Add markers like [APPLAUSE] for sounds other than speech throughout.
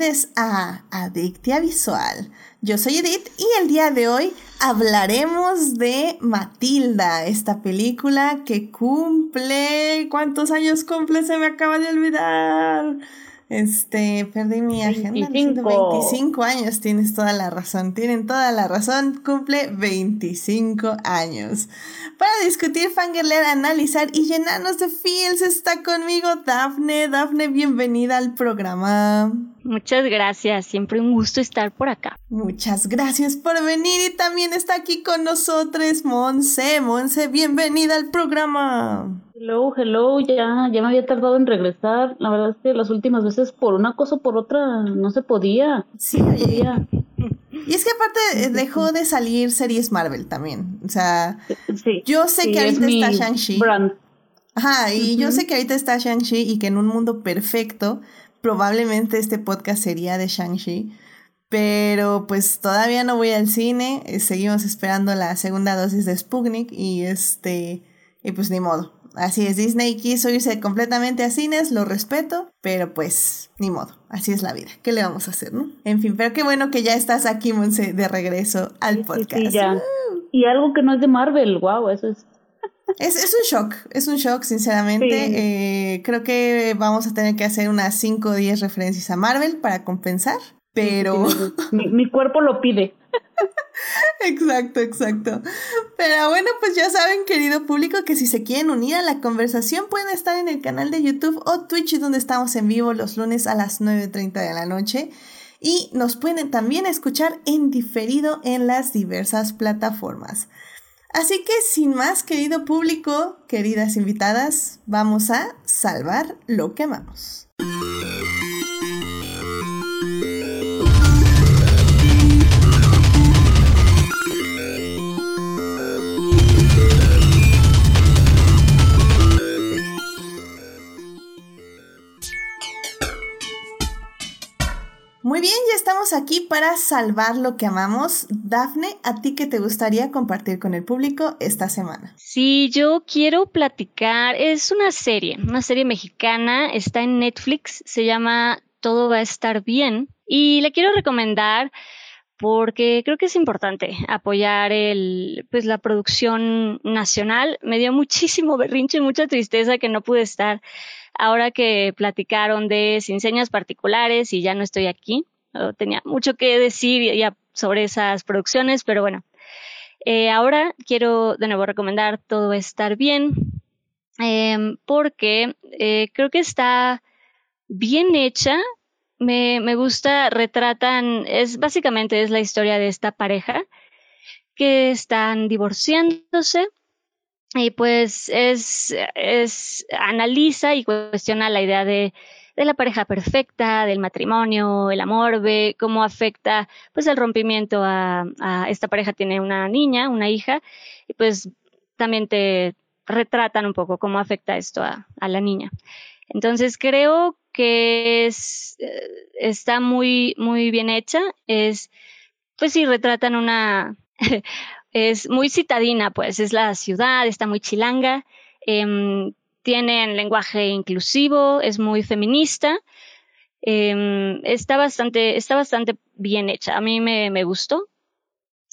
bienvenidos a Adictia Visual. Yo soy Edith y el día de hoy hablaremos de Matilda, esta película que cumple... ¿Cuántos años cumple? Se me acaba de olvidar. Este, perdí mi agenda. 25 años, tienes toda la razón, tienen toda la razón, cumple 25 años. Para discutir, fangirler, analizar y llenarnos de feels está conmigo Dafne. Dafne, bienvenida al programa. Muchas gracias, siempre un gusto estar por acá. Muchas gracias por venir y también está aquí con nosotros Monse. Monse, bienvenida al programa. Hello, hello, ya, ya me había tardado en regresar. La verdad es que las últimas veces por una cosa o por otra no se podía. Sí, podía. Y es que aparte dejó de salir series Marvel también. O sea, yo sé que ahorita está Shang-Chi. Ajá, y yo sé que ahorita está Shang-Chi y que en un mundo perfecto probablemente este podcast sería de Shang-Chi. Pero pues todavía no voy al cine, eh, seguimos esperando la segunda dosis de Sputnik y este, y pues ni modo. Así es, Disney quiso irse completamente a cines, lo respeto, pero pues ni modo, así es la vida. ¿Qué le vamos a hacer, no? En fin, pero qué bueno que ya estás aquí, Monse, de regreso al podcast. Sí, ya. Y algo que no es de Marvel, wow, eso es es, es, un shock, es un shock, sinceramente. Eh, creo que vamos a tener que hacer unas 5 o 10 referencias a Marvel para compensar, pero... mi, mi, cuerpo lo pide. [LAUGHS] [LAUGHS] exacto, exacto. Pero bueno, pues ya saben, querido público, que si se quieren unir a la conversación pueden estar en el canal de YouTube o Twitch, donde estamos en vivo los lunes a las 9.30 de la noche. Y nos pueden también escuchar en diferido en las diversas plataformas. Así que sin más, querido público, queridas invitadas, vamos a salvar lo que amamos. Muy bien, ya estamos aquí para salvar lo que amamos. Dafne, ¿a ti qué te gustaría compartir con el público esta semana? Sí, yo quiero platicar, es una serie, una serie mexicana, está en Netflix, se llama Todo va a estar bien y la quiero recomendar porque creo que es importante apoyar el, pues, la producción nacional. Me dio muchísimo berrinche y mucha tristeza que no pude estar ahora que platicaron de sin particulares y ya no estoy aquí. Tenía mucho que decir ya sobre esas producciones, pero bueno. Eh, ahora quiero de nuevo recomendar Todo Estar Bien, em, porque eh, creo que está bien hecha. Me, me gusta, retratan, es básicamente es la historia de esta pareja que están divorciándose y pues es, es, analiza y cuestiona la idea de, de la pareja perfecta, del matrimonio, el amor, ve cómo afecta pues el rompimiento a, a, esta pareja tiene una niña, una hija, y pues también te retratan un poco cómo afecta esto a, a la niña. Entonces creo que es, está muy, muy bien hecha, es, pues sí, retratan una, [LAUGHS] es muy citadina, pues es la ciudad, está muy chilanga, eh, tienen lenguaje inclusivo, es muy feminista, eh, está bastante, está bastante bien hecha. A mí me, me gustó.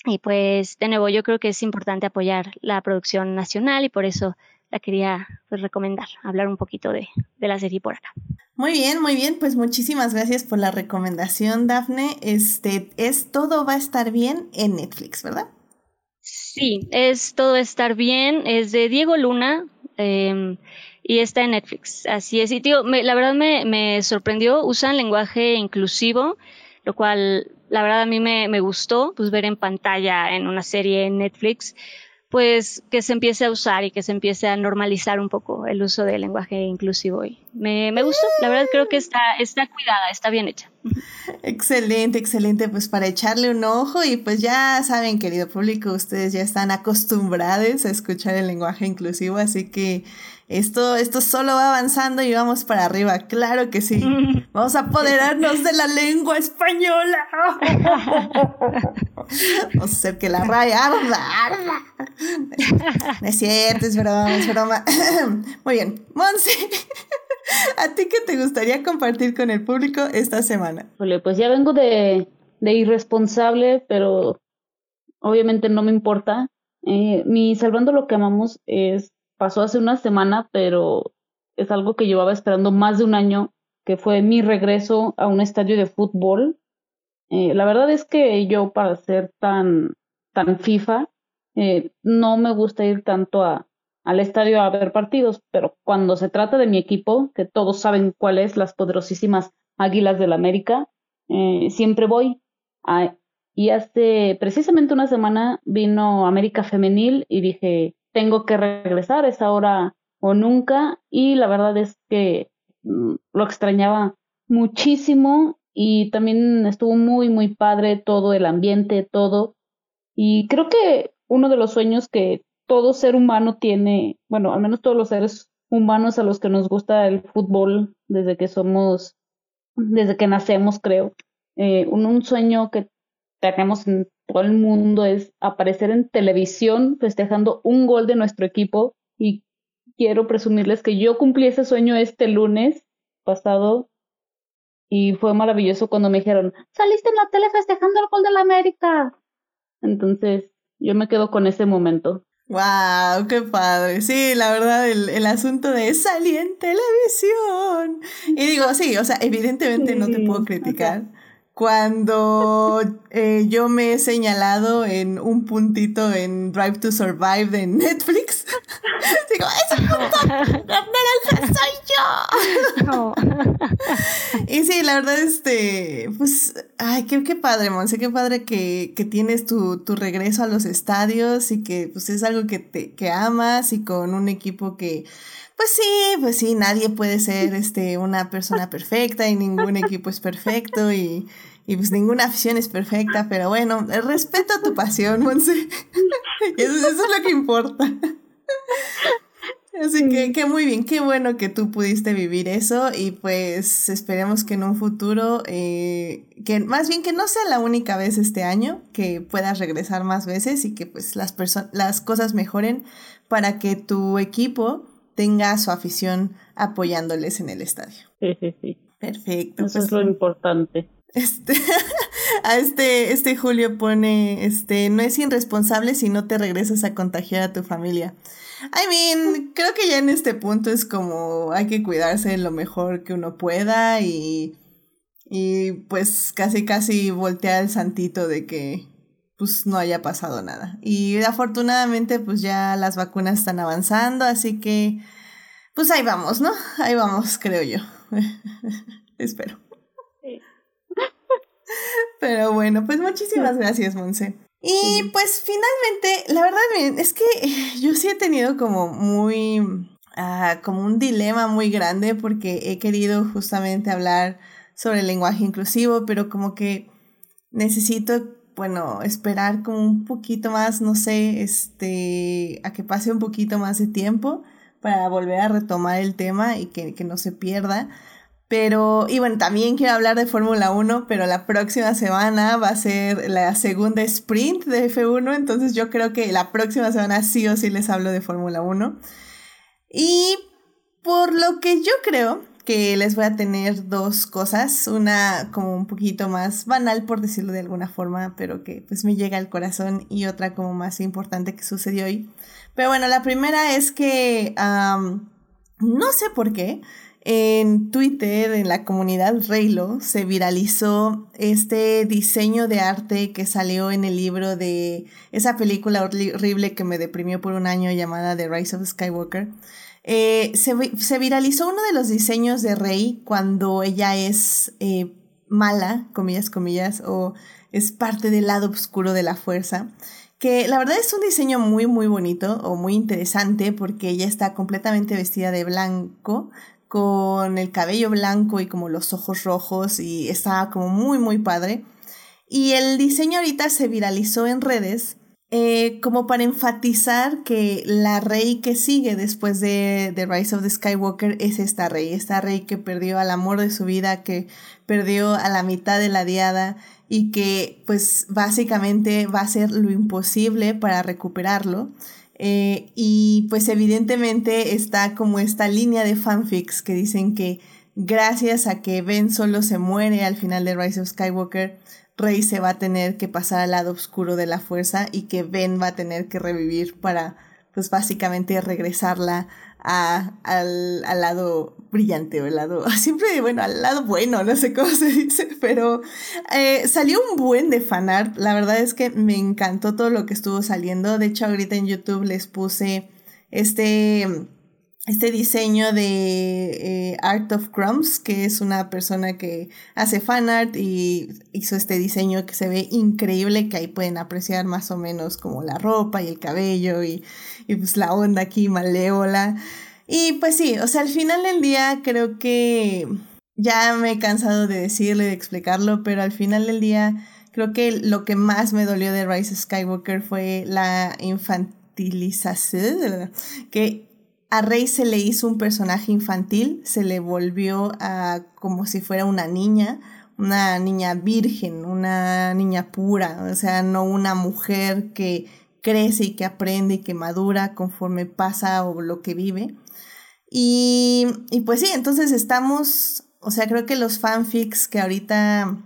Y pues, de nuevo, yo creo que es importante apoyar la producción nacional y por eso la quería pues, recomendar, hablar un poquito de, de, la serie por acá. Muy bien, muy bien, pues muchísimas gracias por la recomendación, Dafne. Este es todo va a estar bien en Netflix, ¿verdad? Sí, es Todo Estar Bien, es de Diego Luna eh, y está en Netflix. Así es, y tío, me, la verdad me, me, sorprendió, usan lenguaje inclusivo, lo cual la verdad a mí me, me gustó, pues ver en pantalla en una serie en Netflix, pues que se empiece a usar y que se empiece a normalizar un poco el uso del lenguaje inclusivo. Y me, me gustó, la verdad creo que está, está cuidada, está bien hecha. Excelente, excelente, pues para echarle un ojo y pues ya saben, querido público, ustedes ya están acostumbrados a escuchar el lenguaje inclusivo, así que esto, esto solo va avanzando y vamos para arriba, claro que sí. [LAUGHS] Vamos a apoderarnos de la lengua española. Vamos a hacer que la raya arda, arda. No es cierto, es broma, es broma. [COUGHS] Muy bien, Monse. [LAUGHS] ¿A ti qué te gustaría compartir con el público esta semana? pues ya vengo de, de irresponsable, pero obviamente no me importa. Eh, mi Salvando lo que amamos es, pasó hace una semana, pero es algo que llevaba esperando más de un año, que fue mi regreso a un estadio de fútbol. Eh, la verdad es que yo para ser tan, tan FIFA, eh, no me gusta ir tanto a, al estadio a ver partidos, pero cuando se trata de mi equipo, que todos saben cuál es, las poderosísimas Águilas del América, eh, siempre voy. y hace precisamente una semana vino América Femenil y dije, tengo que regresar, es ahora o nunca, y la verdad es que mm, lo extrañaba muchísimo y también estuvo muy, muy padre todo el ambiente, todo. Y creo que uno de los sueños que todo ser humano tiene, bueno, al menos todos los seres humanos a los que nos gusta el fútbol desde que somos, desde que nacemos, creo. Eh, un, sueño que tenemos en todo el mundo es aparecer en televisión festejando un gol de nuestro equipo y quiero presumirles que yo cumplí ese sueño este lunes pasado y fue maravilloso cuando me dijeron, saliste en la tele festejando el gol de la América. Entonces, yo me quedo con ese momento. Wow, qué padre. Sí, la verdad, el, el, asunto de salir en televisión. Y digo, sí, o sea, evidentemente no te puedo criticar cuando eh, yo me he señalado en un puntito en Drive to Survive de Netflix, [LAUGHS] digo, ese punto naranja soy yo. [LAUGHS] y sí, la verdad, este, pues, ay, qué, qué padre, Monse, qué padre que, que tienes tu, tu, regreso a los estadios y que pues es algo que, te, que amas y con un equipo que pues sí, pues sí, nadie puede ser este, una persona perfecta y ningún equipo es perfecto y, y pues ninguna afición es perfecta, pero bueno, respeto tu pasión, Monse. [LAUGHS] eso, eso, es lo que importa. Así que, que muy bien, qué bueno que tú pudiste vivir eso y pues esperemos que en un futuro, eh, que más bien que no sea la única vez este año, que puedas regresar más veces y que pues las, las cosas mejoren para que tu equipo tenga su afición apoyándoles en el estadio. Sí, sí, sí. Perfecto. Eso es pues lo importante. Este, [LAUGHS] a este, este Julio pone, este, no es irresponsable si no te regresas a contagiar a tu familia. I mean, creo que ya en este punto es como hay que cuidarse lo mejor que uno pueda y, y pues casi casi voltear el santito de que pues no haya pasado nada. Y afortunadamente pues ya las vacunas están avanzando, así que pues ahí vamos, ¿no? Ahí vamos, creo yo. [LAUGHS] Espero. [LAUGHS] Pero bueno, pues muchísimas gracias, Monse. Y pues finalmente, la verdad es que [LAUGHS] yo sí he tenido como muy, ah, como un dilema muy grande porque he querido justamente hablar sobre el lenguaje inclusivo, pero como que necesito bueno, esperar como un poquito más, no sé, este, a que pase un poquito más de tiempo para volver a retomar el tema y que, que no se pierda. Pero, y bueno, también quiero hablar de Fórmula 1, pero la próxima semana va a ser la segunda sprint de F1, entonces yo creo que la próxima semana sí o sí les hablo de Fórmula 1. Y por lo que yo creo, que les voy a tener dos cosas, una como un poquito más banal por decirlo de alguna forma, pero que pues me llega al corazón y otra como más importante que sucedió hoy. Pero bueno, la primera es que no sé por qué en Twitter, en la comunidad Reylo, se viralizó este diseño de arte que salió en el libro de esa película horrible que me deprimió por un año llamada The Rise of Skywalker. Eh, se, viralizó uno de los diseños de Rey cuando ella es eh, mala, comillas, comillas, o es parte del lado oscuro de la fuerza. Que la verdad es un diseño muy, muy bonito o muy interesante porque ella está completamente vestida de blanco, con el cabello blanco y como los ojos rojos y está como muy, muy padre. Y el diseño ahorita se viralizó en redes eh, como para enfatizar que la rey que sigue después de The Rise of the Skywalker es esta rey, esta rey que perdió al amor de su vida, que perdió a la mitad de la diada y que pues básicamente va a hacer lo imposible para recuperarlo. Eh, y pues evidentemente está como esta línea de fanfics que dicen que gracias a que Ben solo se muere al final de Rise of Skywalker, Rey se va a tener que pasar al lado oscuro de la fuerza y que Ben va a tener que revivir para pues básicamente regresarla al, lado brillante o al lado, [LAUGHS] siempre, bueno, al lado bueno, no sé cómo se dice, pero eh, salió un buen de fanart, la verdad es que me encantó todo lo que estuvo saliendo, de hecho ahorita en YouTube les puse este este diseño de eh, Art of Crumbs, que es una persona que hace fan art y hizo este diseño que se ve increíble, que ahí pueden apreciar más o menos como la ropa y el cabello y, pues la onda aquí malévola. Y pues sí, o sea, al final del día creo que ya me he cansado de decirlo y de explicarlo, pero al final del día creo que lo que más me dolió de Rise Skywalker fue la infantilización, que a Rey se le hizo un personaje infantil, se le volvió a como si fuera una niña, una niña virgen, una niña pura, o sea, no una mujer que crece y que aprende y que madura conforme pasa o lo que vive. Y, y pues sí, entonces estamos, o sea, creo que los fanfics que ahorita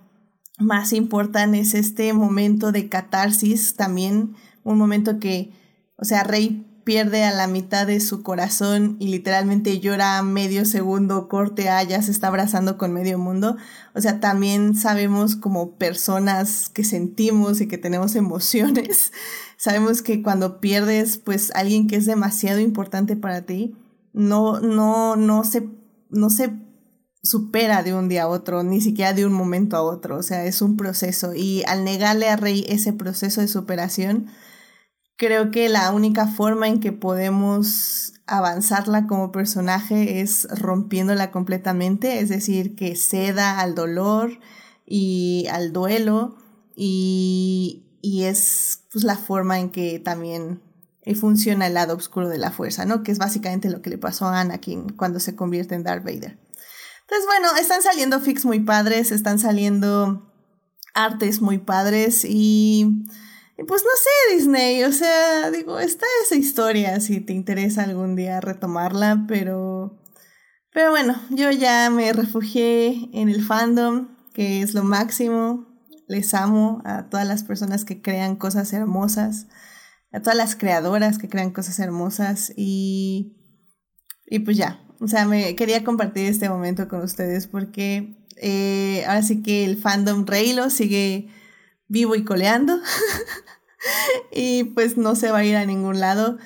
más importan es este momento de catarsis también, un momento que, o sea, Rey pierde a la mitad de su corazón y literalmente llora medio segundo, corte a, ya se está abrazando con medio mundo. O sea, también sabemos como personas que sentimos y que tenemos [LAUGHS] emociones, sabemos que cuando pierdes pues alguien que es demasiado importante para ti, no, no, no se, no se supera de un día a otro, ni siquiera de un momento a otro, o sea, es un proceso. Y al negarle a Rey ese proceso de superación, creo que la única forma en que podemos avanzarla como personaje es rompiéndola completamente, es decir, que ceda al dolor y al duelo y, es pues, la forma en que también funciona el lado oscuro de la fuerza, ¿no? Que es básicamente lo que le pasó a Anakin cuando se convierte en Darth Vader. Entonces, bueno, están saliendo fics muy padres, están saliendo artes muy padres y pues no sé, Disney, o sea, digo, está esa historia si te interesa algún día retomarla, pero... Pero bueno, yo ya me refugié en el fandom, que es lo máximo. Les amo a todas las personas que crean cosas hermosas, a todas las creadoras que crean cosas hermosas y... Y pues ya, o sea, me quería compartir este momento con ustedes porque eh, ahora sí que el fandom Reylo sigue vivo y coleando. [LAUGHS] y pues no se va a ir a ningún lado.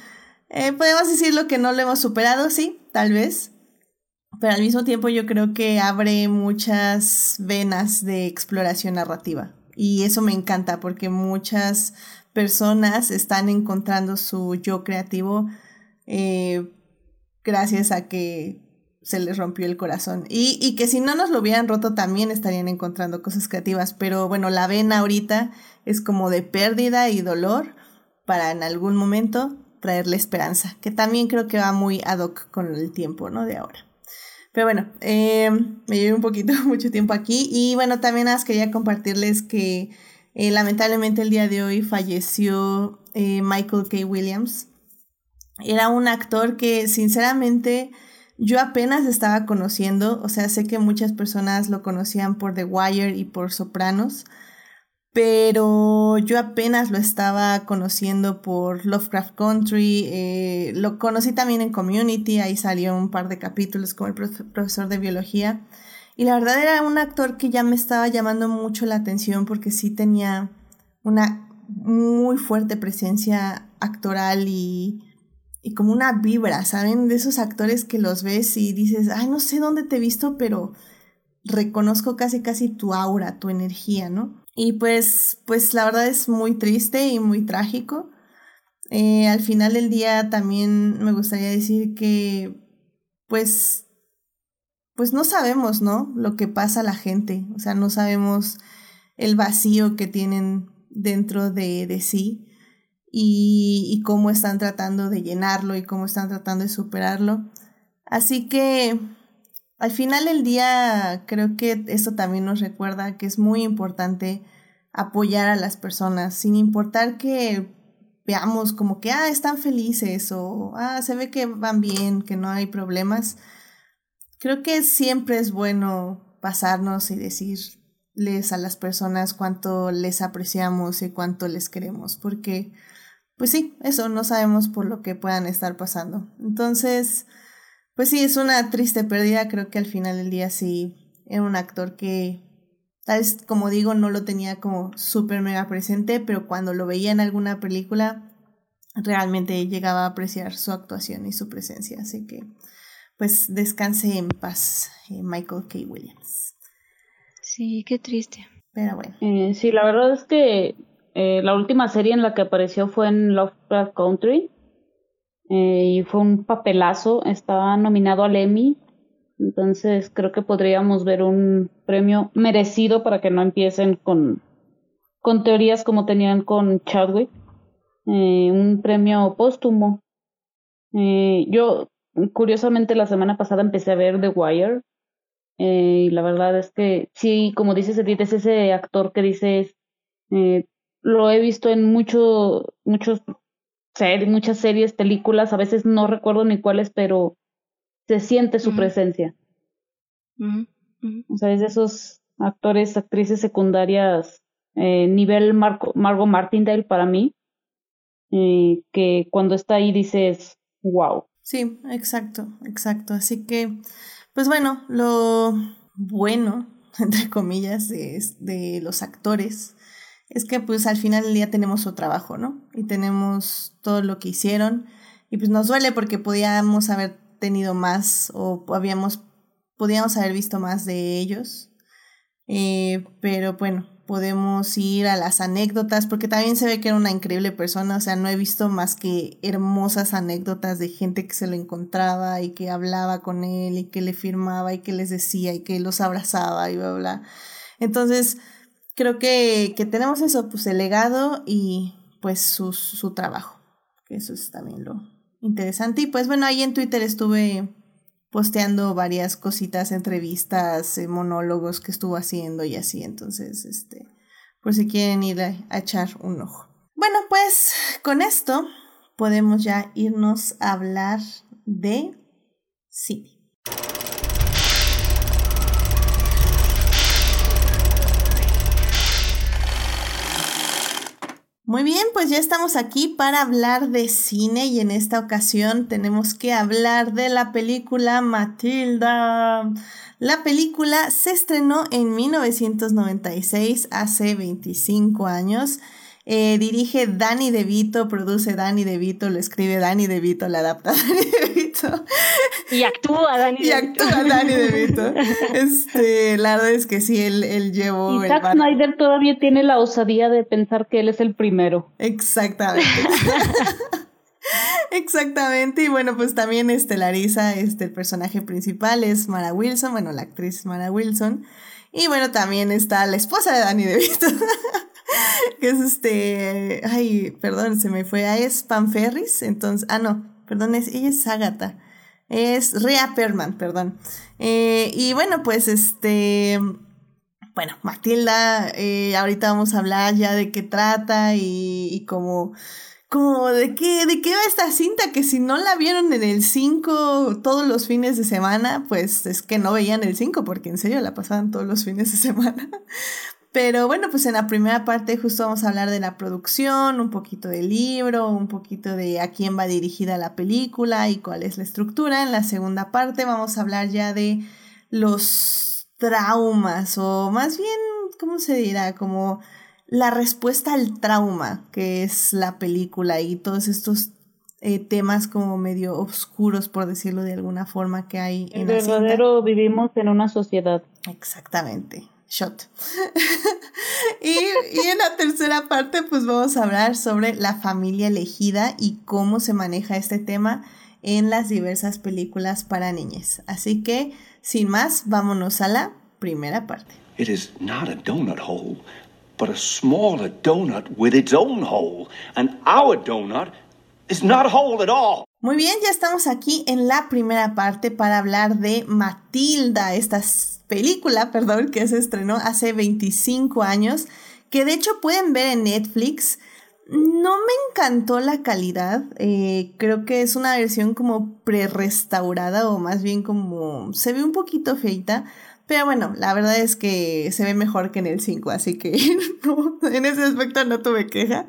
Eh, podemos decirlo que no lo hemos superado, sí, tal vez. Pero al mismo tiempo yo creo que abre muchas venas de exploración narrativa. Y eso me encanta porque muchas personas están encontrando su yo creativo eh, gracias a que se les rompió el corazón. Y, y, que si no nos lo hubieran roto también estarían encontrando cosas creativas. Pero bueno, la vena ahorita es como de pérdida y dolor para en algún momento traerle esperanza, que también creo que va muy ad hoc con el tiempo, ¿no? De ahora. Pero bueno, eh, me llevé un poquito, [LAUGHS] mucho tiempo aquí y bueno, también las quería compartirles que eh, lamentablemente el día de hoy falleció eh, Michael K. Williams. Era un actor que sinceramente yo apenas estaba conociendo, o sea, sé que muchas personas lo conocían por The Wire y por Sopranos, pero yo apenas lo estaba conociendo por Lovecraft Country, eh, lo conocí también en Community, ahí salió un par de capítulos como el profesor de biología, y la verdad era un actor que ya me estaba llamando mucho la atención porque sí tenía una muy fuerte presencia actoral y y como una vibra, ¿saben? De esos actores que los ves y dices, ay, no sé dónde te he visto, pero reconozco casi casi tu aura, tu energía, ¿no? Y pues, pues la verdad es muy triste y muy trágico. Eh, al final del día también me gustaría decir que, pues, pues no sabemos, ¿no? Lo que pasa a la gente, o sea, no sabemos el vacío que tienen dentro de, de sí y, cómo están tratando de llenarlo y cómo están tratando de superarlo. Así que al final del día creo que esto también nos recuerda que es muy importante apoyar a las personas, sin importar que veamos como que, ah, están felices o, ah, se ve que van bien, que no hay problemas. Creo que siempre es bueno pasarnos y decirles a las personas cuánto les apreciamos y cuánto les queremos, porque, pues sí, eso, no sabemos por lo que puedan estar pasando. Entonces, pues sí, es una triste pérdida, creo que al final del día sí era un actor que Tal vez, como digo, no lo tenía como súper mega presente, pero cuando lo veía en alguna película, realmente llegaba a apreciar su actuación y su presencia. Así que, pues, descanse en paz, eh, Michael K. Williams. Sí, qué triste. Pero bueno. Eh, sí, la verdad es que eh, la última serie en la que apareció fue en Lovecraft Country. y fue un papelazo. Estaba nominado al Emmy entonces creo que podríamos ver un premio merecido para que no empiecen con, con teorías como tenían con Chadwick. Eh, un premio póstumo. Eh, yo, curiosamente, la semana pasada empecé a ver The Wire. Eh, y la verdad es que sí, como dices Edith, es ese actor que dices, eh, lo he visto en mucho, muchos ser, muchas series, películas, a veces no recuerdo ni cuáles, pero se siente su presencia. O sea, es de esos actores, actrices secundarias, eh, nivel Marco, Margot Martindale para mí, eh, que cuando está ahí dices, wow. Sí, exacto, exacto. Así que, pues bueno, lo bueno, [LAUGHS] entre comillas, de, de los actores es que pues al final del día tenemos su trabajo, ¿no? Y tenemos todo lo que hicieron y pues nos duele porque podíamos haber tenido más o habíamos, podíamos haber visto más de ellos. Eh, pero bueno, podemos ir a las anécdotas, porque también se ve que era una increíble persona, o sea, no he visto más que hermosas anécdotas de gente que se lo encontraba y que hablaba con él y que le firmaba y que les decía y que los abrazaba y bla, bla. Entonces, creo que, que tenemos eso, pues el legado y pues su, su trabajo, eso es también lo, interesante. Y pues bueno, ahí en Twitter estuve posteando varias cositas, entrevistas, eh, monólogos que estuvo haciendo y así. Entonces, este, por si quieren ir a, a echar un ojo. Bueno, pues con esto podemos ya irnos a hablar de cine. Muy bien, pues ya estamos aquí para hablar de cine y en esta ocasión tenemos que hablar de la película Matilda. La película se estrenó en 1996, hace 25 años. Eh, dirige Danny DeVito, produce Danny DeVito, lo escribe Danny DeVito, la adapta [LAUGHS] Danny DeVito. Y actúa Danny DeVito. Y actúa Danny DeVito. [LAUGHS] Este, la verdad es que sí, él, él llevó. Y Zack Snyder todavía tiene la osadía de pensar que él es el primero. Exactamente. [LAUGHS] Exactamente, y bueno, pues también estelariza este, el personaje principal es Mara Wilson, bueno, la actriz Mara Wilson, y bueno, también está la esposa de Danny DeVito. [LAUGHS] que es este, ay, perdón, se me fue, ah, es Pam Ferris, entonces, ah, no, perdón, es, ella es Agatha, es Rhea Perman, perdón. Eh, y bueno, pues este, bueno, Matilda, eh, ahorita vamos a hablar ya de qué trata y, y como, como de qué, de qué va esta cinta, que si no la vieron en el 5 todos los fines de semana, pues es que no veían el 5, porque en serio la pasaban todos los fines de semana. Pero bueno, pues en la primera parte justo vamos a hablar de la producción, un poquito del libro, un poquito de a quién va dirigida la película y cuál es la estructura. En la segunda parte vamos a hablar ya de los traumas o más bien, ¿cómo se dirá? Como la respuesta al trauma que es la película y todos estos eh, temas como medio oscuros, por decirlo de alguna forma, que hay en El verdadero vivimos en una sociedad. Exactamente shot. [LAUGHS] y, y, en la tercera parte, pues vamos a hablar sobre la familia elegida y cómo se maneja este tema en las diversas películas para niñas. Así que, sin más, vámonos a la primera parte. It is not a donut hole, but a smaller donut with its own hole. And our donut is not a hole at all. Muy bien, ya estamos aquí en la primera parte para hablar de Matilda, esta película, [LAUGHS] perdón, que se estrenó hace 25 años, que de hecho pueden ver en Netflix. No me encantó la calidad. Eh, creo que es una versión como pre-restaurada o más bien como se ve un poquito feita. Pero bueno, la verdad es que se ve mejor que en el 5, así que [LAUGHS] en ese aspecto no tuve queja.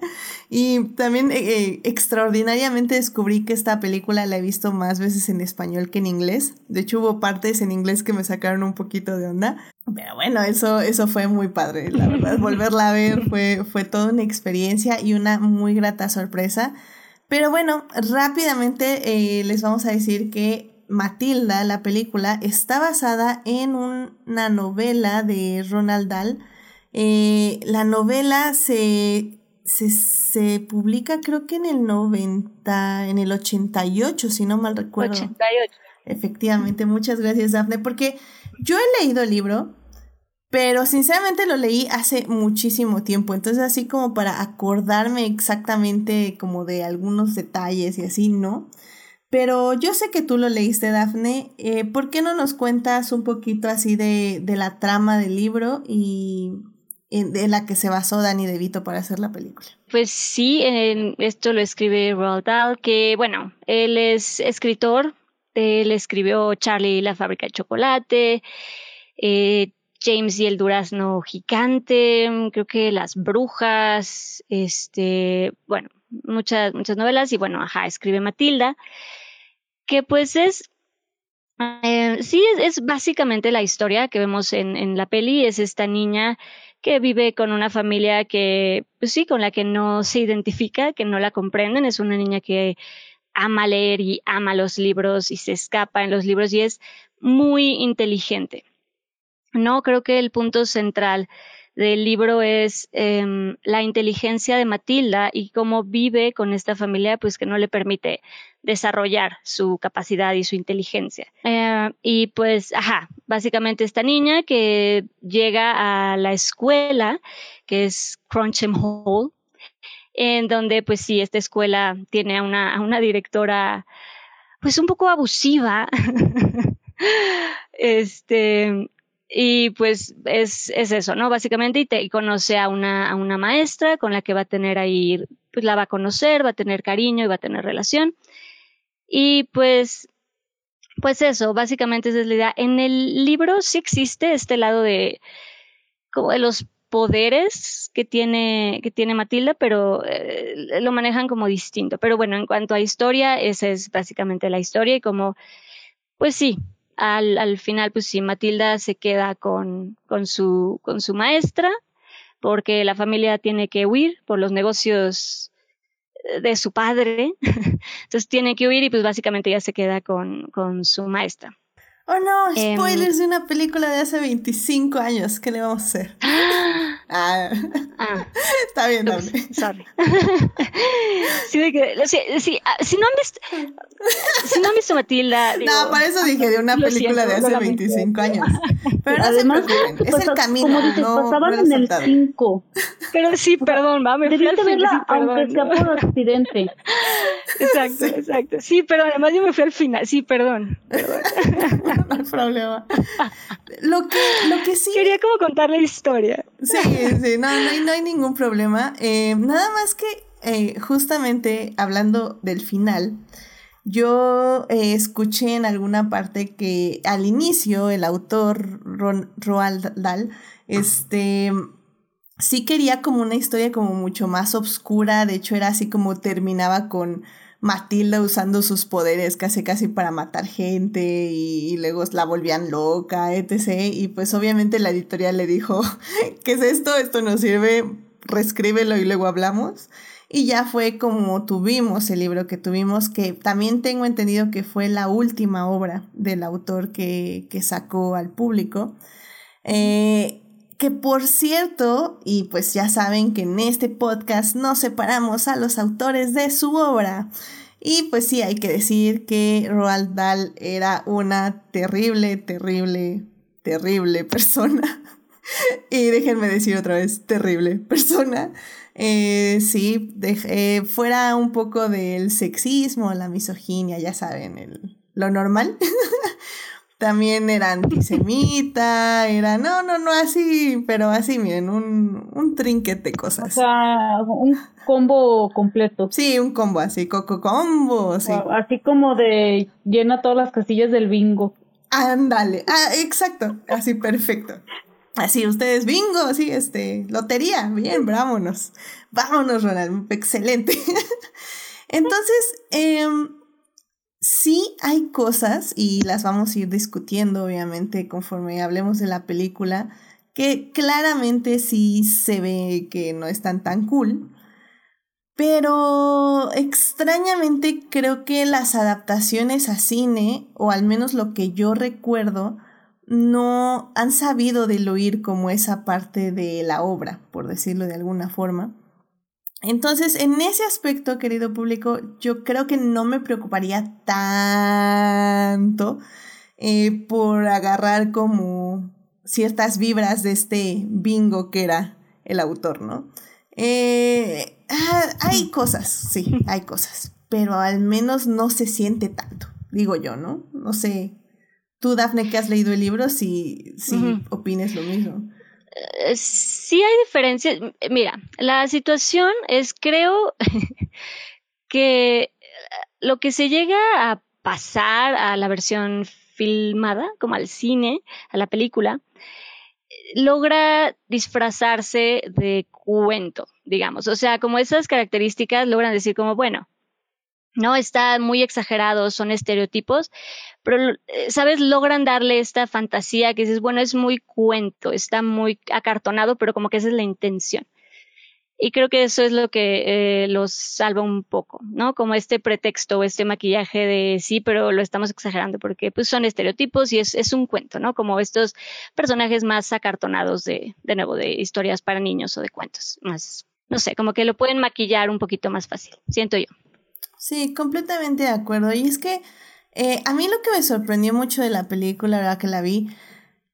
Y también eh, eh, extraordinariamente descubrí que esta película la he visto más veces en español que en inglés. De hecho, hubo partes en inglés que me sacaron un poquito de onda. Pero bueno, eso, eso fue muy padre, la verdad. [LAUGHS] Volverla a ver fue, fue toda una experiencia y una muy grata sorpresa. Pero bueno, rápidamente eh, les vamos a decir que Matilda, la película, está basada en una novela de Ronald Dahl. Eh, la novela se, se, publica creo que en el 90, en el 88, si no mal recuerdo. 88. Efectivamente, muchas gracias Daphne, porque yo he leído el libro, pero sinceramente lo leí hace muchísimo tiempo, entonces así como para acordarme exactamente como de algunos detalles y así, ¿no? Pero yo sé que tú lo leíste, Dafne. Eh, ¿Por qué no nos cuentas un poquito así de, la trama del libro y en, la que se basó Danny DeVito para hacer la película? Pues sí, esto lo escribe Roald Dahl, que bueno, él es escritor. Él escribió Charlie y la fábrica de chocolate, eh, James y el durazno gigante, creo que Las brujas, este, bueno, muchas, muchas novelas y bueno, ajá, escribe Matilda, que pues es, eh, sí, es, básicamente la historia que vemos en, en la peli, es esta niña que vive con una familia que, pues sí, con la que no se identifica, que no la comprenden, es una niña que ama leer y ama los libros y se escapa en los libros y es muy inteligente. No creo que el punto central del libro es em, la inteligencia de Matilda y cómo vive con esta familia, pues que no le permite desarrollar su capacidad y su inteligencia. Eh, y pues, ajá, básicamente esta niña que llega a la escuela, que es Crunchem Hall, en donde pues sí, esta escuela tiene a una, a una directora pues un poco abusiva. [LAUGHS] este, y pues es, es eso, ¿no? Básicamente, y, te, conoce a una, a una maestra con la que va a tener ahí, pues la va a conocer, va a tener cariño y va a tener relación. Y pues, pues eso, básicamente esa es la idea. En el libro sí existe este lado de, como de los poderes que tiene, que tiene Matilda, pero eh, lo manejan como distinto. Pero bueno, en cuanto a historia, esa es básicamente la historia y como, pues sí, al, al final, pues sí, Matilda se queda con, con, su, con su maestra, porque la familia tiene que huir por los negocios de su padre. [LAUGHS] Entonces tiene que huir y pues básicamente ella se queda con, con su maestra. Oh no, em, spoilers de una película de hace 25 años. ¿Qué le vamos a hacer? [GASPS] ah. ah. [LAUGHS] Está bien, dale. Sorry. [LAUGHS] sí, de que, sí, sí, ah, si no han visto, si no han visto Matilda. [LAUGHS] Digo, no, para eso dije de una película de hace 25 años. Pero además, es el camino. Como dices, no, pasaban en el 5. Pero sí, perdón, fui al verla, aunque sea por accidente. Exacto, exacto. Sí, pero además yo me fui al final. Sí, perdón. perdón. [LAUGHS] no hay problema. Lo que, lo que sí. Quería como contar la historia. Sí, sí, no, no, hay, ningún problema. Eh, nada más que eh, justamente hablando del final, yo eh, escuché en alguna parte que al inicio el autor Roald Dahl, este sí quería como una historia como mucho más oscura, de hecho era así como terminaba con Matilda usando sus poderes casi casi para matar gente y, luego la volvían loca, etc. Y pues obviamente la editorial le dijo, [LAUGHS] ¿qué es esto? Esto no sirve, reescríbelo y luego hablamos. Y ya fue como tuvimos el libro que tuvimos, que también tengo entendido que fue la última obra del autor que, que sacó al público. Eh, que por cierto, y pues ya saben que en este podcast no separamos a los autores de su obra. Y pues sí, hay que decir que Roald Dahl era una terrible, terrible, terrible persona. [LAUGHS] y déjenme decir otra vez, terrible persona. Eh, sí, eh, fuera un poco del sexismo, la misoginia, ya saben, lo normal. [LAUGHS] también era antisemita, era, no, no, no, así, pero así, miren, un, un trinquete de cosas. O sea, un combo completo. Sí, un combo así, coco combo, sí. así como de llena todas las casillas del bingo. Ándale, ah, exacto, así perfecto. Así, ustedes bingo, sí, este, lotería, bien, vámonos. Vámonos, Ronald, excelente. [LAUGHS] Entonces, eh, Sí hay cosas, y las vamos a ir discutiendo obviamente conforme hablemos de la película, que claramente sí se ve que no están tan cool. Pero extrañamente creo que las adaptaciones a cine, o al menos lo que yo recuerdo, no han sabido diluir como esa parte de la obra, por decirlo de alguna forma. Entonces, en ese aspecto, querido público, yo creo que no me preocuparía tanto eh, por agarrar como ciertas vibras de este bingo que era el autor, ¿no? Eh, ah, hay cosas, sí, [LAUGHS] hay cosas, pero al menos no se siente tanto, digo yo, ¿no? No sé, tú, Dafne, que has leído el libro, si, si opines lo mismo. Eh, sí hay diferencias. Mira, la situación es, creo, [LAUGHS] que lo que se llega a pasar a la versión filmada, como al cine, a la película, logra disfrazarse de cuento, digamos. O sea, como esas características logran decir como, bueno, no está muy exagerado, son estereotipos, pero, eh, ¿sabes? Logran darle esta fantasía que dices, bueno, es muy cuento, está muy acartonado, pero como que esa es la intención. Y creo que eso es lo que eh, los salva un poco, ¿no? Como este pretexto, este maquillaje de sí, pero lo estamos exagerando porque pues son estereotipos y es, es un cuento, ¿no? Como estos personajes más acartonados de, de nuevo, de historias para niños o de cuentos. Más, no sé, como que lo pueden maquillar un poquito más fácil, siento yo. Sí, completamente de acuerdo. Y es que eh, a mí lo que me sorprendió mucho de la película, la verdad que la vi,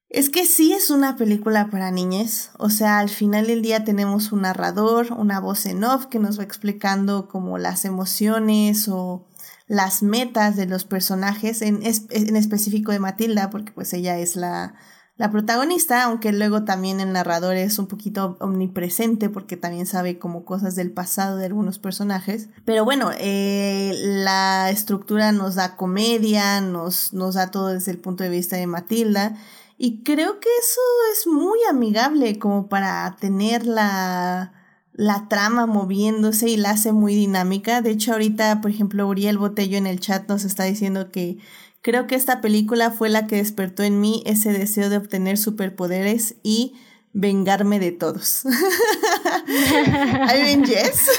es que sí es una película para niñas. O sea, al final del día tenemos un narrador, una voz en off que nos va explicando como las emociones o las metas de los personajes, en, en específico de Matilda, porque pues ella es la, la protagonista, aunque luego también el narrador es un poquito omnipresente porque también sabe como cosas del pasado de algunos personajes. Pero bueno, eh, la estructura nos da comedia, nos, nos da todo desde el punto de vista de Matilda. Y creo que eso es muy amigable como para tener la, la trama moviéndose y la hace muy dinámica. De hecho, ahorita, por ejemplo, Uriel Botello en el chat nos está diciendo que Creo que esta película fue la que despertó en mí ese deseo de obtener superpoderes y vengarme de todos. [LAUGHS] I mean, yes.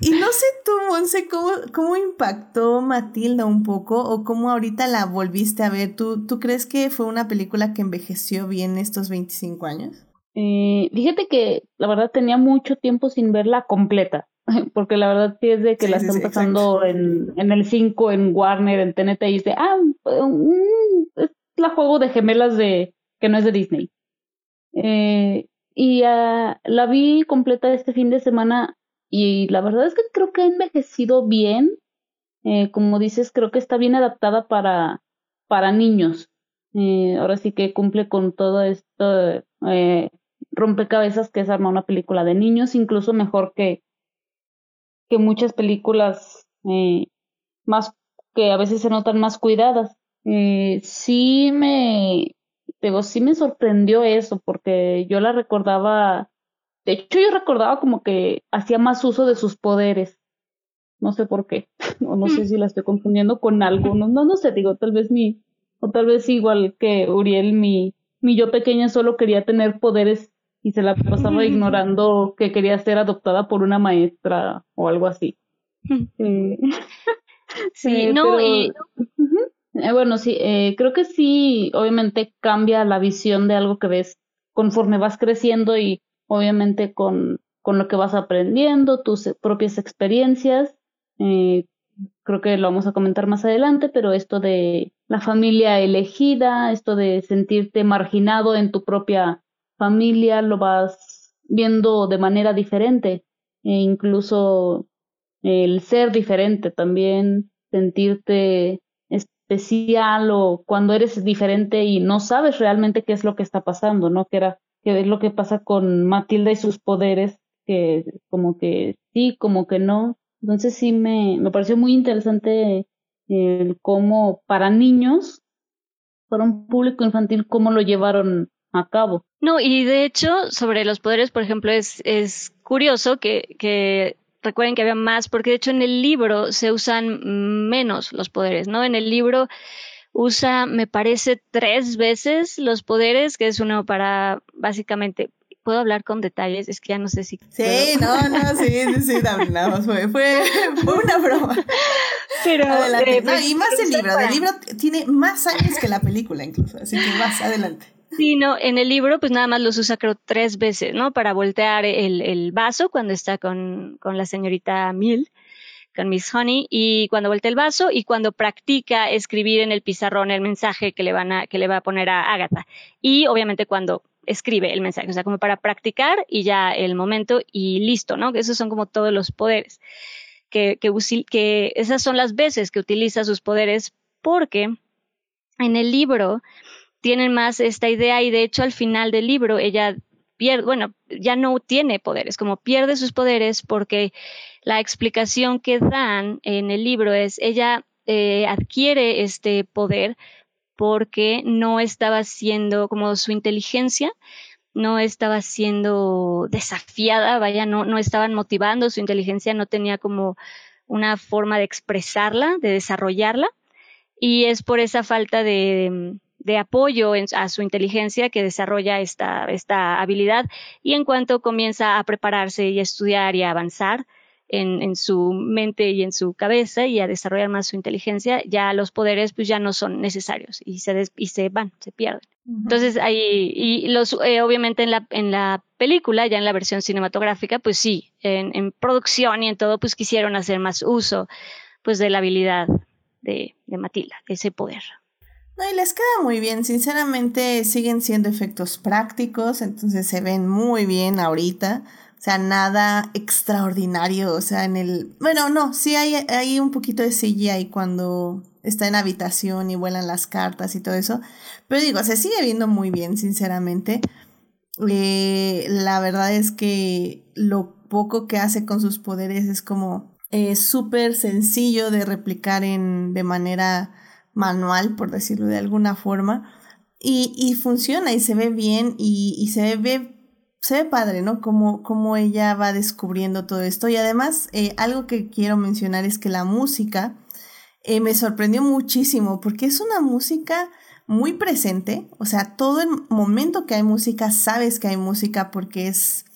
Y, no sé tú, Monse, ¿cómo, ¿cómo, impactó Matilda un poco o cómo ahorita la volviste a ver? ¿Tú, ¿Tú crees que fue una película que envejeció bien estos 25 años? Eh, fíjate que la verdad tenía mucho tiempo sin verla completa. [LAUGHS] porque la verdad sí es de que la están pasando en, en, el 5, en Warner, en TNT, y dice, ah, es la juego de gemelas de que no es de Disney. Eh, y uh, la vi completa este fin de semana y la verdad es que creo que ha envejecido bien. Eh, como dices, creo que está bien adaptada para, para niños. Eh, ahora sí que cumple con todo esto eh, rompecabezas que es armar una película de niños, incluso mejor que, que muchas películas eh, más que a veces se notan más cuidadas. Eh, sí me digo, sí me sorprendió eso porque yo la recordaba, de hecho yo recordaba como que hacía más uso de sus poderes. No sé por qué, [LAUGHS] o no sé mm. si la estoy confundiendo con algo, no, no, no sé, digo, tal vez mi, o tal vez igual que Uriel, mi, mi yo pequeña solo quería tener poderes y se la pasaba ignorando que quería ser adoptada por una maestra o algo así. [LAUGHS] sí, eh, no, y... Eh, bueno, sí, eh, creo que sí, obviamente cambia la visión de algo que ves conforme vas creciendo y obviamente con, con lo que vas aprendiendo, tus propias experiencias. creo que lo vamos a comentar más adelante, pero esto de la familia elegida, esto de sentirte marginado en tu propia familia lo vas viendo de manera diferente e incluso el ser diferente también, sentirte especial o cuando eres diferente y no sabes realmente qué es lo que está pasando, ¿no? Que era que es lo que pasa con Matilda y sus poderes, que como que sí, como que no. Entonces sí me, me pareció muy interesante el cómo para niños, para un público infantil, cómo lo llevaron a cabo. No, y de hecho, sobre los poderes, por ejemplo, es, es curioso que, que recuerden que había más, porque de hecho en el libro se usan menos los poderes, ¿no? En el libro usa, me parece, tres veces los poderes, que es uno para básicamente puedo hablar con detalles, es que ya no sé si. Sí, no, no, sí, sí, sí, nada fue, fue, fue una broma. Pero. Adelante. no, y más el libro, el libro tiene más años que la película, incluso, así que más adelante. Sí, no, en el libro pues nada más los usa creo tres veces, ¿no? Para voltear el, el vaso cuando está con, con la señorita Mill con Miss Honey y cuando voltea el vaso y cuando practica escribir en el pizarrón el mensaje que le van a que le va a poner a Agatha y obviamente cuando escribe el mensaje, o sea, como para practicar y ya el momento y listo, ¿no? Esos son como todos los poderes. Que, que, que esas son las veces que utiliza sus poderes porque en el libro tienen más esta idea y de hecho al final del libro ella pierde, bueno, ya no tiene poderes, como pierde sus poderes porque la explicación que dan en el libro es ella eh, adquiere este poder porque no estaba siendo como su inteligencia no estaba siendo desafiada, vaya, no, no estaban motivando su inteligencia, no tenía como una forma de expresarla, de desarrollarla, y es por esa falta de, de apoyo a su inteligencia que desarrolla esta, esta habilidad y en cuanto comienza a prepararse y a estudiar y a avanzar, en, su mente y en su cabeza y a desarrollar más su inteligencia, ya los poderes pues ya no son necesarios y se, y se van, se pierden. Entonces ahí, y los, eh, obviamente en la, en la película, ya en la versión cinematográfica, pues sí, en, en producción y en todo, pues quisieron hacer más uso pues de la habilidad de, de Matilda, de ese poder. No, y les queda muy bien, sinceramente siguen siendo efectos prácticos, entonces se ven muy bien ahorita. O sea, nada extraordinario. O sea, en el. Bueno, no, sí hay, hay un poquito de CGI cuando está en habitación y vuelan las cartas y todo eso. Pero digo, se sigue viendo muy bien, sinceramente. Eh, la verdad es que lo poco que hace con sus poderes es como eh, súper sencillo de replicar en, de manera manual, por decirlo de alguna forma. Y, y funciona y se ve bien y, y se ve se ve padre, ¿no? Como, como ella va descubriendo todo esto. Y además, eh, algo que quiero mencionar es que la música eh, me sorprendió muchísimo porque es una música muy presente. O sea, todo el momento que hay música, sabes que hay música porque es,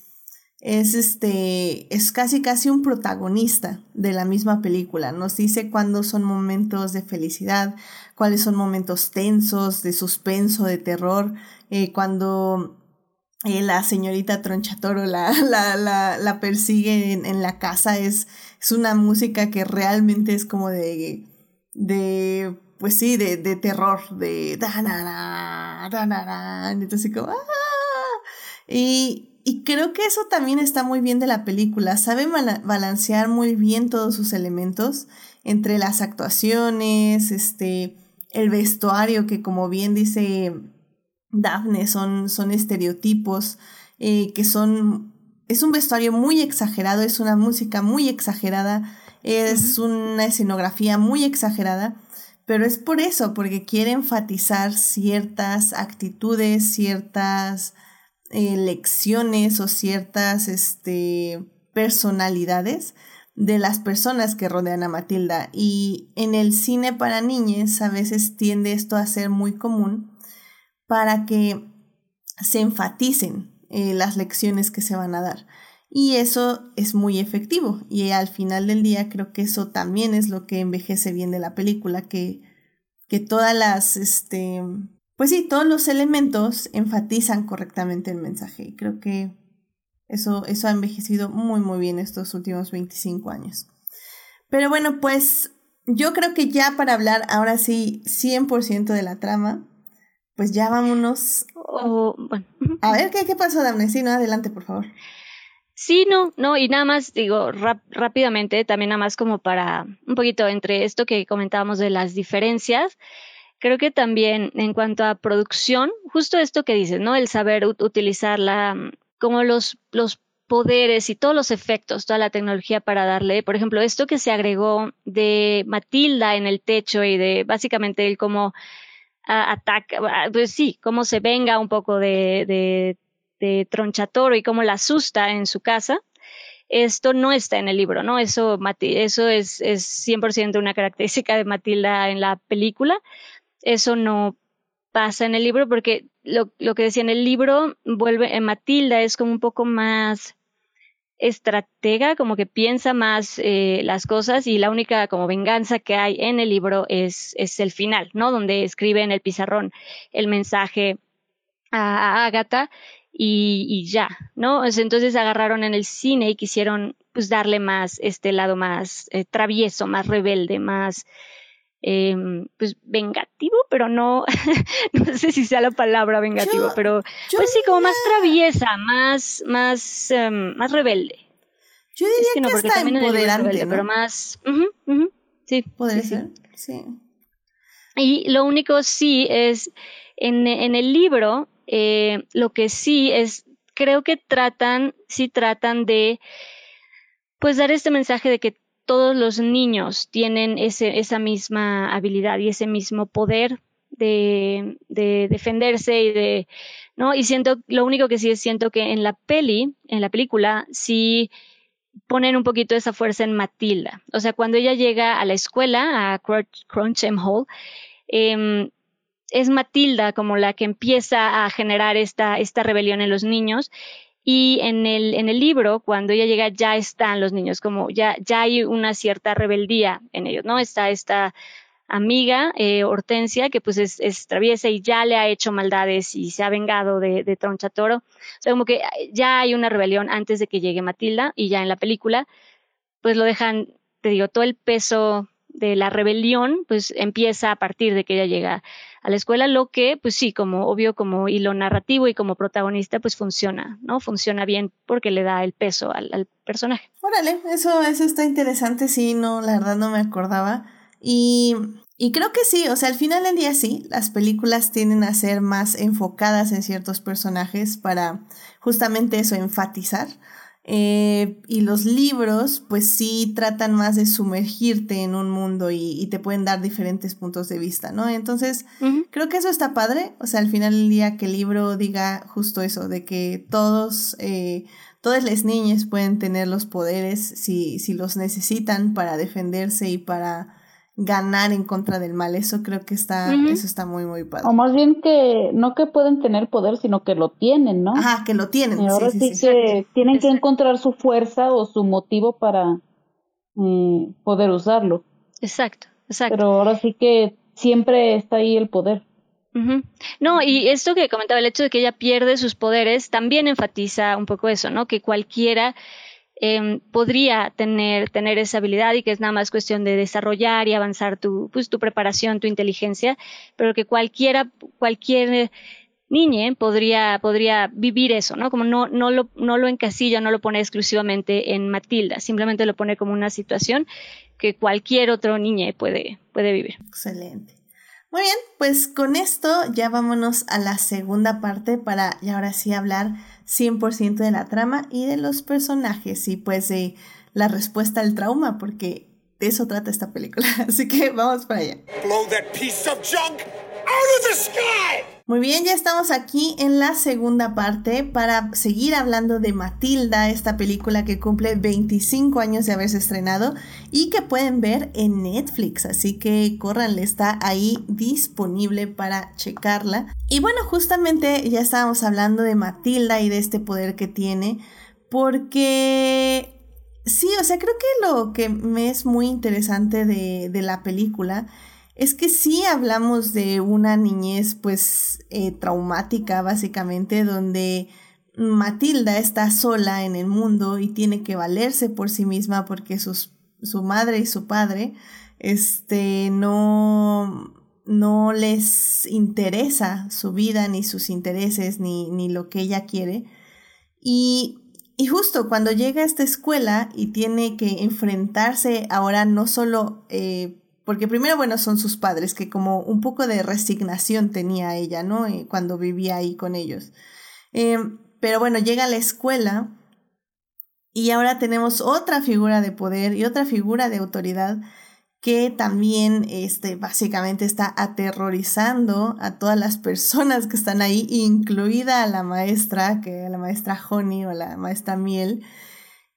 es este, es casi casi un protagonista de la misma película. Nos dice cuándo son momentos de felicidad, cuáles son momentos tensos, de suspenso, de terror, eh, cuando eh, la señorita Tronchatoro la, [LAUGHS] la, la, la persigue en, la casa, es, es una música que realmente es como de, de pues sí, de, de terror, de entonces como ¡ah! y, y creo que eso también está muy bien de la película, sabe balancear muy bien todos sus elementos entre las actuaciones, este, el vestuario que como bien dice Daphne son, son estereotipos eh, que son... Es un vestuario muy exagerado, es una música muy exagerada, es una escenografía muy exagerada, pero es por eso, porque quiere enfatizar ciertas actitudes, ciertas eh, lecciones o ciertas este, personalidades de las personas que rodean a Matilda. Y en el cine para niñas a veces tiende esto a ser muy común para que se enfaticen eh, las lecciones que se van a dar. Y eso es muy efectivo. Y al final del día creo que eso también es lo que envejece bien de la película, que, que todas las, este, pues sí, todos los elementos enfatizan correctamente el mensaje. Y creo que eso, eso ha envejecido muy, muy bien estos últimos 25 años. Pero bueno, pues yo creo que ya para hablar ahora sí 100% de la trama, pues ya vámonos. A ver, ¿qué, qué pasó, Daphne? Sí, no, adelante, por favor. Sí, no, no, y nada más digo rápidamente, también nada más como para un poquito entre esto que comentábamos de las diferencias, creo que también en cuanto a producción, justo esto que dices, ¿no? El saber utilizarla mm, como los, los poderes y todos los efectos, toda la tecnología para darle, por ejemplo, esto que se agregó de Matilda en el techo y de básicamente el cómo ataca, pues sí, cómo se venga un poco de, de de Tronchatoro y cómo la asusta en su casa, esto no está en el libro, ¿no? Eso, eso es, es 100% una característica de Matilda en la película. Eso no pasa en el libro porque lo, lo que decía en el libro vuelve, en Matilda es como un poco más estratega, como que piensa más eh, las cosas y la única como venganza que hay en el libro es, es el final, ¿no? Donde escribe en el pizarrón el mensaje a Agatha y, ya, ¿no? Entonces agarraron en el cine y quisieron pues darle más este lado más eh, travieso, más rebelde, más em, pues vengativo, pero no, [LAUGHS] no sé si sea la palabra vengativo, pero pues sí, como más traviesa, más, más, em, más rebelde. Yo diría que, no, porque también empoderante, rebelde, pero más, sí. Podría ser, sí. Y lo único sí es, en, en el libro, eh, lo que sí es, creo que tratan, sí tratan de, pues dar este mensaje de que todos los niños tienen esa misma habilidad y ese mismo poder de, de, defenderse y de, ¿no? Y siento, lo único que sí es siento que en la peli, en la película, sí ponen un poquito esa fuerza en Matilda. O sea, cuando ella llega a la escuela, a Crunchem Hall, eh, es Matilda como la que empieza a generar esta rebelión en los niños. Y en el, en el libro, cuando ella llega, ya están los niños, como ya, ya hay una cierta rebeldía en ellos, ¿no? Está esta amiga, eh, Hortensia, que pues es, traviesa y ya le ha hecho maldades y se ha vengado de, de Tronchatoro. O sea, como que ya hay una rebelión antes de que llegue Matilda y ya en la película, pues lo dejan, te digo, todo el peso de la rebelión, pues empieza a partir de que ella llega a la escuela, lo que, pues sí, como obvio, como hilo narrativo y como protagonista, pues funciona, ¿no? Funciona bien porque le da el peso al, personaje. Órale, eso, eso está interesante, sí, no, la verdad no me acordaba. Y, y creo que sí, o sea, al final del día sí, las películas tienden a ser más enfocadas en ciertos personajes para justamente eso, enfatizar. Eh, y los libros, pues sí tratan más de sumergirte en un mundo y, te pueden dar diferentes puntos de vista, ¿no? Entonces, creo que eso está padre. O sea, al final del día que el libro diga justo eso, de que todos, eh, todas las niñas pueden tener los poderes si, si los necesitan para defenderse y para ganar en contra del mal. Eso creo que está, eso está muy, muy padre. O más bien que no que pueden tener poder, sino que lo tienen, ¿no? Ajá, que lo tienen. Y ahora sí, que tienen que encontrar su fuerza o su motivo para eh, poder usarlo. Exacto, exacto. Pero ahora sí que siempre está ahí el poder. No, y esto que comentaba, el hecho de que ella pierde sus poderes, también enfatiza un poco eso, ¿no? Que cualquiera Em, podría tener, tener esa habilidad y que es nada más cuestión de desarrollar y avanzar tu, pues, tu preparación, tu inteligencia, pero que cualquiera, cualquier niña podría, podría vivir eso, ¿no? Como no, no, lo, no lo encasilla, no lo pone exclusivamente en Matilda, simplemente lo pone como una situación que cualquier otro niño puede, puede vivir. Excelente. Muy bien, pues con esto ya vámonos a la segunda parte para y ahora sí hablar 100% de la trama y de los personajes y pues de la respuesta al trauma, porque de eso trata esta película. [LAUGHS] Así que vamos para allá. Muy bien, ya estamos aquí en la segunda parte para seguir hablando de Matilda, esta película que cumple 25 años de haberse estrenado y que pueden ver en Netflix, así que córranle, está ahí disponible para checarla. Y bueno, justamente ya estábamos hablando de Matilda y de este poder que tiene, porque sí, o sea, creo que lo que me es muy interesante de, de la película es que sí hablamos de una niñez pues eh, traumática básicamente donde Matilda está sola en el mundo y tiene que valerse por sí misma porque sus, su madre y su padre este no no les interesa su vida ni sus intereses ni, ni lo que ella quiere. Y y justo cuando llega a esta escuela y tiene que enfrentarse ahora no solo, eh, porque primero, bueno, son sus padres, que como un poco de resignación tenía ella, ¿no? Eh, cuando vivía ahí con ellos. Em, pero bueno, llega a la escuela y ahora tenemos otra figura de poder y otra figura de autoridad que también este, básicamente está aterrorizando a todas las personas que están ahí, incluida a la maestra, que la maestra Honey o la maestra Miel.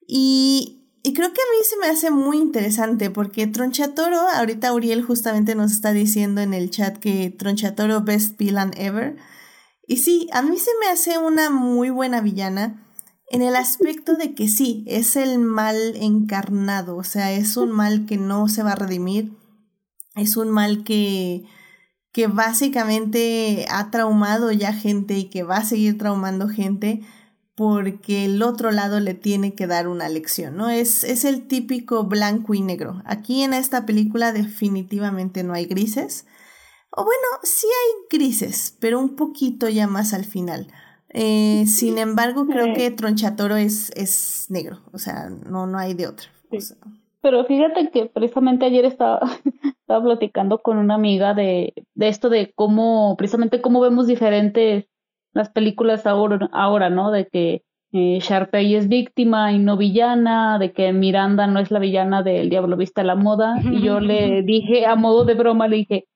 Y, y creo que a mí se me hace muy interesante porque Tronchatoro, ahorita Uriel justamente nos está diciendo en el chat que Tronchatoro best villain ever. Y sí, a mí se me hace una muy buena villana en el aspecto de que sí, es el mal encarnado, o sea, es un mal que no se va a redimir, es un mal que, que básicamente ha traumado ya gente y que va a seguir traumando gente porque el otro lado le tiene que dar una lección, ¿no? Es, es el típico blanco y negro. Aquí en esta película definitivamente no hay grises. O bueno, sí hay grises, pero un poquito ya más al final. Eh, sin embargo, creo que Tronchatoro es, es negro, o sea, no, no hay de otra. Pero fíjate que precisamente ayer estaba, [LAUGHS] estaba platicando con una amiga de, de esto de cómo, precisamente cómo vemos diferentes las películas ahora, ahora ¿no? De que eh, Sharpay es víctima y no villana, de que Miranda no es la villana del Diablo Vista a la Moda. Y yo le dije, a modo de broma, le dije,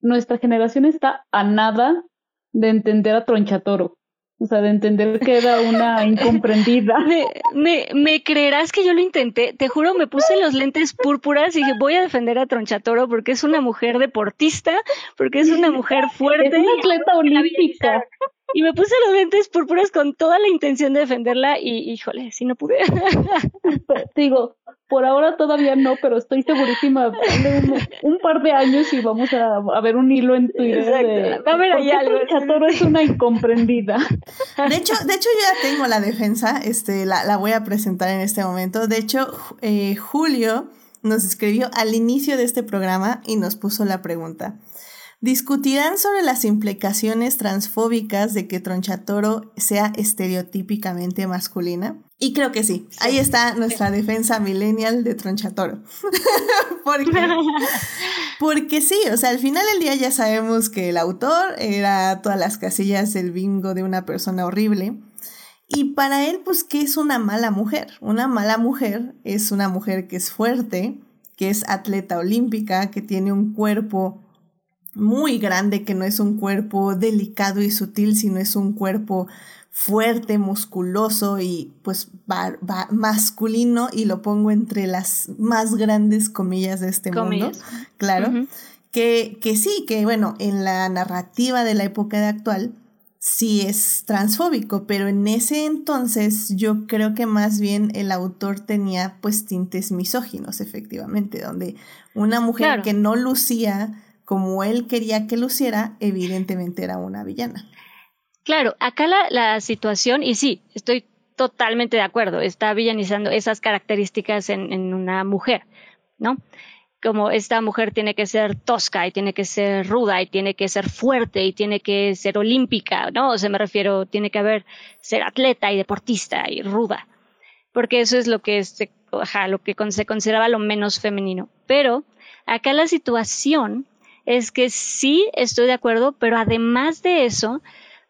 nuestra generación está a nada de entender a Tronchatoro. O sea, de entender que era una [LAUGHS] incomprendida. Me, me, creerás que yo lo intenté. Te juro, me puse los lentes púrpuras y dije, voy a defender a Tronchatoro porque es una mujer deportista, porque es una [LAUGHS] mujer fuerte. Es una atleta olímpica. Y me puse los lentes púrpuras con toda la intención de defenderla y, híjole, si no pude. [LAUGHS] Digo, por ahora todavía no, pero estoy segurísima un, un par de años y vamos a, ver un hilo en Twitter de Va a ver allá Chatoro es una incomprendida. De hecho, de hecho yo ya tengo la defensa, este, la, la voy a presentar en este momento. De hecho, eh, Julio nos escribió al inicio de este programa y nos puso la pregunta. Discutirán sobre las implicaciones transfóbicas de que Tronchatoro sea estereotípicamente masculina. Y creo que sí. Ahí está nuestra defensa millennial de Tronchatoro. [LAUGHS] porque, [LAUGHS] porque sí, o sea, al final del día ya sabemos que el autor era todas las casillas del bingo de una persona horrible. Y para él, pues, ¿qué es una mala mujer? Una mala mujer es una mujer que es fuerte, que es atleta olímpica, que tiene un cuerpo muy grande, que no es un cuerpo delicado y sutil, sino es un cuerpo fuerte, musculoso y pues masculino y lo pongo entre las más grandes comillas de este mundo, claro, que, que sí, que bueno, en la narrativa de la época de actual sí es transfóbico, pero en ese entonces yo creo que más bien el autor tenía pues tintes misóginos, efectivamente, donde una mujer que no lucía como él quería que luciera, evidentemente era una villana. Claro, acá la, situación, y sí, estoy totalmente de acuerdo, está villanizando esas características en, una mujer, ¿no? Como esta mujer tiene que ser tosca y tiene que ser ruda y tiene que ser fuerte y tiene que ser olímpica, ¿no? O sea, me refiero, tiene que haber ser atleta y deportista y ruda, porque eso es lo que, se, lo que se consideraba lo menos femenino. Pero acá la situación es que sí estoy de acuerdo, pero además de eso,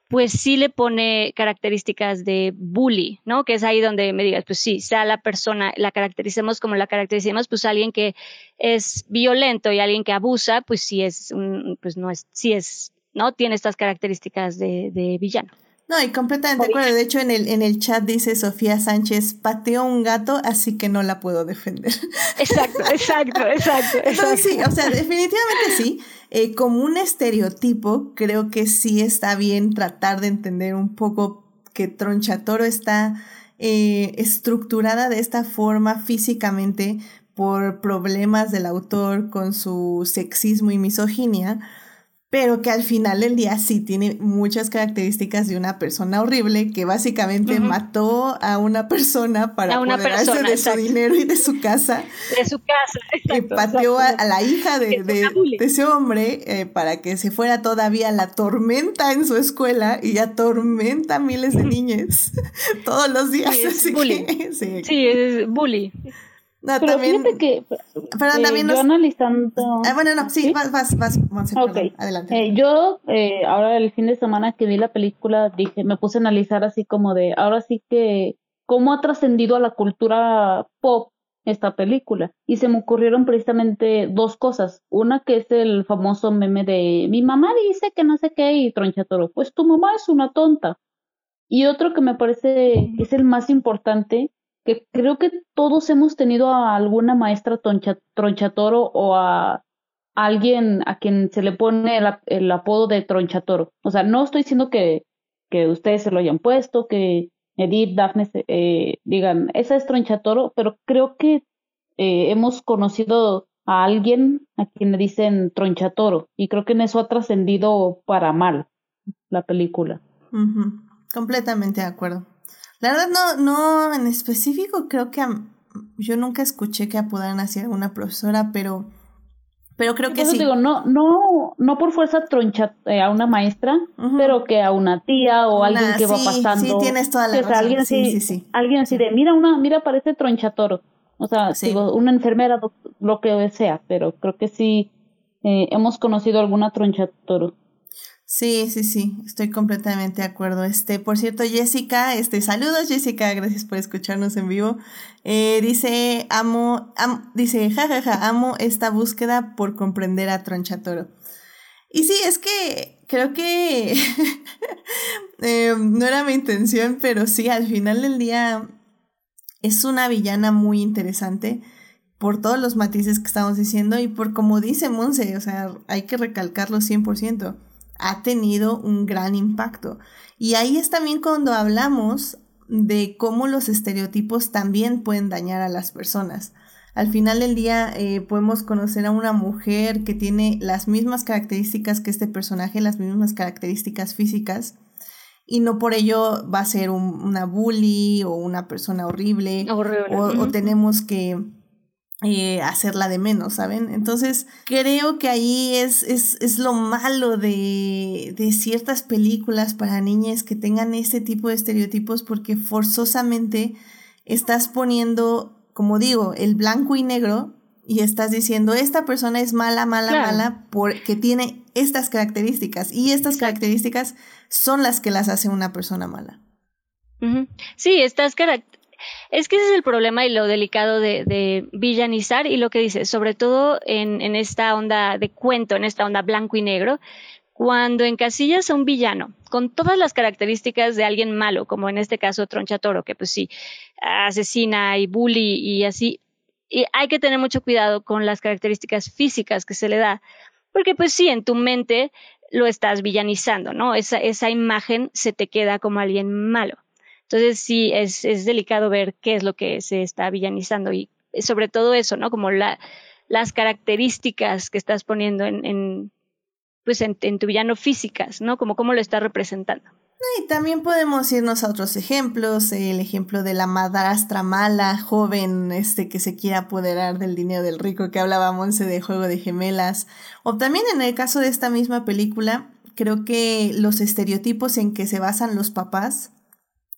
pues sí le pone características de bully, ¿no? Que es ahí donde me digas, pues sí, sea la persona, la caractericemos como la caractericemos, pues alguien que es violento y alguien que abusa, pues sí es, un, pues no es, sí es, ¿no? Tiene estas características de, de villano. No, y completamente de acuerdo. De hecho, en el, en el chat dice Sofía Sánchez, pateó un gato, así que no la puedo defender. Exacto, exacto, exacto. [LAUGHS] Entonces, sí, o sea, definitivamente sí. Eh, como un estereotipo, creo que sí está bien tratar de entender un poco que Tronchatoro está eh, estructurada de esta forma físicamente por problemas del autor con su sexismo y misoginia pero que al final del día sí tiene muchas características de una persona horrible que básicamente mató a una persona para apoderarse de su dinero y de su casa. De su casa, Y pateó a, la hija de, ese hombre eh, para que se fuera todavía la tormenta en su escuela y atormenta a miles de [LAUGHS] niñas [LAUGHS] todos los días. Sí, es [LAUGHS] sí. es bully. No, pero también, fíjate que pero eh, también yo analizando ah, bueno no sí, vas vas vas adelante. Eh, yo eh, ahora el fin de semana que vi la película dije me puse a analizar así como de ahora sí que cómo ha trascendido a la cultura pop esta película y se me ocurrieron precisamente dos cosas. Una que es el famoso meme de mi mamá dice que no sé qué y tronchatoro pues tu mamá es una tonta. Y otro que me parece que es el más importante creo que todos hemos tenido a alguna maestra tronchatoro o a alguien a quien se le pone el, apodo de tronchatoro. O sea, no estoy diciendo que, que ustedes se lo hayan puesto, que Edith, Daphne eh, digan, esa es tronchatoro, pero creo que eh, hemos conocido a alguien a quien le dicen tronchatoro y creo que en eso ha trascendido para mal la película. Completamente de acuerdo. La verdad no, no en específico creo que yo nunca escuché que apodaran así a una profesora, pero pero creo que sí. digo, no, no, no por fuerza troncha eh, a una maestra, pero que a una tía o alguien que va pasando. Sí, tienes toda la razón. Alguien sí, sí, Alguien así de, mira una, mira parece tronchatoro. O sea, digo, una enfermera, lo que sea, pero creo que sí eh, hemos conocido alguna tronchatoro. Sí, sí, sí, estoy completamente de acuerdo. Este, por cierto, Jessica, este, saludos Jessica, gracias por escucharnos en vivo. Eh, dice, amo, dice, jajaja, ja, ja, amo esta búsqueda por comprender a Tronchatoro. Y sí, es que creo que [LAUGHS] eh, no era mi intención, pero sí, al final del día es una villana muy interesante por todos los matices que estamos diciendo y por como dice Monse, o sea, hay que recalcarlo 100% ha tenido un gran impacto. Y ahí es también cuando hablamos de cómo los estereotipos también pueden dañar a las personas. Al final del día eh, podemos conocer a una mujer que tiene las mismas características que este personaje, las mismas características físicas, y no por ello va a ser una bully o una persona horrible, o tenemos que eh, hacerla de menos, ¿saben? Entonces, creo que ahí es, es, es lo malo de, de, ciertas películas para niñas que tengan este tipo de estereotipos porque forzosamente estás poniendo, como digo, el blanco y negro y estás diciendo, esta persona es mala, mala, mala porque tiene estas características y estas características son las que las hace una persona mala. Sí, estas características es que ese es el problema y lo delicado de, villanizar y lo que dice, sobre todo en, esta onda de cuento, en esta onda blanco y negro, cuando encasillas a un villano con todas las características de alguien malo, como en este caso Tronchatoro, que pues sí, asesina y bully y así, y hay que tener mucho cuidado con las características físicas que se le da, porque pues sí, en tu mente lo estás villanizando, ¿no? Esa, esa imagen se te queda como alguien malo. Entonces sí, es, delicado ver qué es lo que se está villanizando y sobre todo eso, ¿no? Como la, las características que estás poniendo en, en pues en, tu villano físicas, ¿no? Como cómo lo está representando. Y también podemos irnos a otros ejemplos, el ejemplo de la madrastra mala, joven, este que se quiere apoderar del dinero del rico que hablaba Monse de Juego de Gemelas, o también en el caso de esta misma película, creo que los estereotipos en que se basan los papás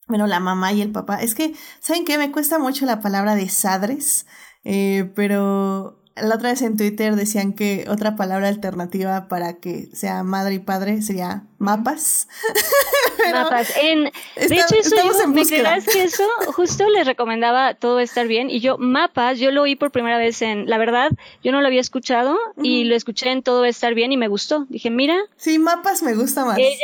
bueno, la mamá y el papá. Es que, ¿saben qué? Me cuesta mucho la palabra de sadres, eh, pero la otra vez en Twitter decían que otra palabra alternativa para que sea madre y padre sería mapas. [LAUGHS] mapas. En, de hecho, eso yo, ¿me creerás que eso [LAUGHS] justo les recomendaba todo estar bien? Y yo, mapas, yo lo oí por primera vez en, la verdad, yo no lo había escuchado y lo escuché en todo estar bien y me gustó. Dije, mira. Sí, mapas me gusta más. Ella,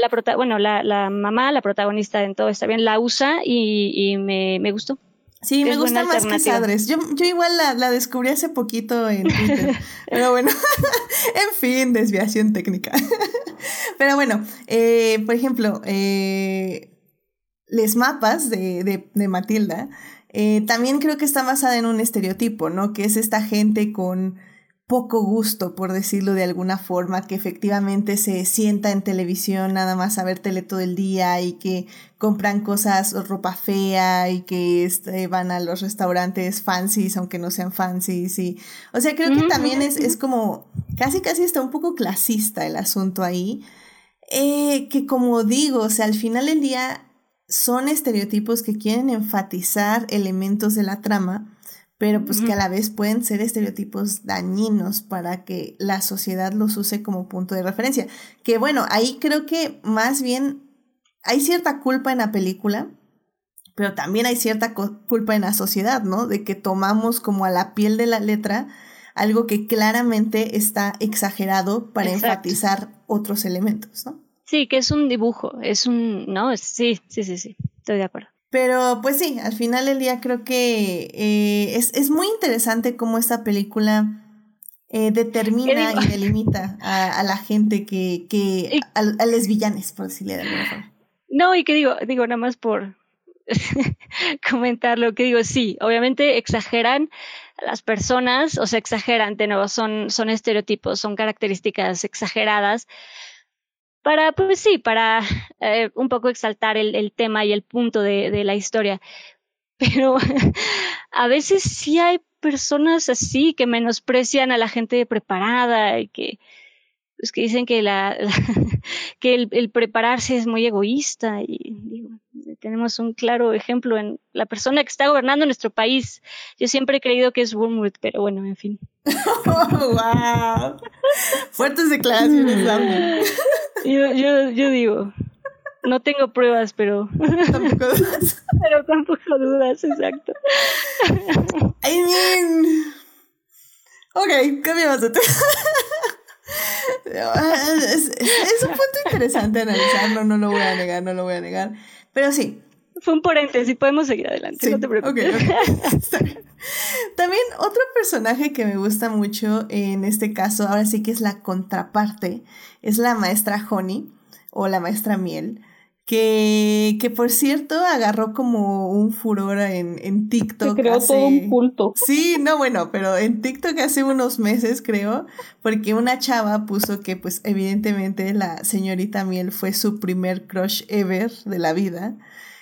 la, la bueno, la, la mamá, la protagonista en todo está bien, la usa y, y me, me gustó. Sí, me gusta más que Sadres. Yo, yo igual la, la, descubrí hace poquito en Twitter. [LAUGHS] Pero bueno, [LAUGHS] en fin, desviación técnica. [LAUGHS] Pero bueno, eh, por ejemplo, eh, Les Mapas de, de, de Matilda, eh, también creo que está basada en un estereotipo, ¿no? Que es esta gente con poco gusto, por decirlo de alguna forma, que efectivamente se sienta en televisión nada más a ver tele todo el día y que compran cosas, ropa fea y que este, van a los restaurantes fancies aunque no sean fancies y, o sea, creo que también es, es como, casi casi está un poco clasista el asunto ahí, eh, que como digo, o sea, al final del día son estereotipos que quieren enfatizar elementos de la trama, pero pues que a la vez pueden ser estereotipos dañinos para que la sociedad los use como punto de referencia. Que bueno, ahí creo que más bien hay cierta culpa en la película, pero también hay cierta culpa en la sociedad, ¿no? De que tomamos como a la piel de la letra algo que claramente está exagerado para enfatizar otros elementos, ¿no? Sí, que es un dibujo, es un, ¿no? Sí, sí, sí, sí, estoy de acuerdo. Pero pues sí, al final del día creo que eh, es, es, muy interesante cómo esta película eh, determina y delimita a, a, la gente que, que a, a los villanes, por decirle de alguna forma. No, y que digo, digo nada más por [LAUGHS] comentar lo que digo, sí, obviamente exageran las personas, o sea, exageran, de nuevo, son, son estereotipos, son características exageradas, para, pues sí, para eh, un poco exaltar el, el, tema y el punto de, de la historia. [LAUGHS] Pero a veces sí hay personas así que menosprecian a la gente preparada y que, pues que dicen que la, [LAUGHS] que el, el, prepararse es muy egoísta y digo, tenemos un claro ejemplo en la persona que está gobernando nuestro país. Yo siempre he creído que es Wormwood, pero bueno, en fin. [LAUGHS] wow. Fuertes declaraciones, yo, yo, yo digo, no tengo pruebas, pero. [LAUGHS] Tampoco dudas. pero tampoco dudas, exacto. I mean. Ok, cambiamos de tema. Es, es, un punto interesante analizarlo, no lo voy a negar, no lo voy a negar. Pero sí. Fue un paréntesis, podemos seguir adelante, no te preocupes. [LAUGHS] También otro personaje que me gusta mucho en este caso, ahora sí que es la contraparte, es la maestra Honey o la maestra Miel. Que, que por cierto agarró como un furor en, en TikTok. Se creó todo un culto. Sí, no, bueno, pero en TikTok hace unos meses creo, porque una chava puso que pues evidentemente la señorita Miel fue su primer crush ever de la vida.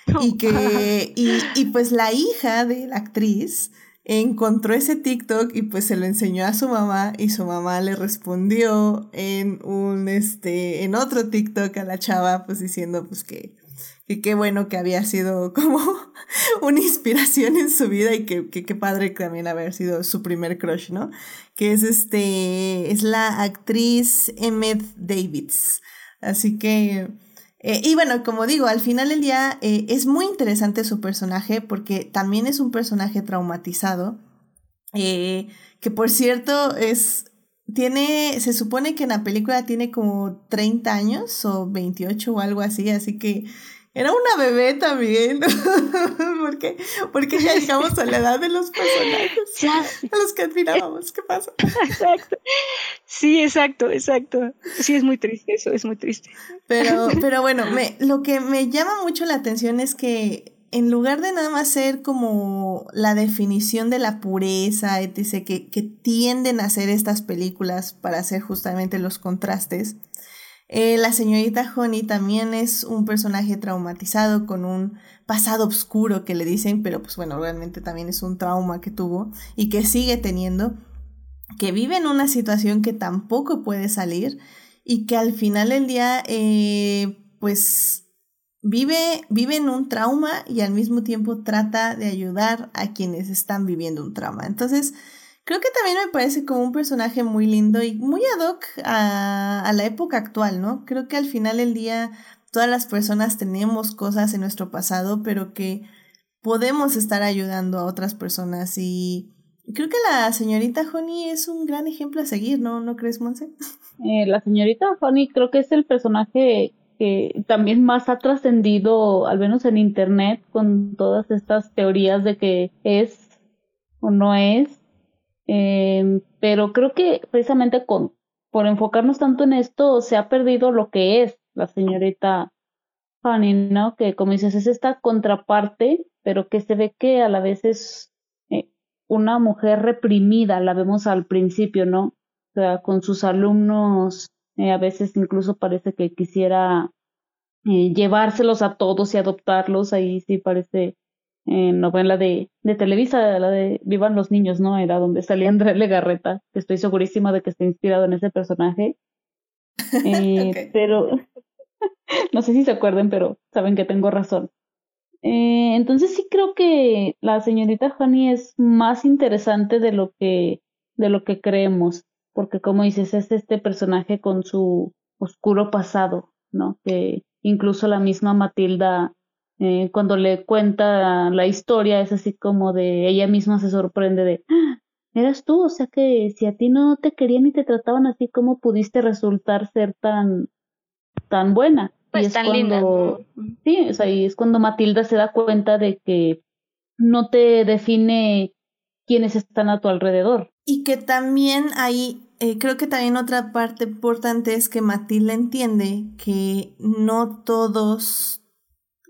[LAUGHS] y que, y, y pues la hija de la actriz encontró ese TikTok y pues se lo enseñó a su mamá y su mamá le respondió en un este en otro TikTok a la chava pues diciendo pues que que qué bueno que había sido como [LAUGHS] una inspiración en su vida y que qué padre también haber sido su primer crush, ¿no? Que es este es la actriz Emmett Davids. Así que eh, y bueno, como digo, al final del día eh, es muy interesante su personaje porque también es un personaje traumatizado, eh, que por cierto es, tiene, se supone que en la película tiene como 30 años o 28 o algo así, así que era una bebé también. [LAUGHS] porque, porque ya llegamos a la edad de los personajes. A los que admirábamos. ¿Qué pasa? [LAUGHS] Exacto. Sí, exacto, exacto. Sí, es muy triste eso, es muy triste. Pero, pero bueno, me, lo que me llama mucho la atención es que en lugar de nada más ser como la definición de la pureza, etc., que, que tienden a hacer estas películas para hacer justamente los contrastes, eh, la señorita Honey también es un personaje traumatizado con un pasado oscuro que le dicen, pero pues bueno, realmente también es un trauma que tuvo y que sigue teniendo, que vive en una situación que tampoco puede salir y que al final del día eh, pues vive, vive en un trauma y al mismo tiempo trata de ayudar a quienes están viviendo un trauma. Entonces, Creo que también me parece como un personaje muy lindo y muy ad hoc a, la época actual, ¿no? Creo que al final del día todas las personas tenemos cosas en nuestro pasado, pero que podemos estar ayudando a otras personas y creo que la señorita Honey es un gran ejemplo a seguir, ¿no? ¿No crees, Monse? Eh, la señorita Honey creo que es el personaje que también más ha trascendido, al menos en Internet, con todas estas teorías de que es o no es. Eh, pero creo que precisamente con, por enfocarnos tanto en esto, se ha perdido lo que es la señorita Fanny, ¿no? Que como dices, es esta contraparte, pero que se ve que a la vez es eh, una mujer reprimida, la vemos al principio, ¿no? sea, con sus alumnos, eh, a veces incluso parece que quisiera eh, llevárselos a todos y adoptarlos, ahí sí parece eh, novela de, de Televisa, la de Vivan los niños, ¿no? Era donde salía André Legarreta, estoy segurísima de que está inspirado en ese personaje. [LAUGHS] Eh, Pero [LAUGHS] no sé si se acuerden, pero saben que tengo razón. Eh, entonces sí creo que la señorita Honey es más interesante de lo que de lo que creemos, porque como dices es este personaje con su oscuro pasado, ¿no? Que incluso la misma Matilda eh, cuando le cuenta la historia es así como de ella misma se sorprende de ¡Ah! eras tú, o sea que si a ti no te querían y te trataban así, ¿cómo pudiste resultar ser tan tan buena? Pues es tan cuando, linda. Sí, o sea, y es cuando Matilda se da cuenta de que no te define quiénes están a tu alrededor. Y que también ahí, eh, creo que también otra parte importante es que Matilda entiende que no todos,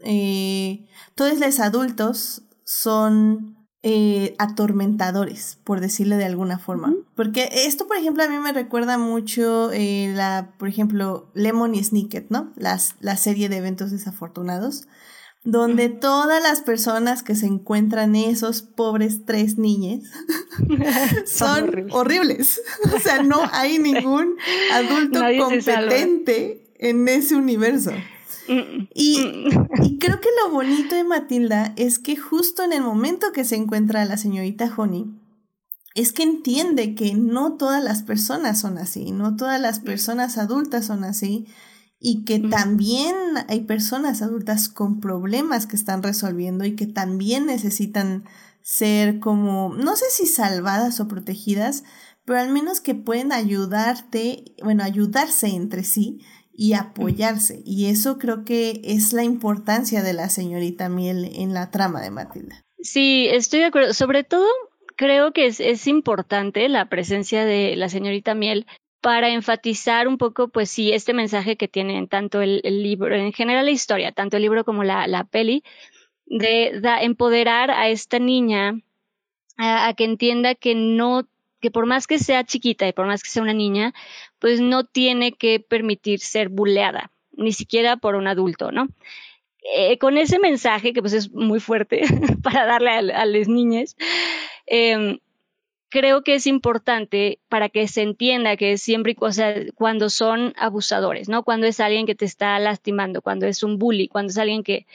eh, todos los adultos son eh, atormentadores, por decirlo de alguna forma. Porque esto, por ejemplo, a mí me recuerda mucho eh, la, por ejemplo, Lemon y Snicket, ¿no? Las, la serie de eventos desafortunados, donde todas las personas que se encuentran esos pobres tres niñas [LAUGHS] son, horribles. o sea, no hay [LAUGHS] ningún adulto competente en ese universo. Y, y, creo que lo bonito de Matilda es que justo en el momento que se encuentra la señorita Honey, es que entiende que no todas las personas son así, no todas las personas adultas son así, y que también hay personas adultas con problemas que están resolviendo y que también necesitan ser como, no sé si salvadas o protegidas, pero al menos que pueden ayudarte, bueno, ayudarse entre sí y apoyarse. Y eso creo que es la importancia de la señorita Miel en la trama de Matilda. Sí, estoy de acuerdo. Sobre todo, creo que es, es importante la presencia de la señorita Miel para enfatizar un poco, pues sí, este mensaje que tienen tanto el, libro, en general la historia, tanto el libro como la, la peli, de, empoderar a esta niña a, que entienda que no que por más que sea chiquita y por más que sea una niña, pues no tiene que permitir ser buleada, ni siquiera por un adulto, ¿no? Eh, con ese mensaje, que pues es muy fuerte [LAUGHS] para darle a, las niñas, em, creo que es importante para que se entienda que siempre, cuando son abusadores, ¿no? Cuando es alguien que te está lastimando, cuando es un bully, cuando es alguien que...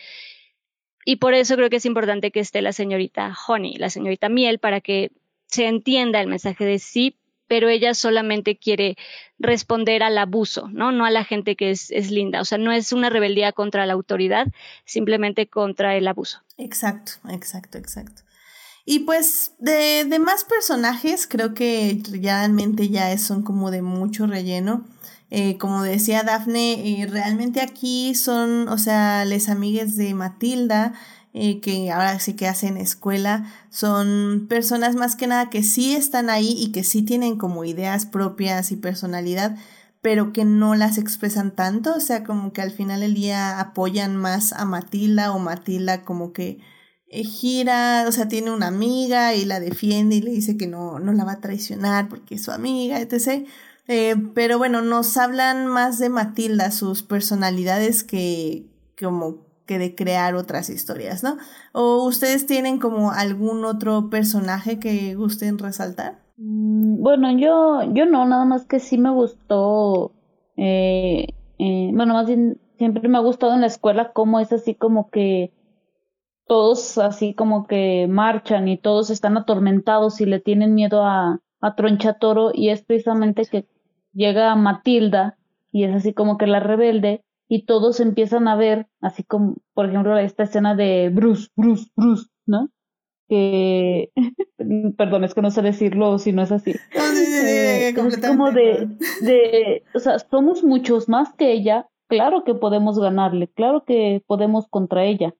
Y por eso creo que es importante que esté la señorita Honey, la señorita Miel, para que se entienda el mensaje de sí, pero ella solamente quiere responder al abuso, ¿no? No a la gente que es, es, linda. O sea, no es una rebeldía contra la autoridad, simplemente contra el abuso. Exacto, exacto, exacto. Y pues de, de más personajes, creo que realmente ya son como de mucho relleno. Eh, como decía Dafne, eh, realmente aquí son, o sea, les amigues de Matilda, eh, que ahora sí que hacen escuela, son personas más que nada que sí están ahí y que sí tienen como ideas propias y personalidad, pero que no las expresan tanto, o sea, como que al final del día apoyan más a Matilda o Matilda como que eh, gira, o sea, tiene una amiga y la defiende y le dice que no, no la va a traicionar porque es su amiga, etc. Eh, pero bueno, nos hablan más de Matilda, sus personalidades que como que de crear otras historias, ¿no? ¿O ustedes tienen como algún otro personaje que gusten resaltar? Mm, bueno, yo, yo no, nada más que sí me gustó, eh, eh, bueno, más bien siempre me ha gustado en la escuela cómo es así como que todos así como que marchan y todos están atormentados y le tienen miedo a, a Tronchatoro y es precisamente que llega Matilda y es así como que la rebelde y todos empiezan a ver, así como, por ejemplo, esta escena de Bruce, Bruce, Bruce, ¿no? Que, [LAUGHS] perdón, es que no sé decirlo si no es así. Eh, es como de, de, o sea, somos muchos más que ella, claro que podemos ganarle, claro que podemos contra ella.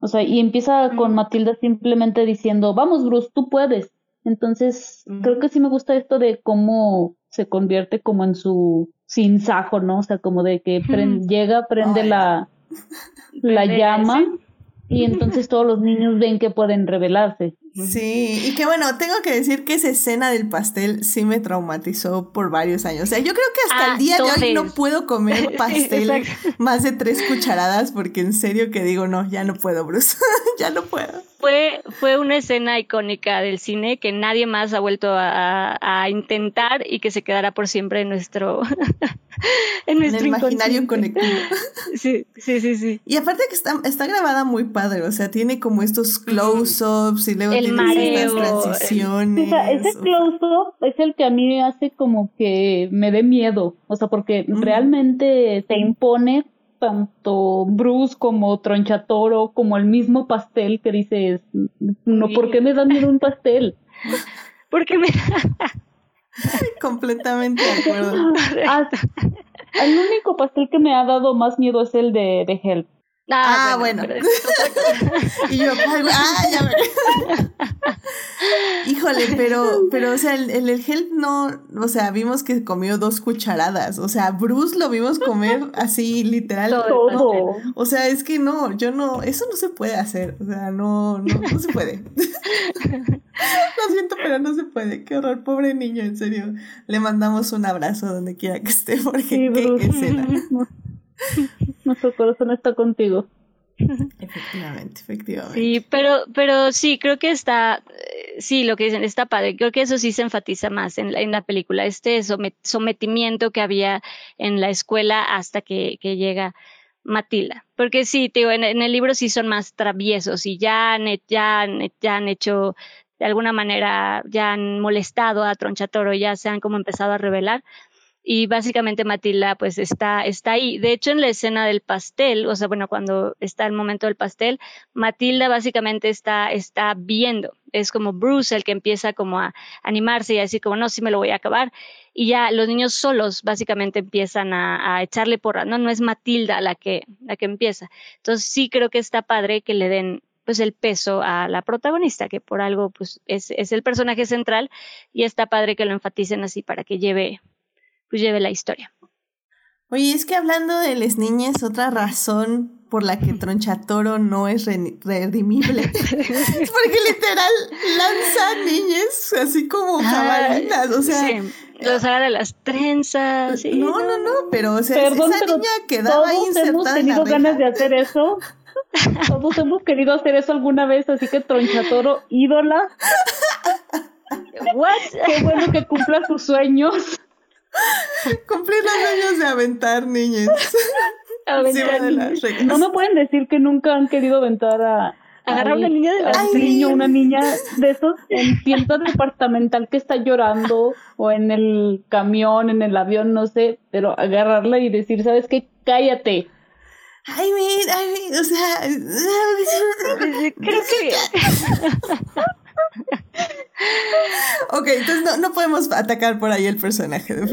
O sea, y empieza con Matilda simplemente diciendo, vamos Bruce, tú puedes. Entonces, creo que sí me gusta esto de cómo se convierte como en su sajo, ¿no? O sea, como de que llega, prende la, la llama y entonces todos los niños ven que pueden rebelarse. Sí, y que bueno, tengo que decir que esa escena del pastel sí me traumatizó por varios años. O sea, yo creo que hasta el día de hoy no puedo comer [LAUGHS] pastel más de tres cucharadas porque en serio que digo, no, ya no puedo, Bruce, [LAUGHS] ya no puedo. Fue, fue una escena icónica del cine que nadie más ha vuelto a, a intentar y que se quedará por siempre en nuestro, [LAUGHS] en nuestro imaginario conectivo. Sí, sí, sí, sí. Y aparte que está, está grabada muy padre, o sea, tiene como estos close-ups y luego el mareo, transiciones. O sea, ese close-up es el que a mí me hace como que me dé miedo, o sea, porque realmente se impone tanto Bruce como Tronchatoro, como el mismo pastel que dices, no, ¿por qué me da miedo un pastel? [LAUGHS] Porque me [LAUGHS] Completamente de acuerdo. Ah, el único pastel que me ha dado más miedo es el de, de Help. Ah, ah bueno. [LAUGHS] y yo, ah, ya me... [LAUGHS] [LAUGHS] Híjole, pero, pero, o sea, el, el, help no, o sea, vimos que comió dos cucharadas. O sea, Bruce lo vimos comer así, literal. Todo. O sea, es que no, yo no, eso no se puede hacer. O sea, no, no, no se puede. Lo siento, pero no se puede. Qué horror, pobre niño, en serio. Le mandamos un abrazo donde quiera que esté, porque qué escena. [LAUGHS] Nuestro corazón está contigo. Efectivamente, efectivamente. Sí, pero, pero sí, creo que está, eh, sí, lo que dicen está padre. Creo que eso sí se enfatiza más en la, en la película, este sometimiento que había en la escuela hasta que, que llega Matilda. Porque sí, digo, en, en, el libro sí son más traviesos y ya han, ya, ya han hecho, de alguna manera, ya han molestado a Tronchatoro, ya se han como empezado a revelar y básicamente Matilda pues está, está ahí. De hecho, en la escena del pastel, o sea, bueno, cuando está el momento del pastel, Matilda básicamente está, está viendo. Es como Bruce el que empieza como a animarse y a decir como, no, sí me lo voy a acabar. Y ya los niños solos básicamente empiezan a, a echarle porra. No, no es Matilda la que, la que empieza. Entonces sí creo que está padre que le den pues el peso a la protagonista, que por algo pues es, es el personaje central y está padre que lo enfaticen así para que lleve pues lleve la historia. Oye, es que hablando de las niñas, otra razón por la que Tronchatoro no es redimible [LAUGHS] es porque literal lanza niñas así como jabalinas, o sea... Sí. Los de las trenzas. no, no, no, pero o sea, esa niña quedaba ahí insertada hemos tenido ganas de hacer eso. [LAUGHS] Todos hemos querido hacer eso alguna vez, así que Tronchatoro, ídola. What? Qué bueno que cumpla sus sueños. [LAUGHS] Cumplir los años de aventar niñas. [LAUGHS] no me pueden decir que nunca han querido aventar a, agarrar una niña de la niño, una niña de esos [LAUGHS] en tienda departamental que está llorando o en el camión, en el avión, no sé, pero agarrarla y decir, ¿sabes qué? Cállate. Ay, mira, ay, o sea, creo que ok, entonces no, no, podemos atacar por ahí el personaje de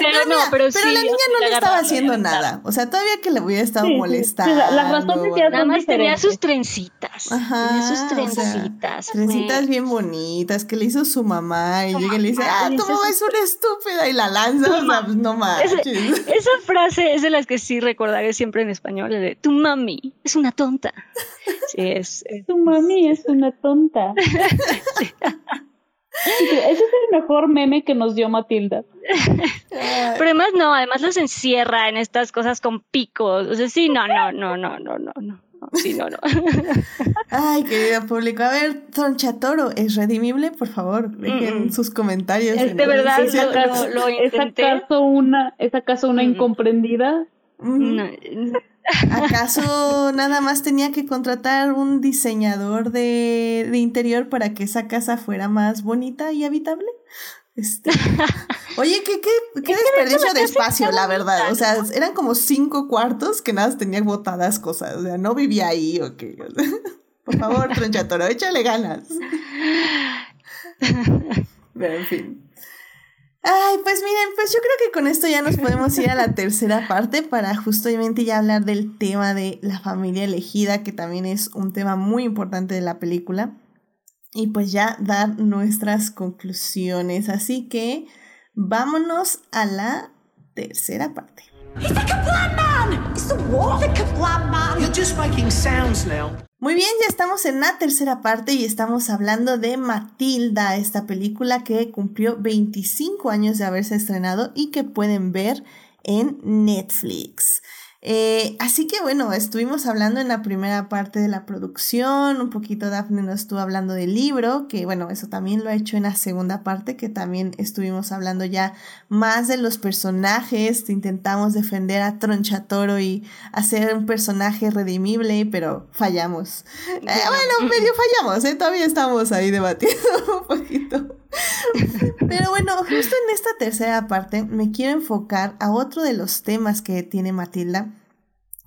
Pero, no, pero, la niña no le estaba haciendo nada. O sea, todavía que le hubiera estado molestando. la, razón es que nada más tenía sus trencitas. Ajá, tenía sus trencitas. trencitas bien bonitas que le hizo su mamá. Y llega y le dice, ah, tu mamá es una estúpida. Y la lanza. o sea, no manches. esa frase es de las que sí recordaré siempre en español. De tu mami es una tonta. [LAUGHS] Sí, es. Tu mami es una tonta. [LAUGHS] Ese es el mejor meme que nos dio Matilda. [LAUGHS] Pero además no, además los encierra en estas cosas con picos. O sea, sí, no, no, no, no, no, no, no. Sí, no, no. [LAUGHS] Ay, querido público. A ver, Don Chatoro, ¿es redimible? Por favor, dejen sus comentarios. Es de verdad, lo, ¿Es acaso una, ¿es acaso una incomprendida? ¿Acaso nada más tenía que contratar un diseñador de, interior para que esa casa fuera más bonita y habitable? Este, [LAUGHS] oye, qué, qué, qué desperdicio de espacio, la verdad. O sea, eran como cinco cuartos que nada tenían botadas cosas. O sea, no vivía ahí o qué. [LAUGHS] Por favor, Tronchatoro, échale ganas. [LAUGHS] Pero en fin. Ay, pues miren, pues yo creo que con esto ya nos podemos ir a la [LAUGHS] tercera parte para justamente ya hablar del tema de la familia elegida, que también es un tema muy importante de la película. Y pues ya dar nuestras conclusiones. Así que vámonos a la tercera parte. Muy bien, ya estamos en la tercera parte y estamos hablando de Matilda, esta película que cumplió 25 años de haberse estrenado y que pueden ver en Netflix. Eh, así que bueno, estuvimos hablando en la primera parte de la producción, un poquito Daphne nos estuvo hablando del libro, que bueno, eso también lo ha hecho en la segunda parte, que también estuvimos hablando ya más de los personajes, intentamos defender a Tronchatoro y hacer un personaje redimible, pero fallamos. Eh, bueno, medio [LAUGHS] fallamos, ¿eh? todavía estamos ahí debatiendo [LAUGHS] un poquito. Pero bueno, justo en esta tercera parte me quiero enfocar a otro de los temas que tiene Matilda,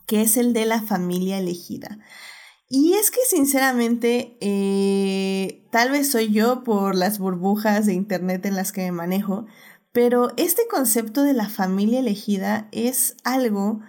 que es el de la familia elegida. Y es que sinceramente, eh, tal vez soy yo por las burbujas de internet en las que me manejo, pero este concepto de la familia elegida es algo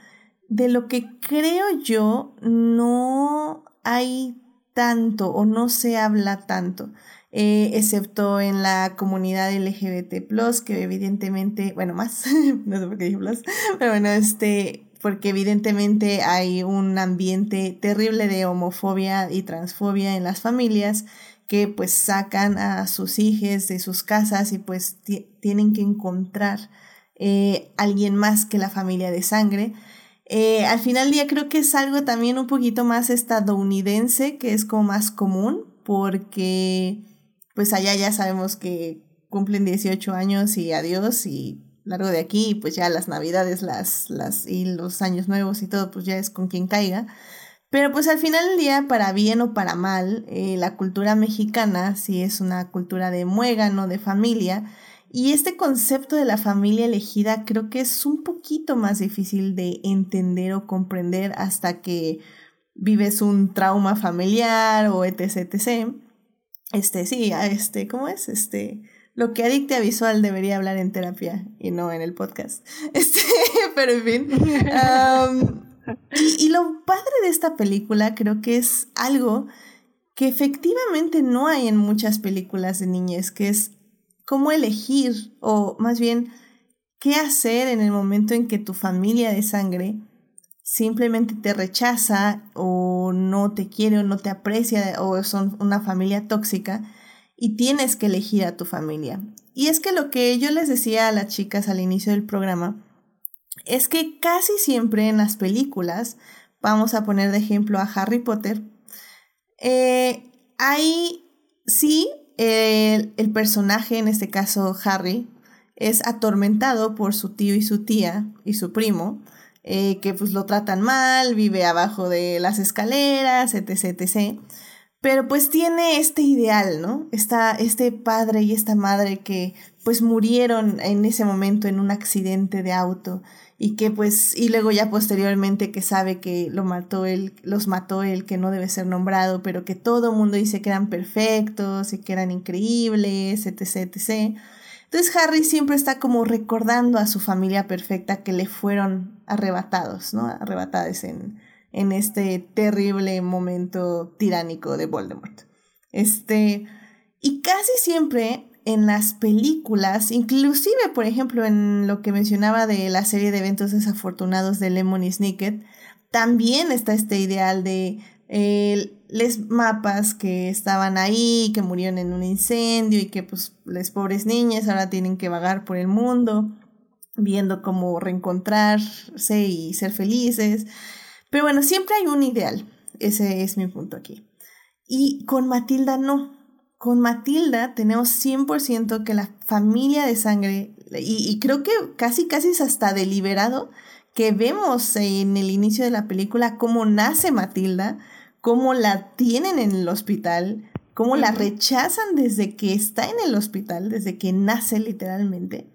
de lo que creo yo no hay tanto o no se habla tanto. Eh, excepto en la comunidad LGBT, que evidentemente, bueno, más, [LAUGHS] no sé por qué dije plus, pero bueno, este, porque evidentemente hay un ambiente terrible de homofobia y transfobia en las familias que pues sacan a sus hijos de sus casas y pues tienen que encontrar eh, alguien más que la familia de sangre. Eh, al final del día creo que es algo también un poquito más estadounidense, que es como más común, porque pues allá ya sabemos que cumplen 18 años y adiós y largo de aquí, pues ya las navidades las, las, y los años nuevos y todo, pues ya es con quien caiga. Pero pues al final del día, para bien o para mal, eh, la cultura mexicana sí es una cultura de muégano, de familia, y este concepto de la familia elegida creo que es un poquito más difícil de entender o comprender hasta que vives un trauma familiar o etc, etc. Este, sí, este, ¿cómo es? Este, lo que adicte a visual debería hablar en terapia y no en el podcast. [LAUGHS] Este, pero en fin. y, lo padre de esta película creo que es algo que efectivamente no hay en muchas películas de niñez, que es cómo elegir o más bien qué hacer en el momento en que tu familia de sangre simplemente te rechaza o no te quiere o no te aprecia o son una familia tóxica y tienes que elegir a tu familia. Y es que lo que yo les decía a las chicas al inicio del programa es que casi siempre en las películas, vamos a poner de ejemplo a Harry Potter, eh, hay sí el, el personaje, en este caso Harry, es atormentado por su tío y su tía y su primo, eh, que pues lo tratan mal, vive abajo de las escaleras, etc, etc. Pero pues tiene este ideal, ¿no? Está este padre y esta madre que pues murieron en ese momento en un accidente de auto y que pues y luego ya posteriormente que sabe que lo mató él, los mató él que no debe ser nombrado, pero que todo el mundo dice que eran perfectos y que eran increíbles, etc, etc. Entonces Harry siempre está como recordando a su familia perfecta que le fueron arrebatados, ¿no? Arrebatadas en, en este terrible momento tiránico de Voldemort. Este, y casi siempre en las películas, inclusive por ejemplo en lo que mencionaba de la serie de eventos desafortunados de Lemony Snicket, también está este ideal de eh, les mapas que estaban ahí, que murieron en un incendio y que pues las pobres niñas ahora tienen que vagar por el mundo viendo cómo reencontrarse y ser felices. Pero bueno, siempre hay un ideal. Ese es mi punto aquí. Y con Matilda no. Con Matilda tenemos 100% que la familia de sangre, y, y creo que casi, casi es hasta deliberado, que vemos en el inicio de la película cómo nace Matilda, cómo la tienen en el hospital, cómo la rechazan desde que está en el hospital, desde que nace literalmente,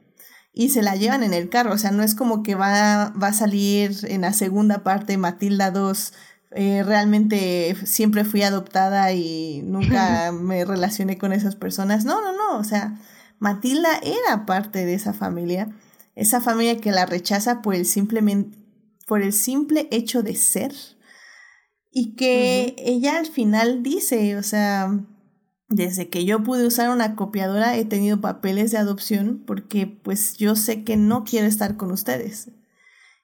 y se la llevan en el carro. O sea, no es como que va, va a salir en la segunda parte Matilda 2. Eh, realmente siempre fui adoptada y nunca [LAUGHS] me relacioné con esas personas. No, no, no. O sea, Matilda era parte de esa familia. Esa familia que la rechaza por el, simplemente, por el simple hecho de ser y que ella al final dice, o sea, desde que yo pude usar una copiadora he tenido papeles de adopción porque pues yo sé que no quiero estar con ustedes.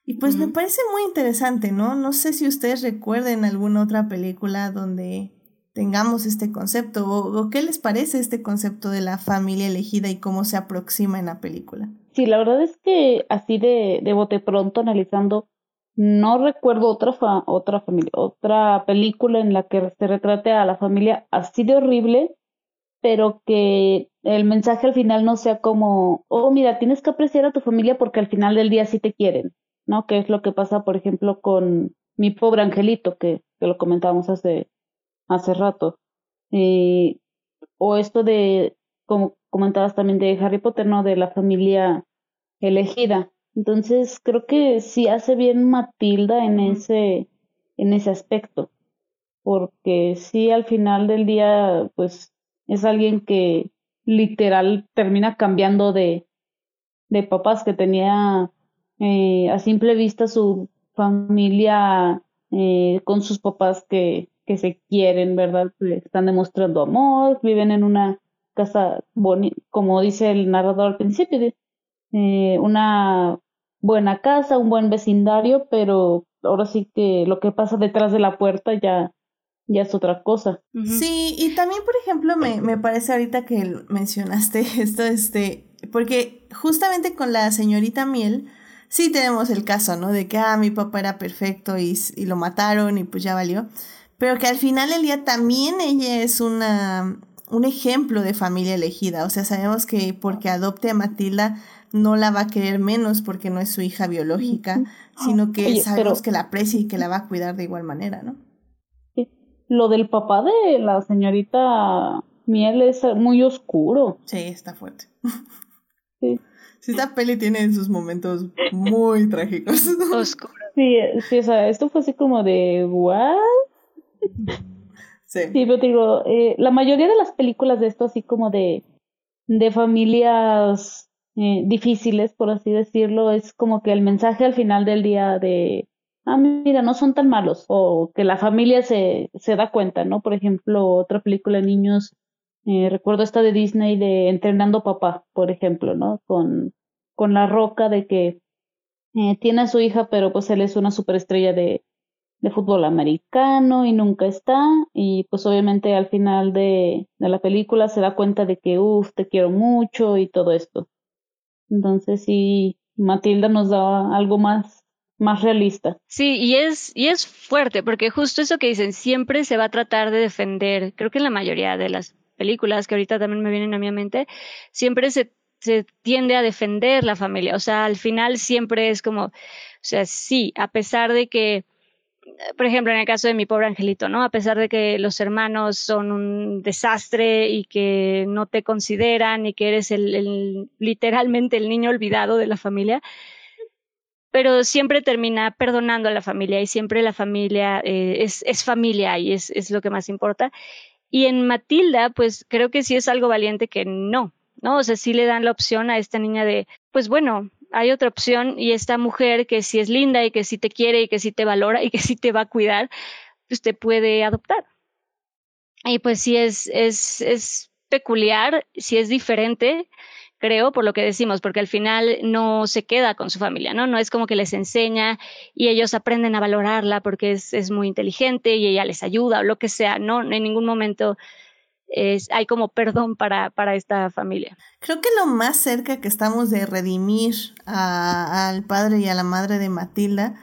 Y pues me parece muy interesante, ¿no? No sé si ustedes recuerden alguna otra película donde tengamos este concepto o, qué les parece este concepto de la familia elegida y cómo se aproxima en la película. Sí, la verdad es que así de, de bote pronto analizando, no recuerdo otra, otra familia, otra película en la que se retrate a la familia así de horrible, pero que el mensaje al final no sea como, oh, mira, tienes que apreciar a tu familia porque al final del día sí te quieren, ¿no? Que es lo que pasa, por ejemplo, con mi pobre angelito, que, que lo comentábamos hace, hace rato. O esto de, como comentabas también de Harry Potter, ¿no? De la familia elegida. Entonces, creo que sí hace bien Matilda en ese, en ese aspecto. Porque sí, al final del día, pues, es alguien que literal termina cambiando de, de papás que tenía eh, a simple vista su familia eh, con sus papás que que se quieren, ¿verdad? Están demostrando amor, viven en una casa bonita, como dice el narrador al principio, eh, una buena casa, un buen vecindario, pero ahora sí que lo que pasa detrás de la puerta ya, ya es otra cosa. Sí, y también, por ejemplo, me, me parece ahorita que mencionaste [LAUGHS] esto, este, porque justamente con la señorita Miel, sí tenemos el caso, ¿no? De que, ah, mi papá era perfecto y, y lo mataron y pues ya valió pero que al final del día también ella es una, un ejemplo de familia elegida. O sea, sabemos que porque adopte a Matilda no la va a querer menos porque no es su hija biológica, sino que sabemos que la aprecia y que la va a cuidar de igual manera, ¿no? Sí. Lo del papá de la señorita Miel es muy oscuro. Sí, está fuerte. [LAUGHS] Sí. Sí, esta peli tiene sus momentos muy [LAUGHS] trágicos. Oscuro. Sí, sí, o sea, esto fue así como de, ¿what? Sí. pero digo, eh, la mayoría de las películas de esto, así como de, de familias eh, difíciles, por así decirlo, es como que el mensaje al final del día de, ah, mira, no son tan malos, o que la familia se, se da cuenta, ¿no? Por ejemplo, otra película de niños, eh, recuerdo esta de Disney de Entrenando Papá, por ejemplo, ¿no? Con, con la roca de que tiene a su hija, pero pues él es una superestrella de, de fútbol americano y nunca está. Y pues obviamente al final de, de la película se da cuenta de que, uff, te quiero mucho y todo esto. Entonces sí, Matilda nos da algo más, más realista. Sí, y es, y es fuerte, porque justo eso que dicen, siempre se va a tratar de defender, creo que en la mayoría de las películas que ahorita también me vienen a mi mente, siempre se, se tiende a defender la familia. O sea, al final siempre es como, o sea, sí, a pesar de que por ejemplo, en el caso de mi pobre angelito, ¿no? A pesar de que los hermanos son un desastre y que no te consideran y que eres el, literalmente el niño olvidado de la familia, pero siempre termina perdonando a la familia y siempre la familia eh, es, es, familia y es, es lo que más importa. Y en Matilda, pues creo que sí es algo valiente que no, ¿no? O sea, sí le dan la opción a esta niña de, pues bueno, hay otra opción y esta mujer que si es linda y que si te quiere y que si te valora y que si te va a cuidar, pues te puede adoptar. Y pues sí es, es, es peculiar, sí es diferente, creo, por lo que decimos, porque al final no se queda con su familia, ¿no? No es como que les enseña y ellos aprenden a valorarla porque es, es muy inteligente y ella les ayuda o lo que sea, ¿no? En ningún momento hay como perdón para, para esta familia. Creo que lo más cerca que estamos de redimir al padre y a la madre de Matilda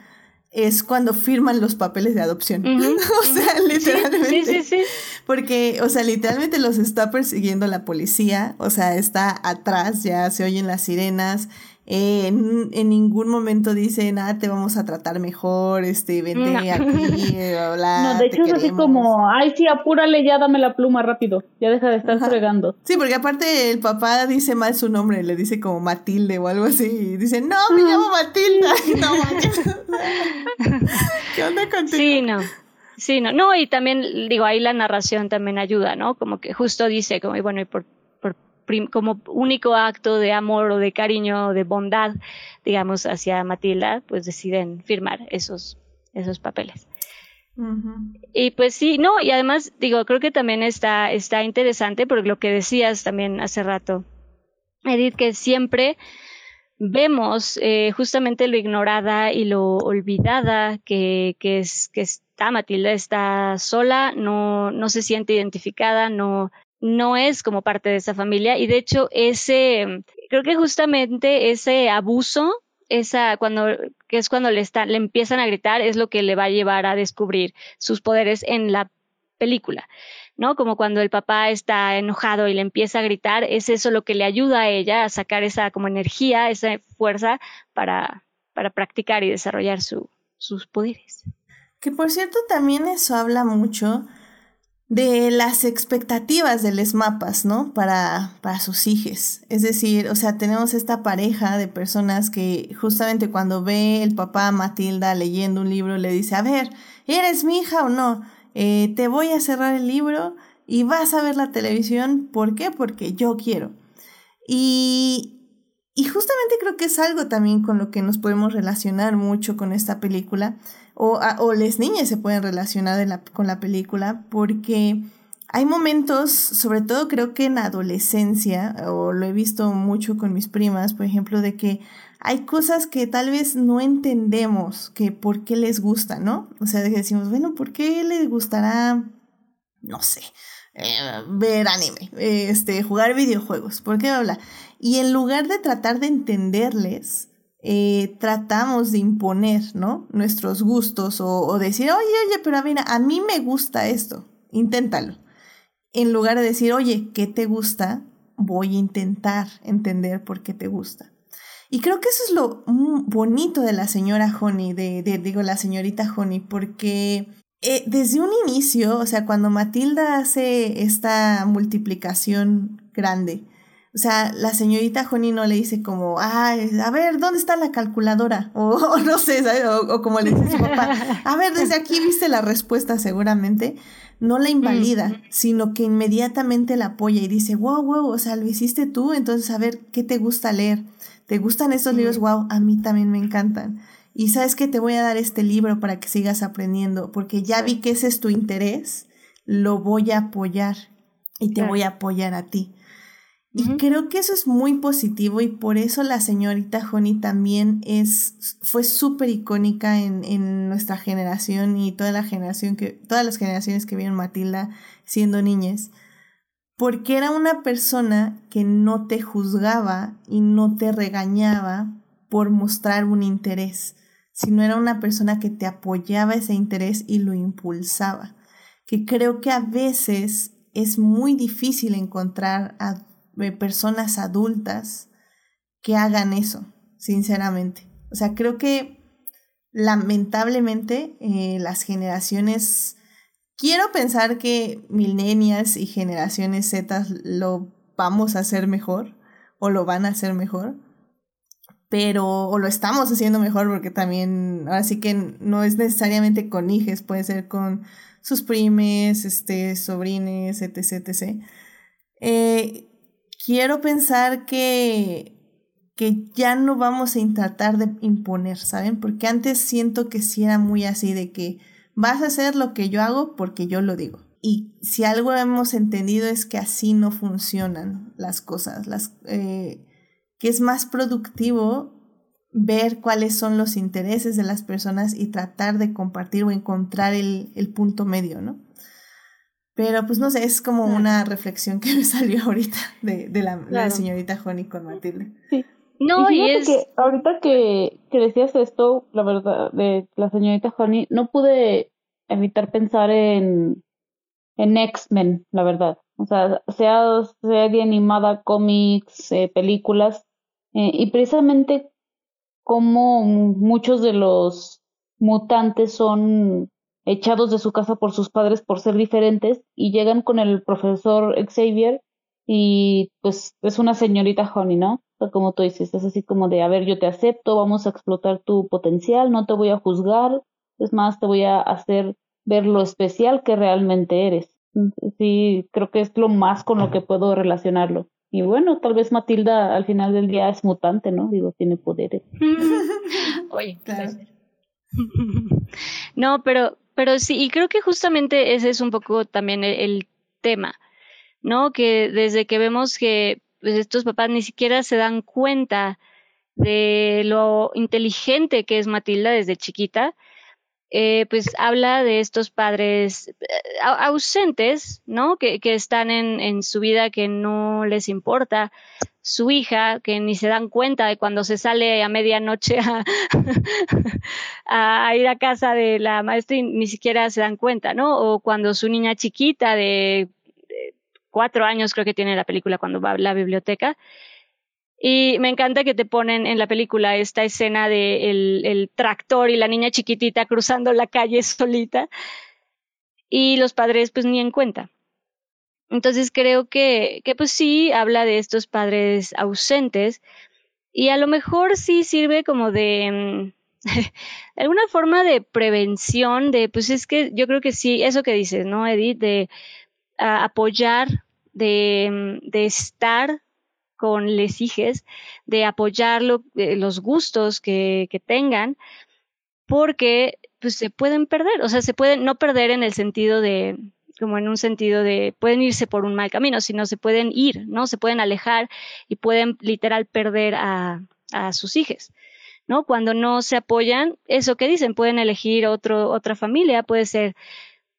es cuando firman los papeles de adopción. [LAUGHS] o sea, literalmente. Sí, sí, sí, Porque, o sea, literalmente los está persiguiendo la policía, o sea, está atrás, ya se oyen las sirenas, en, en, ningún momento dicen, ah, te vamos a tratar mejor, este, vente aquí, [LAUGHS] No, de hecho es así como, ay, sí, apúrale, ya dame la pluma rápido, ya deja de estar fregando. Sí, porque aparte el papá dice mal su nombre, le dice como Matilde o algo así, y dice, no, me llamo Matilda. [LAUGHS] [LAUGHS] ¿Qué onda contigo? Sí, no. Sí, no, no, y también, digo, ahí la narración también ayuda, ¿no? Como que justo dice, como, y bueno, y por como único acto de amor o de cariño o de bondad, digamos, hacia Matilda, pues deciden firmar esos, esos papeles. Y pues sí, no, y además digo, creo que también está, está interesante porque lo que decías también hace rato, Edith, que siempre vemos eh, justamente lo ignorada y lo olvidada que, que, es, que está Matilda, está sola, no, no se siente identificada, no, no es como parte de esa familia y de hecho ese, creo que justamente ese abuso esa cuando que es cuando le está, le empiezan a gritar es lo que le va a llevar a descubrir sus poderes en la película. ¿no? Como cuando el papá está enojado y le empieza a gritar, es eso lo que le ayuda a ella a sacar esa como energía, esa fuerza para, para practicar y desarrollar su, sus poderes. Que por cierto también eso habla mucho de las expectativas de los mapas, ¿no? Para, para sus hijos. Es decir, o sea, tenemos esta pareja de personas que justamente cuando ve el papá a Matilda leyendo un libro le dice, a ver, ¿eres mi hija o no? Eh, te voy a cerrar el libro y vas a ver la televisión. ¿Por qué? Porque yo quiero. Y, y justamente creo que es algo también con lo que nos podemos relacionar mucho con esta película, o, o las niñas se pueden relacionar con la película, porque hay momentos, sobre todo creo que en adolescencia, o lo he visto mucho con mis primas, por ejemplo, de que hay cosas que tal vez no entendemos que por qué les gusta, ¿no? O sea, decimos, bueno, ¿por qué les gustará, no sé, eh, ver anime, este, jugar videojuegos? ¿Por qué habla? Y en lugar de tratar de entenderles, eh, tratamos de imponer, ¿no? Nuestros gustos o, o decir, oye, oye, pero mira, a mí me gusta esto, inténtalo. En lugar de decir, oye, ¿qué te gusta? Voy a intentar entender por qué te gusta. Y creo que eso es lo bonito de la señora Honey, de, digo, la señorita Honey, porque eh, desde un inicio, o sea, cuando Matilda hace esta multiplicación grande, o sea, la señorita Honey no le dice como, ay, a ver, ¿dónde está la calculadora? [LAUGHS] O, no sé, O, o, como le dice su papá, [LAUGHS] a ver, desde aquí viste la respuesta seguramente. No la invalida, sino que inmediatamente la apoya y dice, wow, wow, o sea, lo hiciste tú, entonces a ver, ¿qué te gusta leer? ¿Te gustan estos libros? Wow, a mí también me encantan. Y sabes que te voy a dar este libro para que sigas aprendiendo, porque ya vi que ese es tu interés, lo voy a apoyar y te voy a apoyar a ti. Y creo que eso es muy positivo y por eso la señorita Honey también es, fue súper icónica en, en, nuestra generación y toda la generación que, todas las generaciones que vieron Matilda siendo niñas porque era una persona que no te juzgaba y no te regañaba por mostrar un interés, sino era una persona que te apoyaba ese interés y lo impulsaba, que creo que a veces es muy difícil encontrar a personas adultas que hagan eso, sinceramente. O sea, creo que lamentablemente eh, las generaciones Quiero pensar que millennials y generaciones Z lo vamos a hacer mejor o lo van a hacer mejor, pero o lo estamos haciendo mejor porque también, así que no es necesariamente con hijes, puede ser con sus primes, este, sobrines, etc, etc. Eh, quiero pensar que que ya no vamos a tratar de imponer, ¿saben? Porque antes siento que sí era muy así de que vas a hacer lo que yo hago porque yo lo digo. Y si algo hemos entendido es que así no funcionan las cosas, las, eh, que es más productivo ver cuáles son los intereses de las personas y tratar de compartir o encontrar el, el punto medio, ¿no? Pero pues no sé, es como una reflexión que me [LAUGHS] salió ahorita de, de la, la, señorita Honey con Matilde. Sí. No, y, es... que ahorita que, que decías esto, la verdad, de la señorita Honey, no pude evitar pensar en, en X-Men, la verdad. O sea, sea serie animada, cómics, eh, películas, eh, y precisamente como muchos de los mutantes son echados de su casa por sus padres por ser diferentes y llegan con el profesor Xavier y pues es una señorita Honey, ¿no? como tú dices, es así como de, a ver, yo te acepto, vamos a explotar tu potencial, no te voy a juzgar, es más, te voy a hacer ver lo especial que realmente eres. Sí, creo que es lo más con lo que puedo relacionarlo. Y bueno, tal vez Matilda al final del día es mutante, ¿no? Digo, tiene poderes. [LAUGHS] Oye, claro. [LAUGHS] no, pero, pero sí, y creo que justamente ese es un poco también el tema, ¿no? Que desde que vemos que pues estos papás ni siquiera se dan cuenta de lo inteligente que es Matilda desde chiquita, eh, pues habla de estos padres eh, ausentes, ¿no? Que, que están en, en, su vida, que no les importa su hija, que ni se dan cuenta de cuando se sale a medianoche a, [LAUGHS] a ir a casa de la maestra y ni siquiera se dan cuenta, ¿no? O cuando su niña chiquita de cuatro años creo que tiene la película cuando va a la biblioteca, y me encanta que te ponen en la película esta escena de el, tractor y la niña chiquitita cruzando la calle [LAUGHS] solita y los padres pues ni en cuenta. Entonces creo que, que pues sí habla de estos padres ausentes y a lo mejor sí sirve como de, mm, [LAUGHS] alguna forma de prevención de pues es que yo creo que sí, eso que dices, ¿no, Edith? De apoyar, de, mm, de estar con les hijes, de apoyar eh, los gustos que, que, tengan, porque pues se pueden perder, o sea, se pueden no perder en el sentido de, como en un sentido de, pueden irse por un mal camino, sino se pueden ir, ¿no? Se pueden alejar y pueden literal perder a, a sus hijos. ¿no? Cuando no se apoyan, eso que dicen, pueden elegir otro, otra familia, puede ser,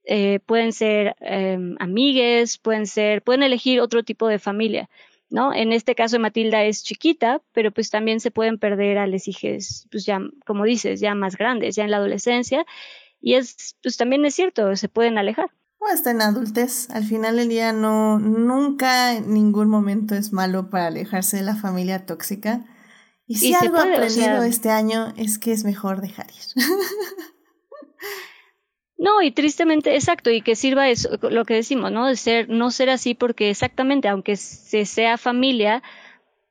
eh, pueden ser eh, amigues, pueden ser, pueden elegir otro tipo de familia. ¿No? En este caso Matilda es chiquita, pero pues también se pueden perder a les hijes, pues ya, como dices, ya más grandes, ya en la adolescencia, y es, pues también es cierto, se pueden alejar. O hasta en adultez, al final del día no, nunca en ningún momento es malo para alejarse de la familia tóxica. Y si algo aprendido este año es que es mejor dejar ir. [LAUGHS] No, y tristemente, exacto, y que sirva eso, lo que decimos, ¿no? De ser, no ser así porque exactamente, aunque se sea familia,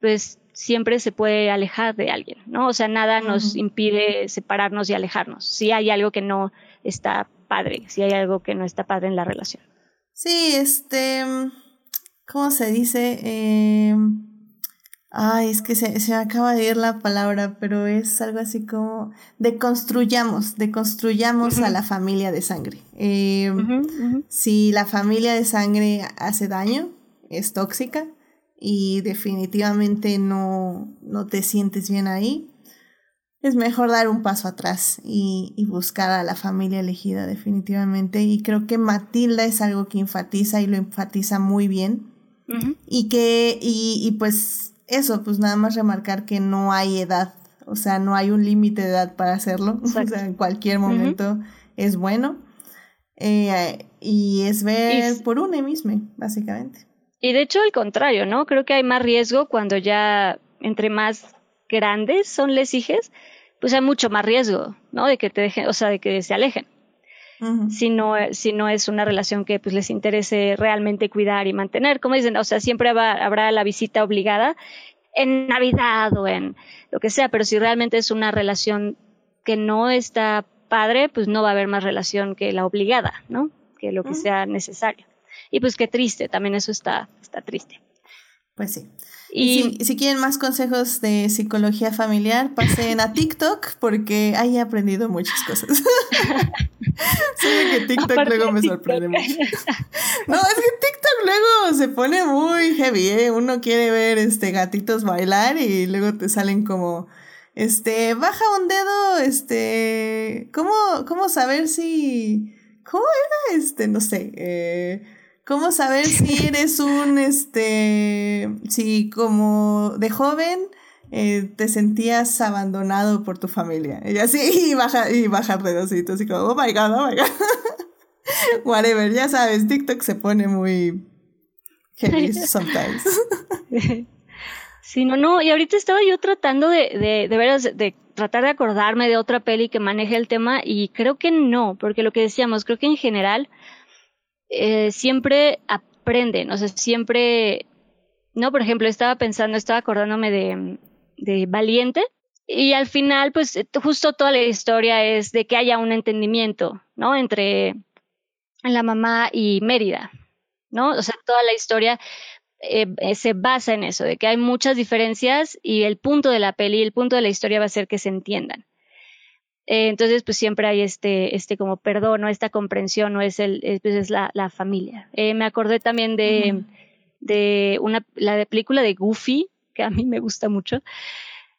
pues siempre se puede alejar de alguien, ¿no? O sea, nada nos impide separarnos y alejarnos. Si hay algo que no está padre, si hay algo que no está padre en la relación. Sí, este, ¿cómo se dice? Eh Ay, es que se, se acaba de ir la palabra, pero es algo así como deconstruyamos, deconstruyamos a la familia de sangre. Em, si la familia de sangre hace daño, es tóxica y definitivamente no, no te sientes bien ahí, es mejor dar un paso atrás y, y, buscar a la familia elegida definitivamente. Y creo que Matilda es algo que enfatiza y lo enfatiza muy bien. Y que, y, y pues eso, pues nada más remarcar que no hay edad, o sea, no hay un límite de edad para hacerlo, [LAUGHS] o sea, en cualquier momento es bueno. Eh, y es ver por uno mismo, básicamente. Y de hecho, al contrario, ¿no? Creo que hay más riesgo cuando ya entre más grandes son les hijes, pues hay mucho más riesgo, ¿no? De que te dejen, o sea, de que se alejen. Si, no, si no es una relación que pues les interese realmente cuidar y mantener. Como dicen, o sea, siempre habrá la visita obligada en Navidad o en lo que sea, pero si realmente es una relación que no está padre, pues no va a haber más relación que la obligada, ¿no? Que lo que sea necesario. Y pues qué triste, también eso está, está triste. Pues sí. Y, si, quieren más consejos de psicología familiar, pasen a [LAUGHS] TikTok porque ahí he aprendido muchas cosas. [LAUGHS] Sé que [LAUGHS] TikTok luego me sorprende mucho. No, es que TikTok luego se pone muy heavy, ¿eh? Uno quiere ver este gatitos bailar y luego te salen como este, baja un dedo, este, ¿cómo, cómo saber si, cómo era este, no sé, eh, ¿Cómo saber si [LAUGHS] eres un, este, si como de joven eh, te sentías abandonado por tu familia? Y así, [LAUGHS] y baja, y baja redocitos, y como, oh my god, oh my god. [LAUGHS] Whatever, ya sabes, TikTok se pone muy heavy sometimes. Sí, no, no, y ahorita estaba yo tratando de, de, de veras, de tratar de acordarme de otra peli que maneje el tema y creo que no, porque lo que decíamos, creo que en general eh, siempre aprenden, o sea, siempre, no, por ejemplo, estaba pensando, estaba acordándome de, Valiente, y al final, pues justo toda la historia es de que haya un entendimiento, ¿no? Entre la mamá y Mérida, ¿no? O sea, toda la historia eh, eh, se basa en eso, de que hay muchas diferencias y el punto de la peli, el punto de la historia va a ser que se entiendan. Eh, entonces, pues siempre hay este, este como perdón o esta comprensión, no es el, es, pues es la, la familia. Eh, me acordé también de, de una, la de película de Goofy, que a mí me gusta mucho,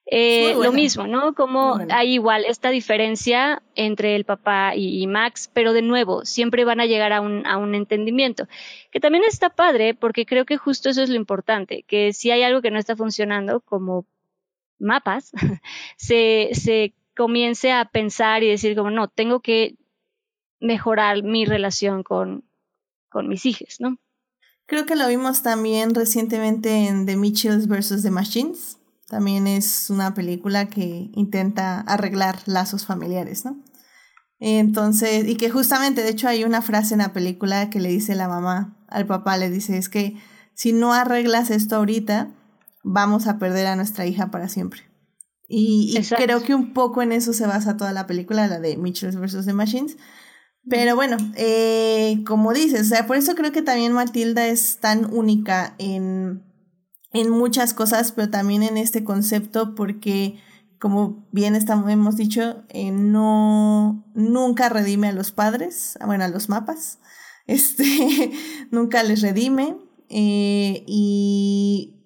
Eh, lo mismo, ¿no? Como hay igual esta diferencia entre el papá y, Max, pero de nuevo, siempre van a llegar a un, a un entendimiento, que también está padre porque creo que justo eso es lo importante, que si hay algo que no está funcionando, como mapas, [LAUGHS] se, se comience a pensar y decir como, no, tengo que mejorar mi relación con, con mis hijos, ¿no? Creo que lo vimos también recientemente en The Mitchells vs. The Machines. También es una película que intenta arreglar lazos familiares, ¿no? Entonces, y que justamente, de hecho, hay una frase en la película que le dice la mamá al papá, le dice, es que si no arreglas esto ahorita, vamos a perder a nuestra hija para siempre. Y, creo que un poco en eso se basa toda la película, la de Mitchells vs. The Machines. Pero bueno, eh, como dices, o sea, por eso creo que también Matilda es tan única en, en muchas cosas, pero también en este concepto, porque como bien estamos, hemos dicho, eh, no nunca redime a los padres, bueno, a los mapas, [LAUGHS] este, nunca les redime eh, y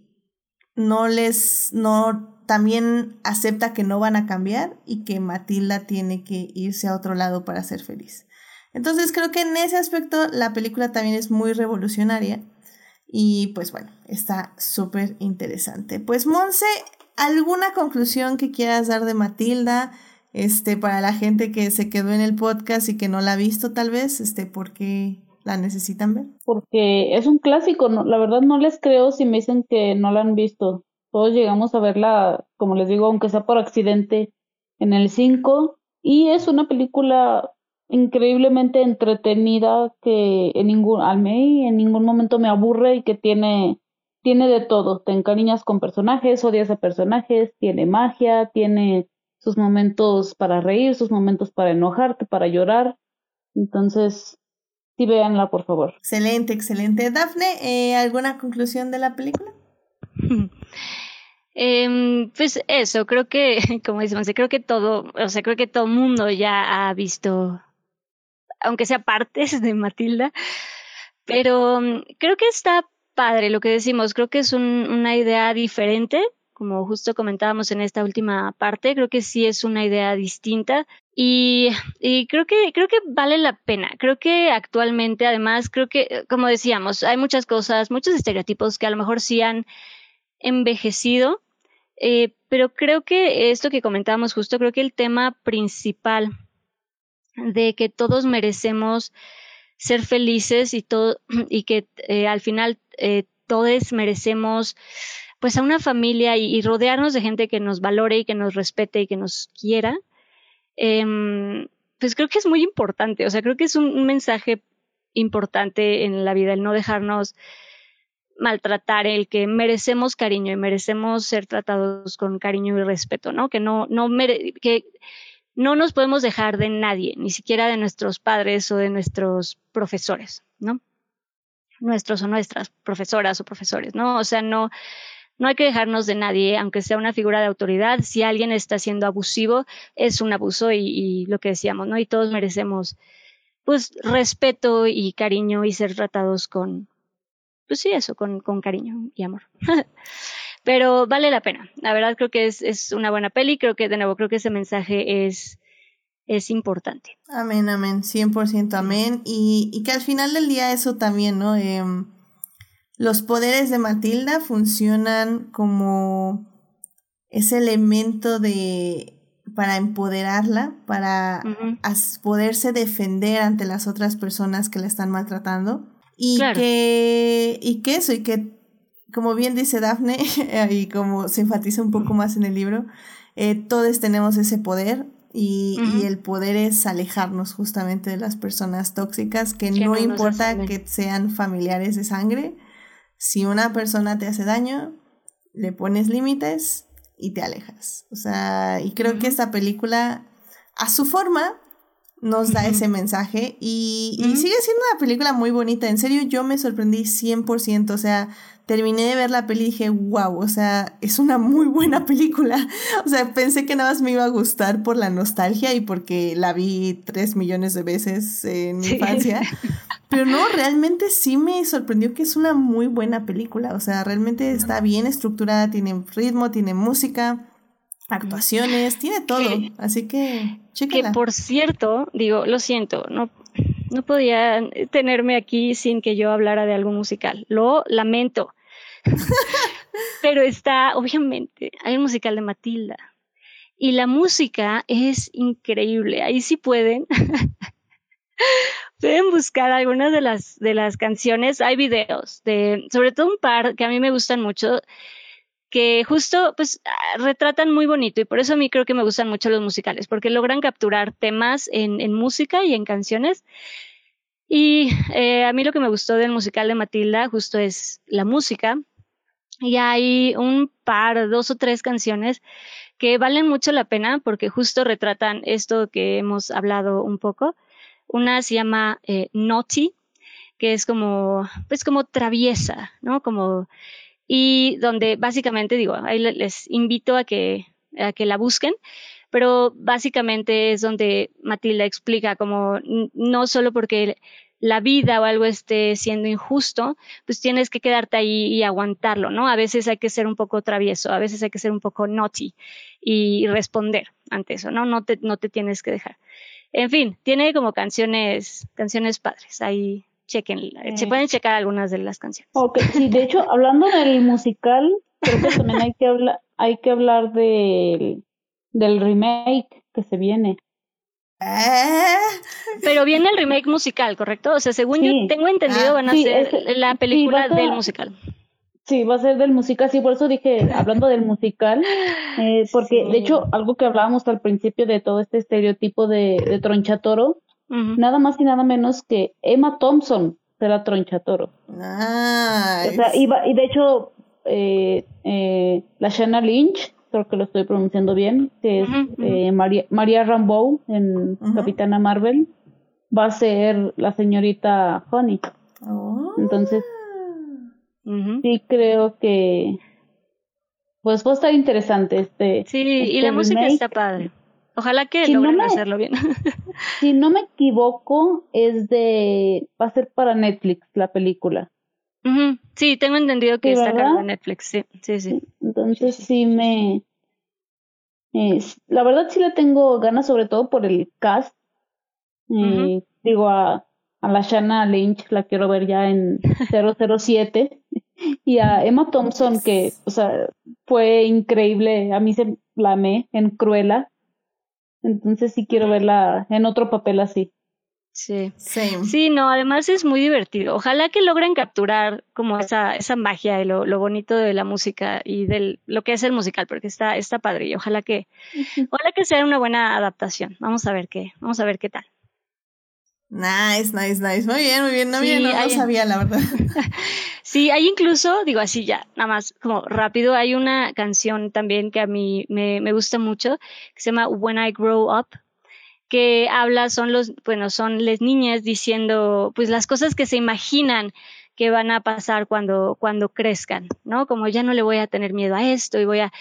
no les, no, también acepta que no van a cambiar y que Matilda tiene que irse a otro lado para ser feliz. Entonces creo que en ese aspecto la película también es muy revolucionaria y pues bueno, está súper interesante. Pues Monse, ¿alguna conclusión que quieras dar de Matilda? Este, para la gente que se quedó en el podcast y que no la ha visto tal vez, este, ¿por qué la necesitan ver? Porque es un clásico, la verdad no les creo si me dicen que no la han visto. Todos llegamos a verla, como les digo, aunque sea por accidente, en el 5. Y es una película increíblemente entretenida que en ningún, al en ningún momento me aburre y que tiene, tiene de todo. Te encariñas con personajes, odias a personajes, tiene magia, tiene sus momentos para reír, sus momentos para enojarte, para llorar. Entonces, sí, véanla, por favor. Excelente, excelente. Dafne, eh, ¿alguna conclusión de la película? [LAUGHS] Eh, pues eso, creo que, [LAUGHS] como decimos, creo que todo, o sea, creo que todo mundo ya ha visto aunque sea partes de Matilda. Pero mm, creo que está padre lo que decimos, creo que es una idea diferente, como justo comentábamos en esta última parte, creo que sí es una idea distinta y, y, creo que creo que vale la pena. Creo que actualmente, además, creo que, como decíamos, hay muchas cosas, muchos estereotipos que a lo mejor sí han envejecido, eh, pero creo que esto que comentábamos justo, creo que el tema principal de que todos merecemos ser felices y todo [CLEARS THROAT] y que eh, al final eh, todos merecemos pues a una familia y, rodearnos de gente que nos valore y que nos respete y que nos quiera em, pues creo que es muy importante. O sea creo que es un, mensaje importante en la vida el no dejarnos maltratar el que merecemos cariño y merecemos ser tratados con cariño y respeto no que no no que no nos podemos dejar de nadie, ni siquiera de nuestros padres o de nuestros profesores, ¿no? Nuestros o nuestras profesoras o profesores, ¿no? O sea, no, no hay que dejarnos de nadie, aunque sea una figura de autoridad. Si alguien está siendo abusivo, es un abuso y, lo que decíamos, ¿no? Y todos merecemos, pues, respeto y cariño y ser tratados con, pues sí, eso, con, con cariño y amor. [LAUGHS] Pero vale la pena. La verdad creo que es, es una buena peli. Creo que, de nuevo, creo que ese mensaje es, es importante. Amén, amén. 100% amén. Y, y que al final del día eso también, ¿no? Em, los poderes de Matilda funcionan como ese elemento de para empoderarla, para poderse defender ante las otras personas que la están maltratando. Y que, y que eso, y que como bien dice Daphne, [LAUGHS] y como se enfatiza un poco más en el libro, eh, todos tenemos ese poder y, el poder es alejarnos justamente de las personas tóxicas, que no, importa que sean familiares de sangre, si una persona te hace daño, le pones límites y te alejas. O sea, y creo que esta película, a su forma, nos da ese mensaje y, y, sigue siendo una película muy bonita. En serio, yo me sorprendí 100%. O sea, terminé de ver la peli y dije, wow, o sea, es una muy buena película. [LAUGHS] O sea, pensé que nada más me iba a gustar por la nostalgia y porque la vi tres millones de veces en mi infancia. [LAUGHS] Pero no, realmente sí me sorprendió que es una muy buena película. O sea, realmente está bien estructurada, tiene ritmo, tiene música. Actuaciones, tiene todo, así que Que por cierto, digo, lo siento, no, no podía tenerme aquí sin que yo hablara de algo musical. Lo lamento. [LAUGHS] Pero está, obviamente, hay un musical de Matilda. Y la música es increíble. Ahí sí pueden. [LAUGHS] pueden buscar algunas de las, de las canciones. Hay videos de, sobre todo un par que a mí me gustan mucho, que justo pues retratan muy bonito y por eso a mí creo que me gustan mucho los musicales, porque logran capturar temas en, en música y en canciones. Y eh, a mí lo que me gustó del musical de Matilda justo es la música. Y hay un par, dos o tres canciones que valen mucho la pena porque justo retratan esto que hemos hablado un poco. Una se llama eh, Naughty, que es como, pues como traviesa, ¿no? Como, y donde básicamente digo, ahí les invito a que, a que la busquen, pero básicamente es donde Matilda explica como no solo porque la vida o algo esté siendo injusto, pues tienes que quedarte ahí y aguantarlo, ¿no? A veces hay que ser un poco travieso, a veces hay que ser un poco naughty y responder ante eso, ¿no? No te, no te tienes que dejar. En fin, tiene como canciones, canciones padres. Ahí chequen, se pueden checar algunas de las canciones. Ok, sí, de hecho, [LAUGHS] hablando del musical, creo que también hay que hablar, hay que hablar del, del remake que se viene. ¿Eh? Pero viene el remake musical, ¿correcto? O sea, según yo tengo entendido, van a ser la película del musical. Sí, va a ser del musical, sí, por eso dije, hablando del musical, eh, porque de hecho, algo que hablábamos al principio de todo este estereotipo de, de Tronchatoro, nada más y nada menos que Emma Thompson será Tronchatoro. Ah, o sea, y, y de hecho, eh, eh, la Shanna Lynch creo que lo estoy pronunciando bien, que es eh, María, María Rambeau en Capitana Marvel, va a ser la señorita Honey. Oh. Entonces, sí creo que pues va a estar interesante este. Sí, y este la música está padre. Ojalá que logren hacerlo bien. [LAUGHS] si no me equivoco, es de. va a ser para Netflix la película. Sí, tengo entendido que está cargado en Netflix, sí, sí, sí. Entonces sí, me... la verdad sí le tengo ganas, sobre todo por el cast. Eh, digo, a, a la Shanna Lynch la quiero ver ya en [LAUGHS] 007. y a Emma Thompson, que, o sea, fue increíble. A mí se la amé en Cruella. Entonces sí quiero verla en otro papel así. Sí. sí. no, además es muy divertido. Ojalá que logren capturar como esa, esa magia y lo, lo bonito de la música y de lo que es el musical, porque está, está padre y ojalá que, ojalá que sea una buena adaptación. Vamos a ver qué, vamos a ver qué tal. Nice, nice, nice. Muy bien, muy bien. No, bien, no, sabía, la verdad. [LAUGHS] sí, hay incluso, digo así ya, nada más como rápido, hay una canción también que a mí me, me gusta mucho, que se llama When I Grow Up, que habla son los, bueno, son las niñas diciendo pues las cosas que se imaginan que van a pasar cuando, cuando crezcan, ¿no? Como ya no le voy a tener miedo a esto y voy a...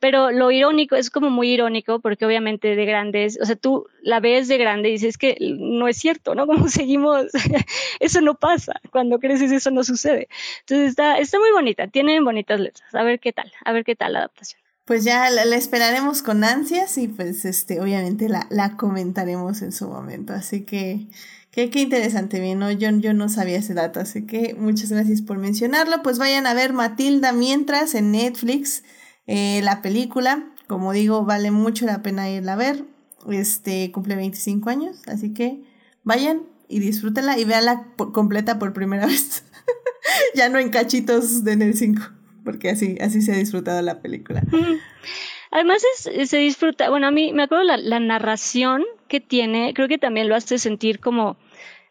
Pero lo irónico es como muy irónico porque obviamente de grandes, o sea, tú la ves de grande y dices que no es cierto, ¿no? [LAUGHS] Como seguimos, [LAUGHS] eso no pasa, cuando creces eso no sucede. Entonces está, está muy bonita, tienen bonitas letras, a ver qué tal, a ver qué tal la adaptación pues ya la, esperaremos con ansias y pues este obviamente la, la comentaremos en su momento. Así que qué, qué interesante, bien, ¿no? Yo, yo no sabía ese dato, así que muchas gracias por mencionarlo. Pues vayan a ver Matilda mientras en Netflix eh, la película. Como digo, vale mucho la pena irla a ver. Este cumple 25 años, así que vayan y disfrútenla y véanla completa por primera [LAUGHS] vez. [LAUGHS] ya no en cachitos de Net 5 porque así, así se ha disfrutado la película. Además es, se disfruta, bueno, a mí me acuerdo la, la narración que tiene, creo que también lo hace sentir como,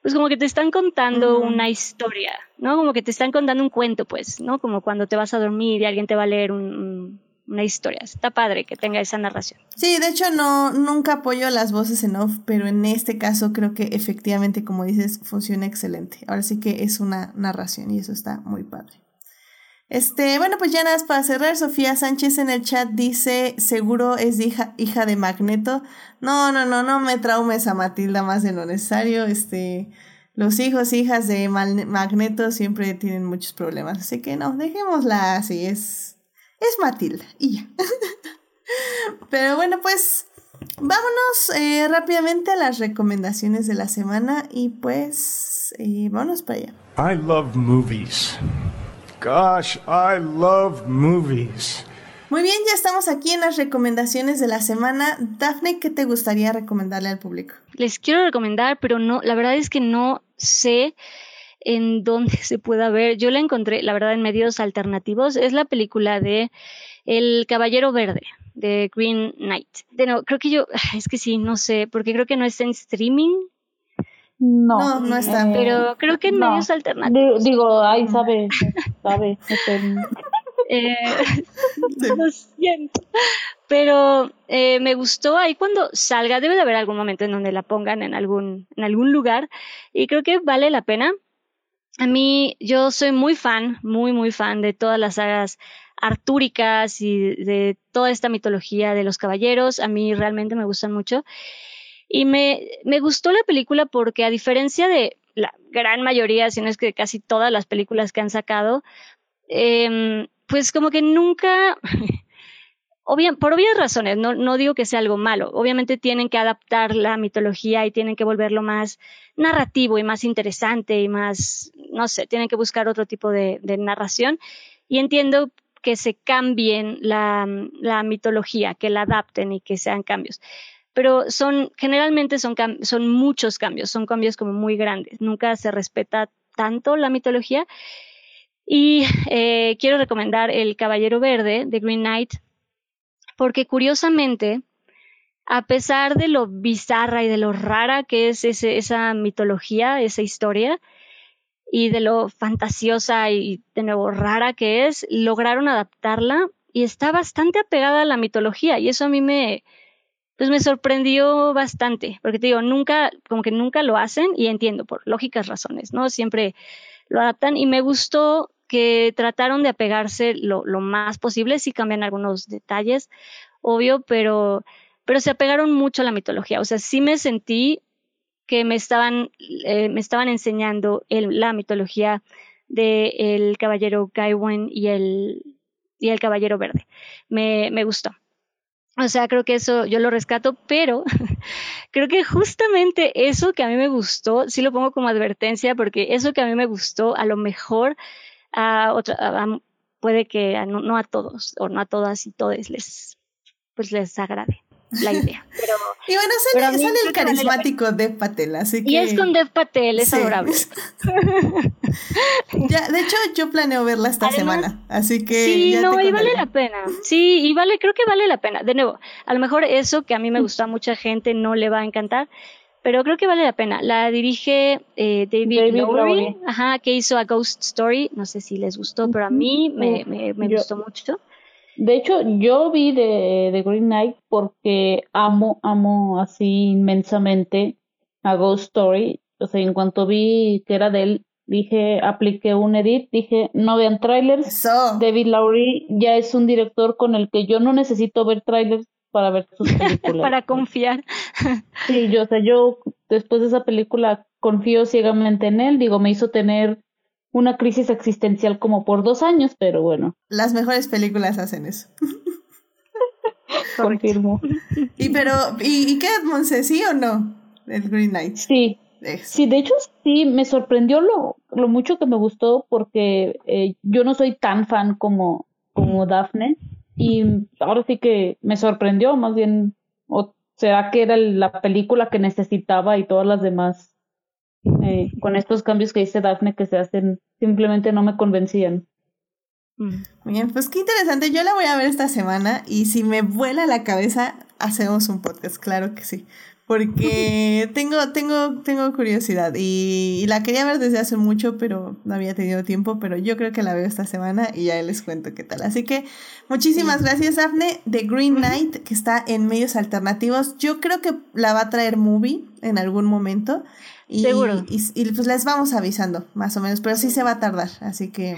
pues como que te están contando una historia, ¿no? Como que te están contando un cuento, pues, ¿no? Como cuando te vas a dormir y alguien te va a leer una historia. Está padre que tenga esa narración. Sí, de hecho no, nunca apoyo las voces en off, pero en este caso creo que efectivamente, como dices, funciona excelente. Ahora sí que es una narración y eso está muy padre. Este, bueno, pues ya nada más para cerrar, Sofía Sánchez en el chat dice, seguro es hija, hija de Magneto. No, no, no, no me traumes a Matilda más de lo necesario. Este, los hijos, hijas de Magneto siempre tienen muchos problemas. Así que no, dejémosla así, es, es Matilda y ya. Pero bueno, pues vámonos eh, rápidamente a las recomendaciones de la semana y pues eh, vámonos para allá. I love movies. Gosh, I love movies. Muy bien, ya estamos aquí en las recomendaciones de la semana. Dafne, ¿qué te gustaría recomendarle al público? Les quiero recomendar, pero no, la verdad es que no sé en dónde [LAUGHS] se pueda ver. Yo la encontré, la verdad, en medios alternativos. Es la película de El Caballero Verde de Green Knight. De nuevo, creo que yo, [SIGHS] es que sí, no sé, porque creo que no está en streaming. No, no, está. Eh, pero creo que en medios alternativos. Digo, ay, sabe, sabe. [LAUGHS] Eh, [LAUGHS] Lo siento. Pero eh, me gustó ahí cuando salga, debe de haber algún momento en donde la pongan en algún, en algún lugar. Y creo que vale la pena. A mí, yo soy muy fan, muy, muy fan de todas las sagas artúricas y de toda esta mitología de los caballeros. A mí realmente me gustan mucho. Y me, me gustó la película porque a diferencia de la gran mayoría, si no es que casi todas las películas que han sacado, eh, pues como que nunca, [LAUGHS] por obvias razones, no, no digo que sea algo malo, obviamente tienen que adaptar la mitología y tienen que volverlo más narrativo y más interesante y más, no sé, tienen que buscar otro tipo de, narración y entiendo que se cambien la, la, mitología, que la adapten y que sean cambios. Pero son, generalmente son, son muchos cambios, son cambios como muy grandes. Nunca se respeta tanto la mitología y eh, quiero recomendar El Caballero Verde de Green Knight, porque curiosamente, a pesar de lo bizarra y de lo rara que es esa mitología, esa historia, y de lo fantasiosa y de nuevo rara que es, lograron adaptarla y está bastante apegada a la mitología y eso a mí me, pues me sorprendió bastante, porque te digo, nunca, como que nunca lo hacen y entiendo por lógicas razones, ¿no? Siempre lo adaptan y me gustó que trataron de apegarse lo, más posible, sí cambian algunos detalles, obvio, pero, pero se apegaron mucho a la mitología. O sea, sí me sentí que me estaban, eh, me estaban enseñando la mitología del el caballero Gaiwen y el, y el caballero verde. Me, me gustó. O sea, creo que eso yo lo rescato, pero [LAUGHS] creo que justamente eso que a mí me gustó, sí lo pongo como advertencia, porque eso que a mí me gustó, a lo mejor a otra, puede que no, a todos o no a todas y todos les, pues les agrade la idea. [LAUGHS] Pero, y bueno, sale, el carismático Dev Patel, así que... Y es con Dev Patel, es adorable. [LAUGHS] ya, de hecho, yo planeo verla esta semana, así que... Sí, no, y vale la pena. Sí, y vale, creo que vale la pena. De nuevo, a lo mejor eso que a mí me gustó a mucha gente no le va a encantar, pero creo que vale la pena. La dirige eh, David, Lowery, ajá, que hizo a Ghost Story. No sé si les gustó, pero a mí me, me, gustó mucho. De hecho, yo vi de, de, Green Knight porque amo, amo así inmensamente a Ghost Story. O sea, en cuanto vi que era de él, dije, apliqué un edit, dije, no vean trailers. David Lowry ya es un director con el que yo no necesito ver trailers para ver sus [LAUGHS] películas. para confiar. sí, yo, o sea, yo después de esa película confío ciegamente en él. Digo, me hizo tener una crisis existencial como por dos años, pero bueno. Las mejores películas hacen eso. [LAUGHS] Confirmo. Y pero, ¿y, y qué Monse, sí o no? El Green Knight. Sí. Sí, de hecho sí, me sorprendió lo, lo mucho que me gustó porque eh, yo no soy tan fan como, como Daphne, y ahora sí que me sorprendió, más bien, o será que era la película que necesitaba y todas las demás, eh, con estos cambios que dice Daphne que se hacen, simplemente no me convencían. Mm. Bien, pues qué interesante. Yo la voy a ver esta semana y si me vuela la cabeza, hacemos un podcast, claro que sí porque tengo, tengo, tengo curiosidad y, la quería ver desde hace mucho, pero no había tenido tiempo, pero yo creo que la veo esta semana y ya les cuento qué tal. Así que muchísimas gracias, Afne, de Green Knight, que está en medios alternativos. Yo creo que la va a traer Movie en algún momento. Y, Seguro. Y, pues les vamos avisando, más o menos, pero sí se va a tardar, así que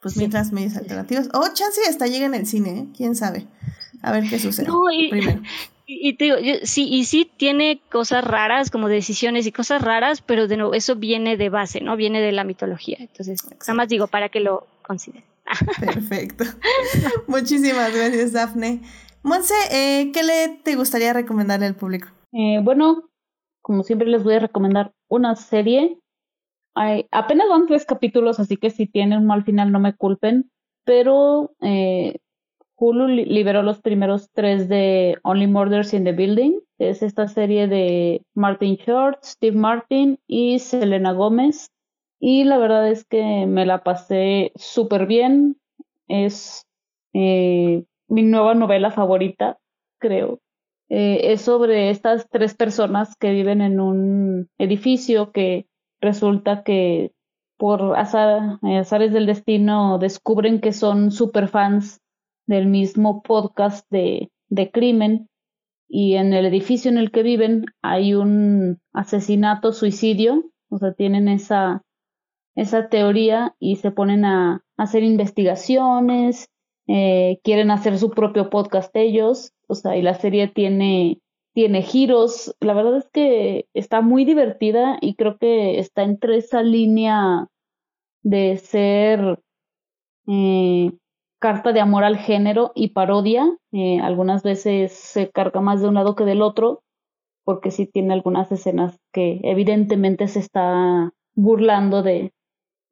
pues mientras medios alternativos. O oh, chance hasta llega en el cine, ¿eh? quién sabe. A ver qué sucede. No, primero. [LAUGHS] Y, te digo, sí, y sí tiene cosas raras, como decisiones y cosas raras, pero de nuevo, eso viene de base, ¿no? Viene de la mitología. Entonces, nada más digo para que lo consideren. Perfecto. [LAUGHS] Muchísimas gracias, Dafne. Monse, eh, ¿qué le te gustaría recomendarle al público? Eh, bueno, como siempre les voy a recomendar una serie. Hay, apenas van tres capítulos, así que si tienen un mal final no me culpen. Pero eh, Hulu liberó los primeros tres de Only Murders in the Building. Es esta serie de Martin Short, Steve Martin y Selena Gómez. Y la verdad es que me la pasé súper bien. Es eh, mi nueva novela favorita, creo. Eh, es sobre estas tres personas que viven en un edificio que resulta que por azar, eh, azares del destino descubren que son super fans del mismo podcast de, de crimen. Y en el edificio en el que viven hay un asesinato, suicidio, o sea, tienen esa, esa teoría y se ponen a, hacer investigaciones, eh, quieren hacer su propio podcast ellos, o sea, y la serie tiene, tiene giros, la verdad es que está muy divertida y creo que está entre esa línea de ser eh, carta de amor al género y parodia. Eh, algunas veces se carga más de un lado que del otro, porque sí tiene algunas escenas que evidentemente se está burlando de,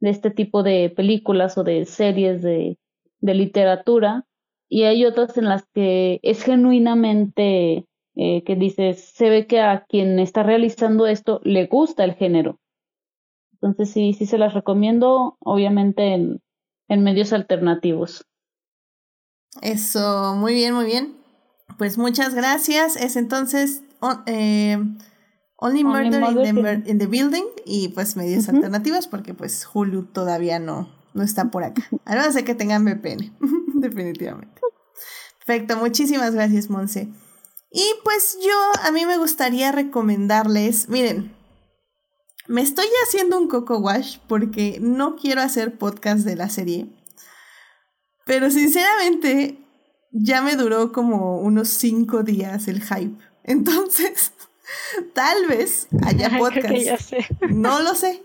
este tipo de películas o de series de, de literatura. Y hay otras en las que es genuinamente eh, que dices, se ve que a quien está realizando esto le gusta el género. Entonces sí, sí se las recomiendo, obviamente en, en medios alternativos. Eso, muy bien, muy bien. Pues muchas gracias. Es entonces eh, Only, Murder, in, the, Building y pues medios alternativos porque pues Hulu todavía no, no está por acá. A no ser que tengan VPN, [LAUGHS] definitivamente. Perfecto, muchísimas gracias, Monse. Y pues yo, a mí me gustaría recomendarles, miren, me estoy haciendo un coco wash porque no quiero hacer podcast de la serie. Pero sinceramente, ya me duró como unos cinco días el hype. Entonces, [LAUGHS] tal vez haya [LAUGHS] podcast. No lo sé.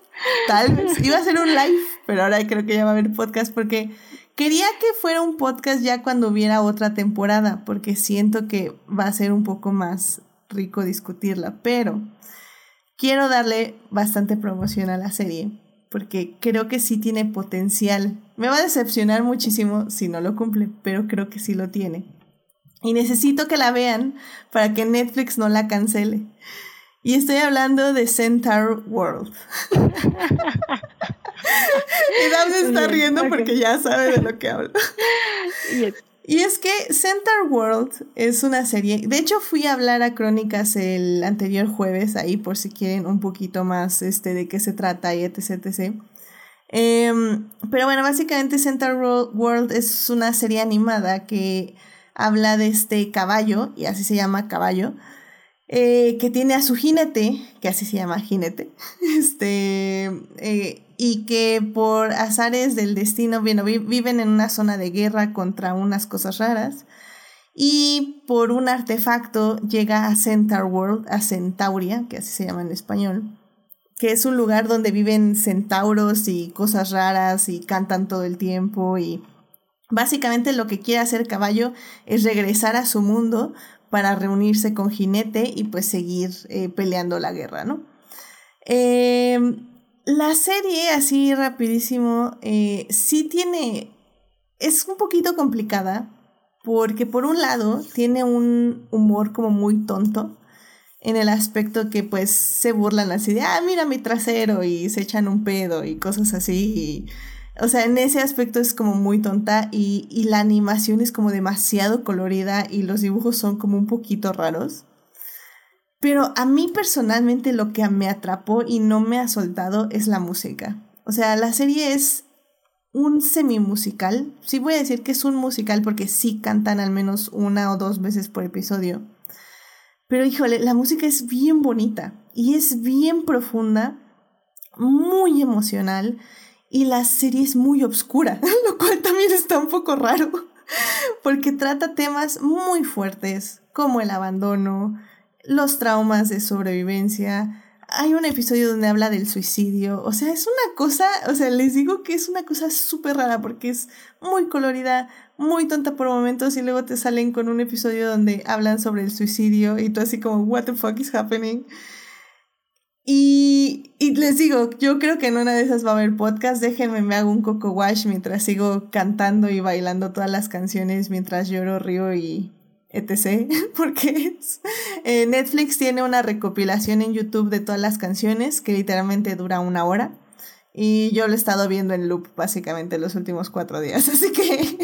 Tal vez. Iba a ser un live, pero ahora creo que ya va a haber podcast porque quería que fuera un podcast ya cuando hubiera otra temporada, porque siento que va a ser un poco más rico discutirla. Pero quiero darle bastante promoción a la serie porque creo que sí tiene potencial. Me va a decepcionar muchísimo si no lo cumple, pero creo que sí lo tiene. Y necesito que la vean para que Netflix no la cancele. Y estoy hablando de Centaur World. [LAUGHS] y Dab se está riendo porque ya sabe de lo que hablo. [LAUGHS] Y es que Centaur World es una serie. De hecho, fui a hablar a Crónicas el anterior jueves, ahí por si quieren un poquito más este, de qué se trata y etc. etc. Em, pero bueno, básicamente Centaur World es una serie animada que habla de este caballo, y así se llama caballo, eh, que tiene a su jinete, que así se llama jinete, [LAUGHS] este, eh, y que por azares del destino viven en una zona de guerra contra unas cosas raras y por un artefacto llega a Centaur World, a Centauria, que así se llama en español, que es un lugar donde viven centauros y cosas raras y cantan todo el tiempo y básicamente lo que quiere hacer caballo es regresar a su mundo para reunirse con jinete y pues seguir eh, peleando la guerra, ¿no? Eh, la serie, así rapidísimo, eh, sí tiene... Es un poquito complicada porque por un lado tiene un humor como muy tonto en el aspecto que pues se burlan así de, ah, mira mi trasero y se echan un pedo y cosas así. o sea, en ese aspecto es como muy tonta y, y la animación es como demasiado colorida y los dibujos son como un poquito raros. Pero a mí personalmente lo que me atrapó y no me ha soltado es la música. O sea, la serie es un semi-musical. Sí voy a decir que es un musical porque sí cantan al menos una o dos veces por episodio. Pero híjole, la música es bien bonita y es bien profunda, muy emocional y la serie es muy oscura, [LAUGHS] lo cual también está un poco raro porque trata temas muy fuertes como el abandono, los traumas de sobrevivencia, hay un episodio donde habla del suicidio. O sea, es una cosa, o sea, les digo que es una cosa súper rara porque es muy colorida, muy tonta por momentos y luego te salen con un episodio donde hablan sobre el suicidio y tú así como, what the fuck is happening? Y, y, les digo, yo creo que en una de esas va a haber podcast. Déjenme, me hago un coco wash mientras sigo cantando y bailando todas las canciones mientras lloro, río y, etc. [LAUGHS] Porque eh, Netflix tiene una recopilación en YouTube de todas las canciones que literalmente dura una hora. Y yo lo he estado viendo en loop básicamente los últimos cuatro días. [LAUGHS] Así que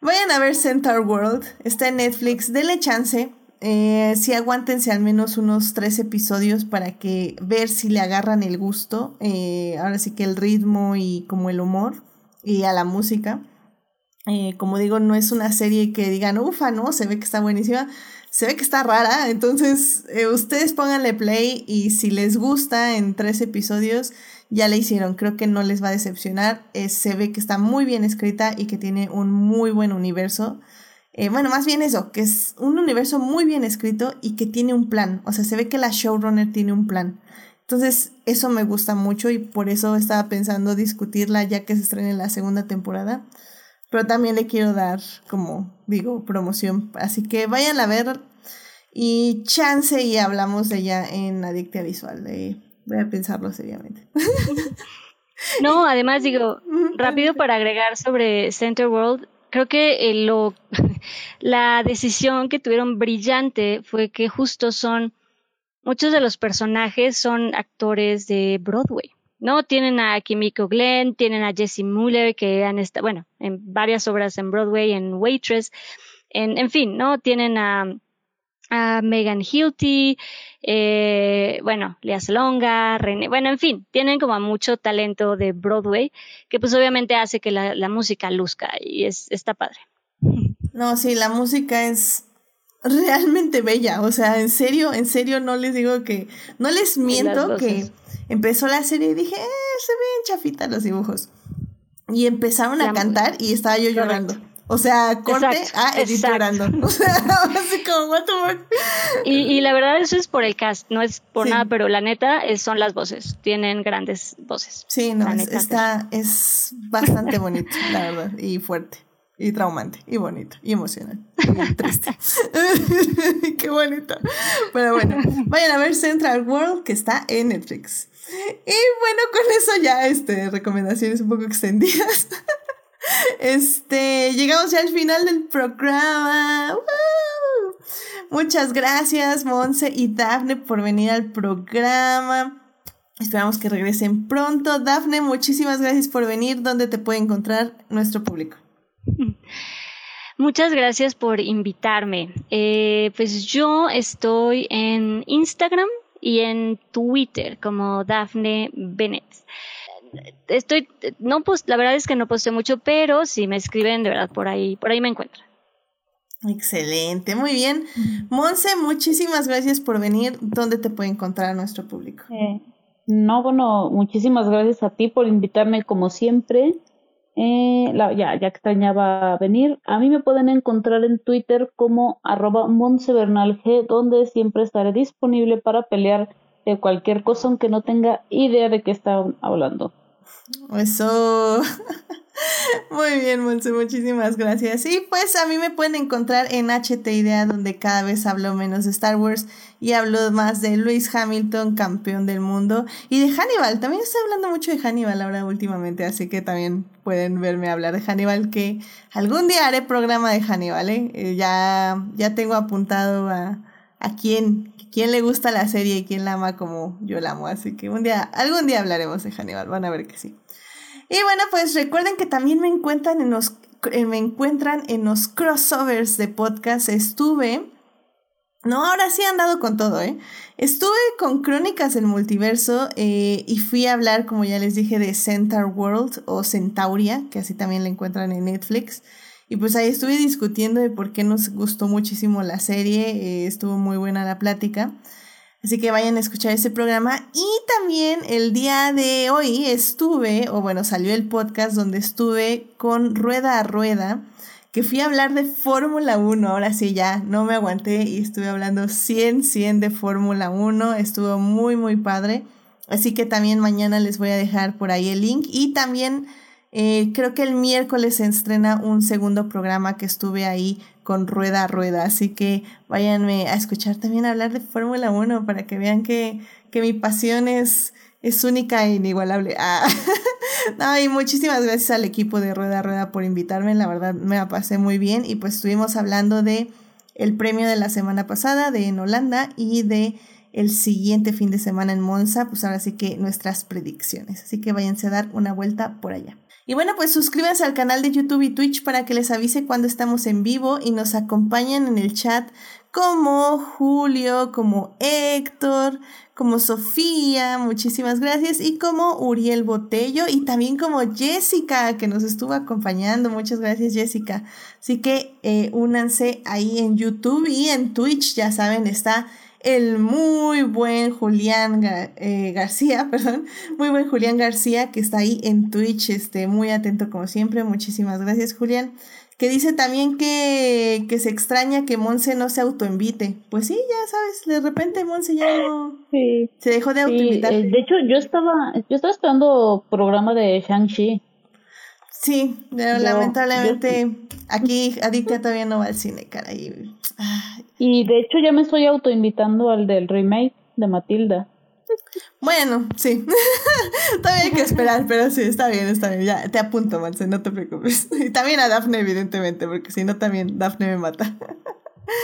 vayan a ver Centaur World. Está en Netflix. Denle chance. Eh, sí, aguántense al menos unos tres episodios para que ver si le agarran el gusto. Eh, ahora sí que el ritmo y como el humor y a la música. Eh, como digo, no es una serie que digan, ufa, ¿no? Se ve que está buenísima. Se ve que está rara. Entonces, eh, ustedes pónganle play y si les gusta en tres episodios, ya la hicieron. Creo que no les va a decepcionar. Eh, se ve que está muy bien escrita y que tiene un muy buen universo. bueno, más bien eso, que es un universo muy bien escrito y que tiene un plan. O sea, se ve que la showrunner tiene un plan. Entonces, eso me gusta mucho y por eso estaba pensando discutirla ya que se estrene la segunda temporada pero también le quiero dar, como digo, promoción. Así que vayan a ver y chance y hablamos de ella en Adictia Visual. voy a pensarlo seriamente. [LAUGHS] No, además digo, rápido para agregar sobre Center World, creo que eh, lo, [LAUGHS] la decisión que tuvieron brillante fue que justo son, muchos de los personajes son actores de Broadway. ¿No? Tienen a Kimiko Glenn, tienen a Jessie Muller, que han estado, bueno, en varias obras en Broadway, en Waitress, en, en fin, ¿no? Tienen a, a Megan Hilty, eh, bueno, Lea Salonga, René, bueno, en fin, tienen como mucho talento de Broadway, que pues obviamente hace que la, la música luzca y es, está padre. No, sí, la música es realmente bella, o sea, en serio, en serio no les digo que, no les miento que empezó la serie y dije, eh, se ven chafitas los dibujos. Y empezaron a cantar y estaba yo llorando. O sea, corte a Edith llorando. [LAUGHS] O sea, así como, what the fuck. Y, y, la verdad, eso es por el cast, no es por nada, pero la neta es, son las voces. Tienen grandes voces. Sí, no, está, es bastante bonito, la verdad, y fuerte y traumante, y bonito, y emocional, [LAUGHS] y triste. [LAUGHS] Qué bonito. Pero bueno, vayan a ver Central World que está en Netflix. Y bueno, con eso ya, este, recomendaciones un poco extendidas. [LAUGHS] Este, llegamos ya al final del programa. Muchas gracias, Monse y Dafne, por venir al programa. Esperamos que regresen pronto. Dafne, muchísimas gracias por venir. ¿Dónde te puede encontrar nuestro público? Muchas gracias por invitarme. Eh, pues yo estoy en Instagram y en Twitter como Daphne Bennett. Estoy, no pues, la verdad es que no posté mucho, pero si me escriben de verdad por ahí, por ahí me encuentran. Excelente, muy bien. Monse, muchísimas gracias por venir. ¿Dónde te puede encontrar nuestro público? Eh, no, bueno, muchísimas gracias a ti por invitarme como siempre. Eh, la, ya, ya extrañaba venir. A mí me pueden encontrar en Twitter como arroba G, donde siempre estaré disponible para pelear de cualquier cosa aunque no tenga idea de qué está hablando. Eso. [LAUGHS] Muy bien, Monse, muchísimas gracias. Y pues a mí me pueden encontrar en HT Idea, donde cada vez hablo menos de Star Wars y hablo más de Lewis Hamilton, campeón del mundo, y de Hannibal. También estoy hablando mucho de Hannibal ahora últimamente, así que también pueden verme hablar de Hannibal, que algún día haré programa de Hannibal, ¿eh? eh ya, ya tengo apuntado a, a quién, quién le gusta la serie y quién la ama como yo la amo, así que un día, algún día hablaremos de Hannibal, van a ver que sí. Y bueno, pues recuerden que también me encuentran en los, eh, me encuentran en los crossovers de podcast. Estuve, no, ahora sí han dado con todo, ¿eh? Estuve con Crónicas del Multiverso eh, y fui a hablar, como ya les dije, de Centaur World o Centauria, que así también la encuentran en Netflix. Y pues ahí estuve discutiendo de por qué nos gustó muchísimo la serie, eh, estuvo muy buena la plática. Así que vayan a escuchar ese programa. Y también el día de hoy estuve, o bueno, salió el podcast donde estuve con Rueda a Rueda, que fui a hablar de Fórmula 1. Ahora sí, ya no me aguanté y estuve hablando 100, 100 de Fórmula 1. Estuvo muy, muy padre. Así que también mañana les voy a dejar por ahí el link. Y también eh, creo que el miércoles se estrena un segundo programa que estuve ahí con Rueda a Rueda. Así que váyanme a escuchar también hablar de Fórmula 1 para que vean que, que mi pasión es, es única e inigualable. Ah. [LAUGHS] y muchísimas gracias al equipo de Rueda a Rueda por invitarme. La verdad me la pasé muy bien. Y pues estuvimos hablando de el premio de la semana pasada de en Holanda y de el siguiente fin de semana en Monza. Pues ahora sí que nuestras predicciones. Así que váyanse a dar una vuelta por allá. Y bueno, pues suscríbanse al canal de YouTube y Twitch para que les avise cuando estamos en vivo y nos acompañen en el chat como Julio, como Héctor, como Sofía, muchísimas gracias, y como Uriel Botello y también como Jessica que nos estuvo acompañando, muchas gracias Jessica. Así que eh, únanse ahí en YouTube y en Twitch, ya saben, está el muy buen Julián eh, García, [LAUGHS] perdón, muy buen Julián García que está ahí en Twitch, este, muy atento como siempre, muchísimas gracias Julián, que dice también que, que se extraña que Monse no se autoinvite. Pues sí, ya sabes, de repente Monse ya no se dejó de autoinvitar. Eh, de hecho, yo estaba, yo estaba esperando programa de Shang-Chi. Sí, pero lamentablemente aquí Aditya todavía no va al cine, caray. Y de hecho ya me estoy autoinvitando al del remake de Matilda. Bueno, sí. [LAUGHS] Todavía hay que esperar, pero sí, está bien, está bien. Ya te apunto, Manse, no te preocupes. [LAUGHS] Y también a Dafne, evidentemente, porque si no, también Dafne me mata.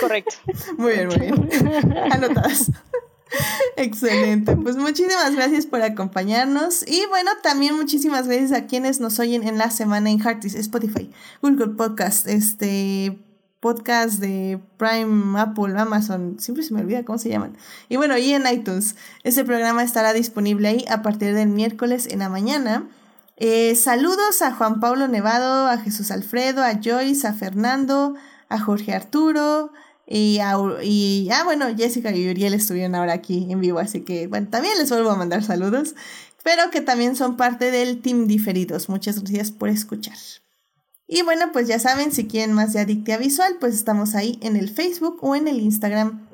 Correcto. [LAUGHS] Muy bien, muy bien. Anotadas. Excelente. Pues muchísimas gracias por acompañarnos. Y bueno, también muchísimas gracias a quienes nos oyen en la semana en Heartis, Spotify, Google Podcast, este podcast de Prime, Apple, Amazon, siempre se me olvida cómo se llaman. Y bueno, y en iTunes. Este programa estará disponible ahí a partir del miércoles en la mañana. Eh, saludos a Juan Pablo Nevado, a Jesús Alfredo, a Joyce, a Fernando, a Jorge Arturo, y, y ah, bueno, Jessica y Uriel estuvieron ahora aquí en vivo, así que bueno, también les vuelvo a mandar saludos, pero que también son parte del Team Diferidos. Muchas gracias por escuchar. Y bueno, pues ya saben, si quieren más de Adictia Visual, pues estamos ahí en el Facebook o en el Instagram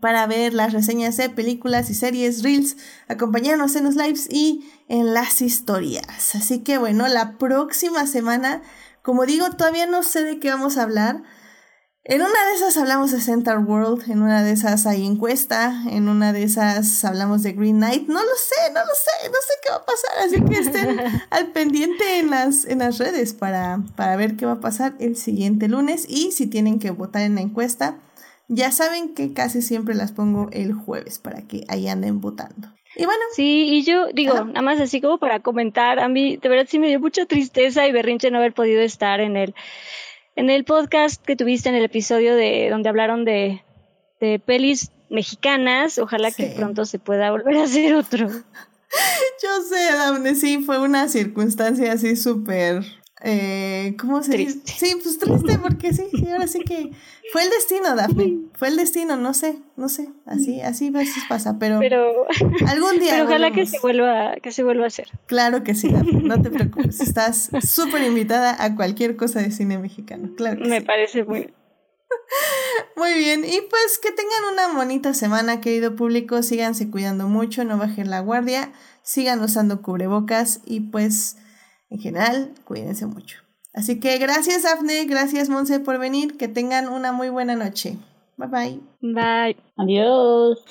para ver las reseñas de películas y series, reels, acompañarnos en los lives y en las historias. Así que bueno, la próxima semana, como digo, todavía no sé de qué vamos a hablar, en una de esas hablamos de Center World, en una de esas hay encuesta, en una de esas hablamos de Green Knight. No lo sé, no lo sé, no sé qué va a pasar, así que estén [LAUGHS] al pendiente en las, en las redes para, para ver qué va a pasar el siguiente lunes y si tienen que votar en la encuesta, ya saben que casi siempre las pongo el jueves para que ahí anden votando. Y bueno. Sí, y yo digo, nada más así como para comentar, a mí de verdad sí me dio mucha tristeza y berrinche no haber podido estar en el en el podcast que tuviste en el episodio de donde hablaron de, de pelis mexicanas, ojalá que pronto se pueda volver a hacer otro. [LAUGHS] Yo sé, Daphne, sí, fue una circunstancia así súper eh, ¿cómo se dice? Sí, pues triste porque sí, ahora sí que fue el destino, Daphne, fue el destino, no sé, no sé, así, así a veces pasa, pero, pero algún día. Pero ojalá que se vuelva, que se vuelva a hacer. Claro que sí, Daphne, no te preocupes, estás súper invitada a cualquier cosa de cine mexicano, claro. Me parece muy [LAUGHS] Muy bien, y pues que tengan una bonita semana, querido público, síganse cuidando mucho, no bajen la guardia, sigan usando cubrebocas y pues en general, cuídense mucho. Así que gracias, Afne, gracias, Monse, por venir. Que tengan una muy buena noche. Bye bye. Bye. Adiós.